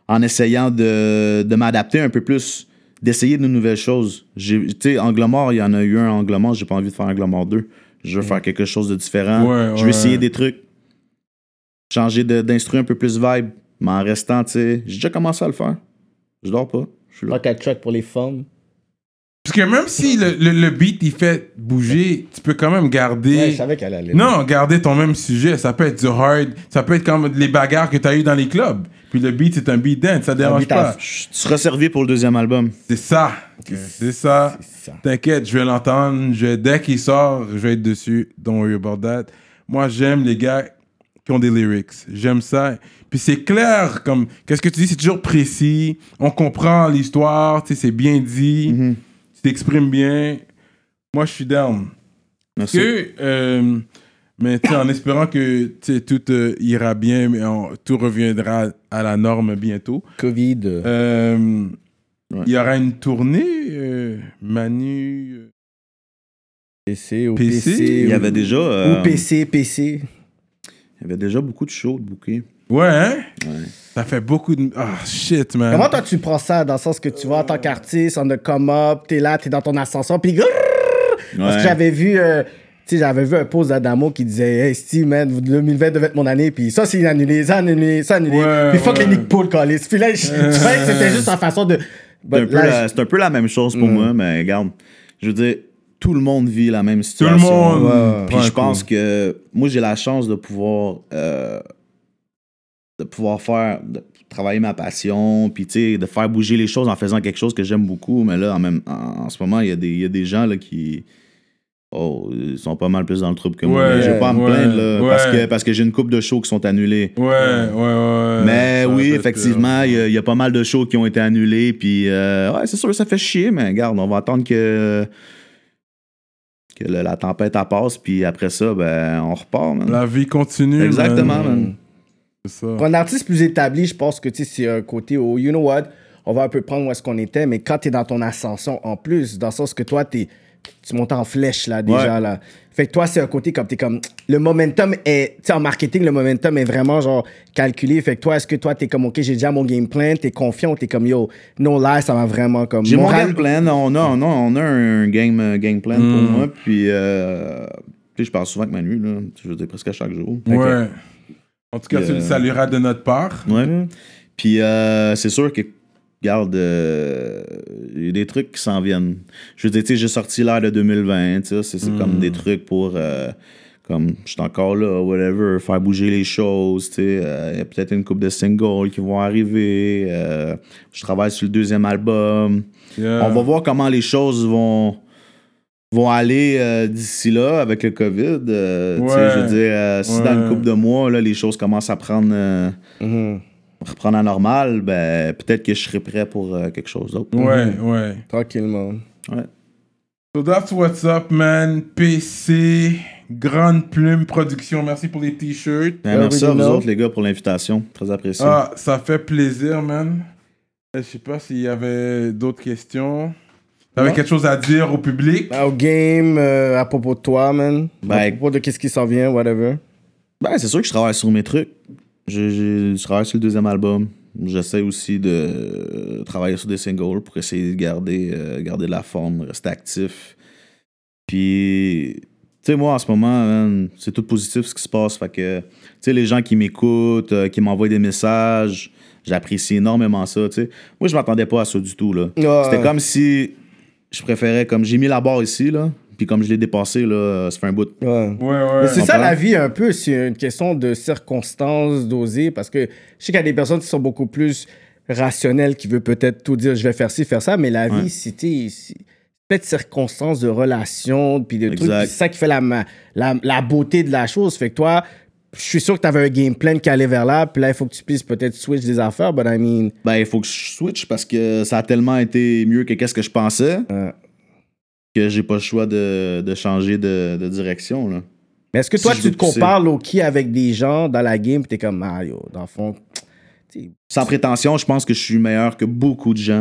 en essayant de, de m'adapter un peu plus, d'essayer de nouvelles choses. J'ai- Tu sais, Anglomore, il y en a eu un Anglomore, j'ai pas envie de faire Anglomore 2. Je veux faire quelque chose de différent. Ouais, je veux ouais. essayer des trucs, changer de- d'instru un peu plus vibe, mais en restant, tu sais, j'ai déjà commencé à le faire. Je dors pas. Je suis là. Pas qu'un track pour les femmes. Parce que même si le, le, le beat il fait bouger, tu peux quand même garder. Ouais, je savais qu'elle allait. non, garder ton même sujet. Ça peut être du hard, ça peut être comme les bagarres que tu as eu dans les clubs. Puis le beat, c'est un beat dance, ça dérange beat pas. Tu seras servi pour le deuxième album. C'est ça. C'est ça. T'inquiète, je vais l'entendre. Dès qu'il sort, je vais être dessus. Don't worry about that. Moi, j'aime les gars qui ont des lyrics. J'aime ça. Puis c'est clair, comme, qu'est-ce que tu dis, c'est toujours précis. On comprend l'histoire, tu sais, c'est bien dit. Tu t'exprimes bien. Moi, je suis down. Merci. Que, euh, mais en espérant que tout euh, ira bien, mais on- tout reviendra à la norme bientôt. Covid. euh, Ouais. Il y aura une tournée, euh, Manu. PC ou PC, PC. Il y ou- avait déjà. euh, Ou PC, PC. Il y avait déjà beaucoup de shows de bouquets. Ouais, hein? Ouais. Ça fait beaucoup de. Ah, shit, man. Comment toi tu prends ça dans le sens que tu vois en tant qu'artiste, on a come up, t'es là, t'es dans ton ascension, puis parce que j'avais vu, euh, sais, j'avais vu un post d'Adamo qui disait, hey Steve, man, 2020 devait être mon année, puis ça c'est annulé, ça annulé, ça annulé, Ouais, puis fuck ouais. les Nick Paul, callis. Puis là, je, je trouvais que c'était juste en façon de. C'est un, peu la, c'est un peu la même chose pour Mm. moi, mais regarde, je veux dire, tout le monde vit la même Tout situation. le monde. Ouais. Puis je cool. pense que moi, j'ai la chance de pouvoir, euh, de pouvoir faire, de travailler ma passion, puis tu sais, de faire bouger les choses en faisant quelque chose que j'aime beaucoup. Mais là, en, même, en, en ce moment, il y, a des- il y a des gens là, qui. Oh, ils sont pas mal plus dans le trouble que moi. Ouais, Je vais pas à me ouais, plaindre là, parce que, parce que j'ai une coupe de shows qui sont annulés. Ouais, ouais, ouais. Mais oui, effectivement, peur. il y, a- il y a pas mal de shows qui ont été annulés. Puis, euh, ouais, c'est sûr, ça fait chier, mais regarde, on va attendre que, que le- la tempête elle passe. Puis après ça, ben, on repart. man. La vie continue. Exactement, man. C'est ça. Pour un artiste plus établi, je pense que tu sais, c'est un côté où, you know what, on va un peu prendre où est-ce qu'on était, mais quand tu es dans ton ascension en plus, dans le sens que toi, t'es- tu montes en flèche là déjà. Ouais. Là. Fait que toi, c'est un côté comme tu comme. Le momentum est. Tu sais, en marketing, le momentum est vraiment genre calculé. Fait que toi, est-ce que toi, tu es comme, OK, j'ai déjà mon game plan, tu es confiant ou tu es comme, yo, no lie, ça va vraiment comme. J'ai mon game plan. On a, on a, on a un game, euh, game plan pour Mm. moi. Puis, euh, tu sais, je parle souvent avec Manu, là. Je veux dire, presque à chaque jour. Ouais. En tout cas, Puis, tu le euh, salueras de notre part. Ouais. Puis euh, c'est sûr que, regarde, euh, il y a des trucs qui s'en viennent. Je veux dire, tu sais, j'ai sorti l'air de 2020, tu sais, c'est comme des trucs pour, euh, comme, je suis encore là, whatever, faire bouger les choses, tu sais. euh, Il y a peut-être une coupe de singles qui vont arriver. je travaille sur le deuxième album. Yeah. On va voir comment les choses vont vont aller euh, d'ici là avec le COVID. euh, Ouais. Je veux dire, euh, si Ouais. dans une couple de mois, là, les choses commencent à prendre, Mhm. Reprendre à normal, ben, peut-être que je serai prêt pour euh, quelque chose d'autre. Ouais, ouais. Tranquillement. Ouais. So that's what's up, man. PC, Grande Plume Production. Merci pour les t-shirts. Ben, merci à vous autres, les gars, pour l'invitation. Très apprécié. Ah, ça fait plaisir, man. Euh, Je sais pas s'il y avait d'autres questions. T'avais Non. quelque chose à dire au public? Au game, euh, à propos de toi, man. à Ben, propos de qu'est-ce qui s'en vient, whatever. Ben, c'est sûr que je travaille sur mes trucs. Je, je- je travaille sur le deuxième album. J'essaie aussi de euh, travailler sur des singles pour essayer de garder, euh, garder de la forme, rester actif. Puis, tu sais, moi, en ce moment, c'est tout positif ce qui se passe. Fait que, tu sais, les gens qui m'écoutent, euh, qui m'envoient des messages, j'apprécie énormément ça, tu sais. Moi, je m'attendais pas à ça du tout, là. Ouais. C'était comme si je préférais, comme j'ai mis la barre ici, là, puis comme je l'ai dépassé, là, ça fait un bout. Ouais. Ouais, ouais. C'est ça la vie un peu, c'est une question de circonstances, d'oser, parce que je sais qu'il y a des personnes qui sont beaucoup plus rationnelles, qui veulent peut-être tout dire, je vais faire ci, faire ça, mais la Ouais. vie, c'était c'est peut-être circonstances de relations, puis de trucs, Exact. c'est ça qui fait la, la, la beauté de la chose. Fait que toi, je suis sûr que tu avais un game plan qui allait vers là, puis là, il faut que tu puisses peut-être switch des affaires, but I mean, Ben, il faut que je switch parce que ça a tellement été mieux que qu'est-ce que je pensais Ouais. Que j'ai pas le choix de, de changer de, de direction. Là. mais est-ce que Si toi, tu te compares low-key avec des gens dans la game, puis t'es comme, ah, yo, dans le fond, <tsk> tu Sans prétention, je pense que je suis meilleur que beaucoup de gens.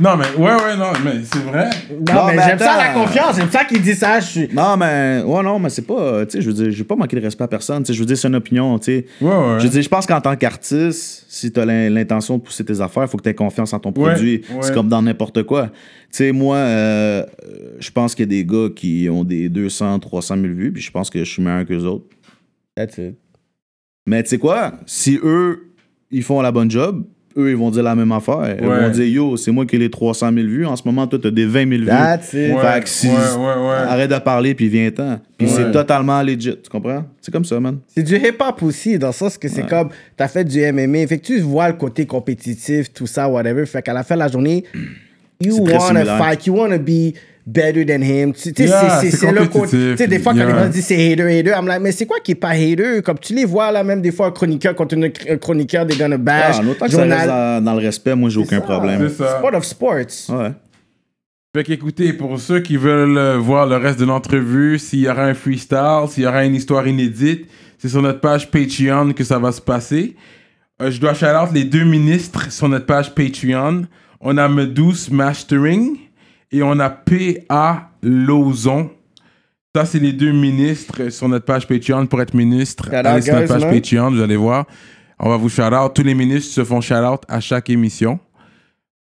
Non, mais ouais, ouais, non, mais c'est vrai. Non, Non, mais, mais j'aime ça la confiance, j'aime ça qu'il dit ça. Je suis. Non, mais ouais, non, mais c'est pas. Tu sais, je veux dire, je vais pas manquer de respect à personne. Tu sais, je veux dire, c'est une opinion. Tu sais. Ouais, ouais. Je veux dire, je pense qu'en tant qu'artiste, si tu as l'intention de pousser tes affaires, il faut que tu aies confiance en ton Ouais, produit. ouais. C'est comme dans n'importe quoi. Tu sais, moi, euh, euh, je pense qu'il y a des gars qui ont des 200, 300 000 vues, puis je pense que je suis meilleur qu'eux autres. That's it. Mais tu sais quoi? Si eux, ils font la bonne job, eux, ils vont dire la même affaire. Ils vont dire Yo, c'est moi qui ai les 300 000 vues. En ce moment, toi, t'as des 20 000 vues. That's it. Ouais, Fait que si- ouais, ouais, ouais. Arrête de parler, puis viens-t'en. Puis Ouais. c'est totalement legit, tu comprends? C'est comme ça, man. C'est du hip-hop aussi, dans le sens que c'est comme, t'as fait du MMA, fait que tu vois le côté compétitif, tout ça, whatever. Fait qu'à la fin de la journée, <clears throat> you wanna similaire. fight, you wanna be better than him. Tu sais, Yeah, c'est- le côté. Tu sais, des fois, quand Yeah. les gens disent c'est hater, hater, I'm like, mais c'est quoi qui est pas hater? Comme tu les vois, là, même des fois, un chroniqueur contre un chroniqueur, des gonna bash. Ah, en autant que ça journal- reste dans, le respect, moi, j'ai aucun ça. problème. Sport of sports. Ouais. Fait qu'écoutez, pour ceux qui veulent euh, voir le reste de l'entrevue, s'il y aura un freestyle, s'il y aura une histoire inédite, c'est sur notre page Patreon que ça va se passer. Euh, je dois shout out les deux ministres sur notre page Patreon. On a Medus Mastering et on a P.A. Lozon. Ça, c'est les deux ministres sur notre page Patreon pour être ministre. Shout out, Allez sur notre guys, page man. Patreon, vous allez voir. On va vous shout out. Tous les ministres se font shout out à chaque émission.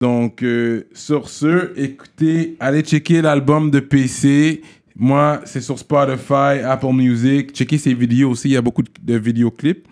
Donc, euh, sur ce, écoutez, allez checker l'album de PC. Moi, c'est sur Spotify, Apple Music. Checkez ses vidéos aussi, il y a beaucoup de, de vidéoclips.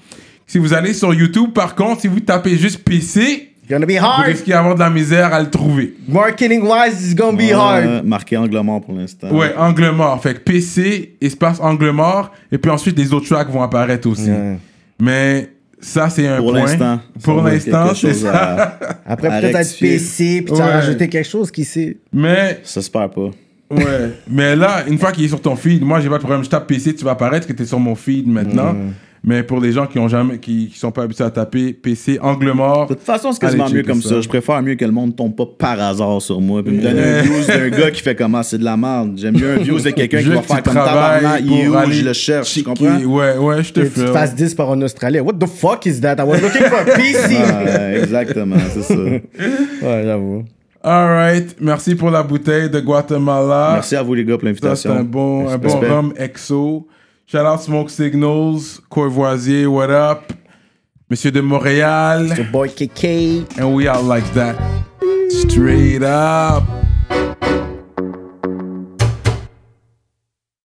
Si vous allez sur YouTube, par contre, si vous tapez juste PC, Gonna be vous hard. risquez d'avoir de la misère à le trouver. Marketing wise, it's gonna be hard. Marqué angle mort pour l'instant. Ouais, angle mort. Fait que PC, espace angle mort, et puis ensuite les autres tracks vont apparaître aussi. Ouais. Mais ça, c'est un Pour point. l'instant. Pour l'instant, c'est ça. à- <laughs> Après, peut-être être. PC, puis tu as Ouais. rajouté quelque chose qui sait? Mais Ça se perd pas. Ouais, <laughs> mais là, une fois qu'il est sur ton feed, moi j'ai pas de problème. Je tape PC, tu vas apparaître que tu es sur mon feed maintenant. Mais pour les gens qui ont jamais, qui, qui sont pas habitués à taper PC, angle mort. De toute façon, c'est quasiment mieux comme ça. ça. Je préfère mieux que le monde tombe pas par hasard sur moi. Puis me donne un views d'un gars qui fait comment c'est de la merde. J'aime mieux un <laughs> views de quelqu'un qui va faire comme tabarnak. Il est pour où? aller Je le cherche. Tu comprends? Ouais, ouais, je te Que tu te fais. fasses 10 par un Australien. What the fuck is that? I was looking for a <laughs> PC. Ouais, exactement, c'est ça. <laughs> ouais, j'avoue. Alright, merci pour la bouteille de Guatemala. Merci à vous, les gars, pour Ça, c'est l'invitation. un bon, un bon rhum EXO. Shout out Smoke Signals, Courvoisier, what up? Monsieur de Montréal. Your boy KK. And we are like that. Straight up.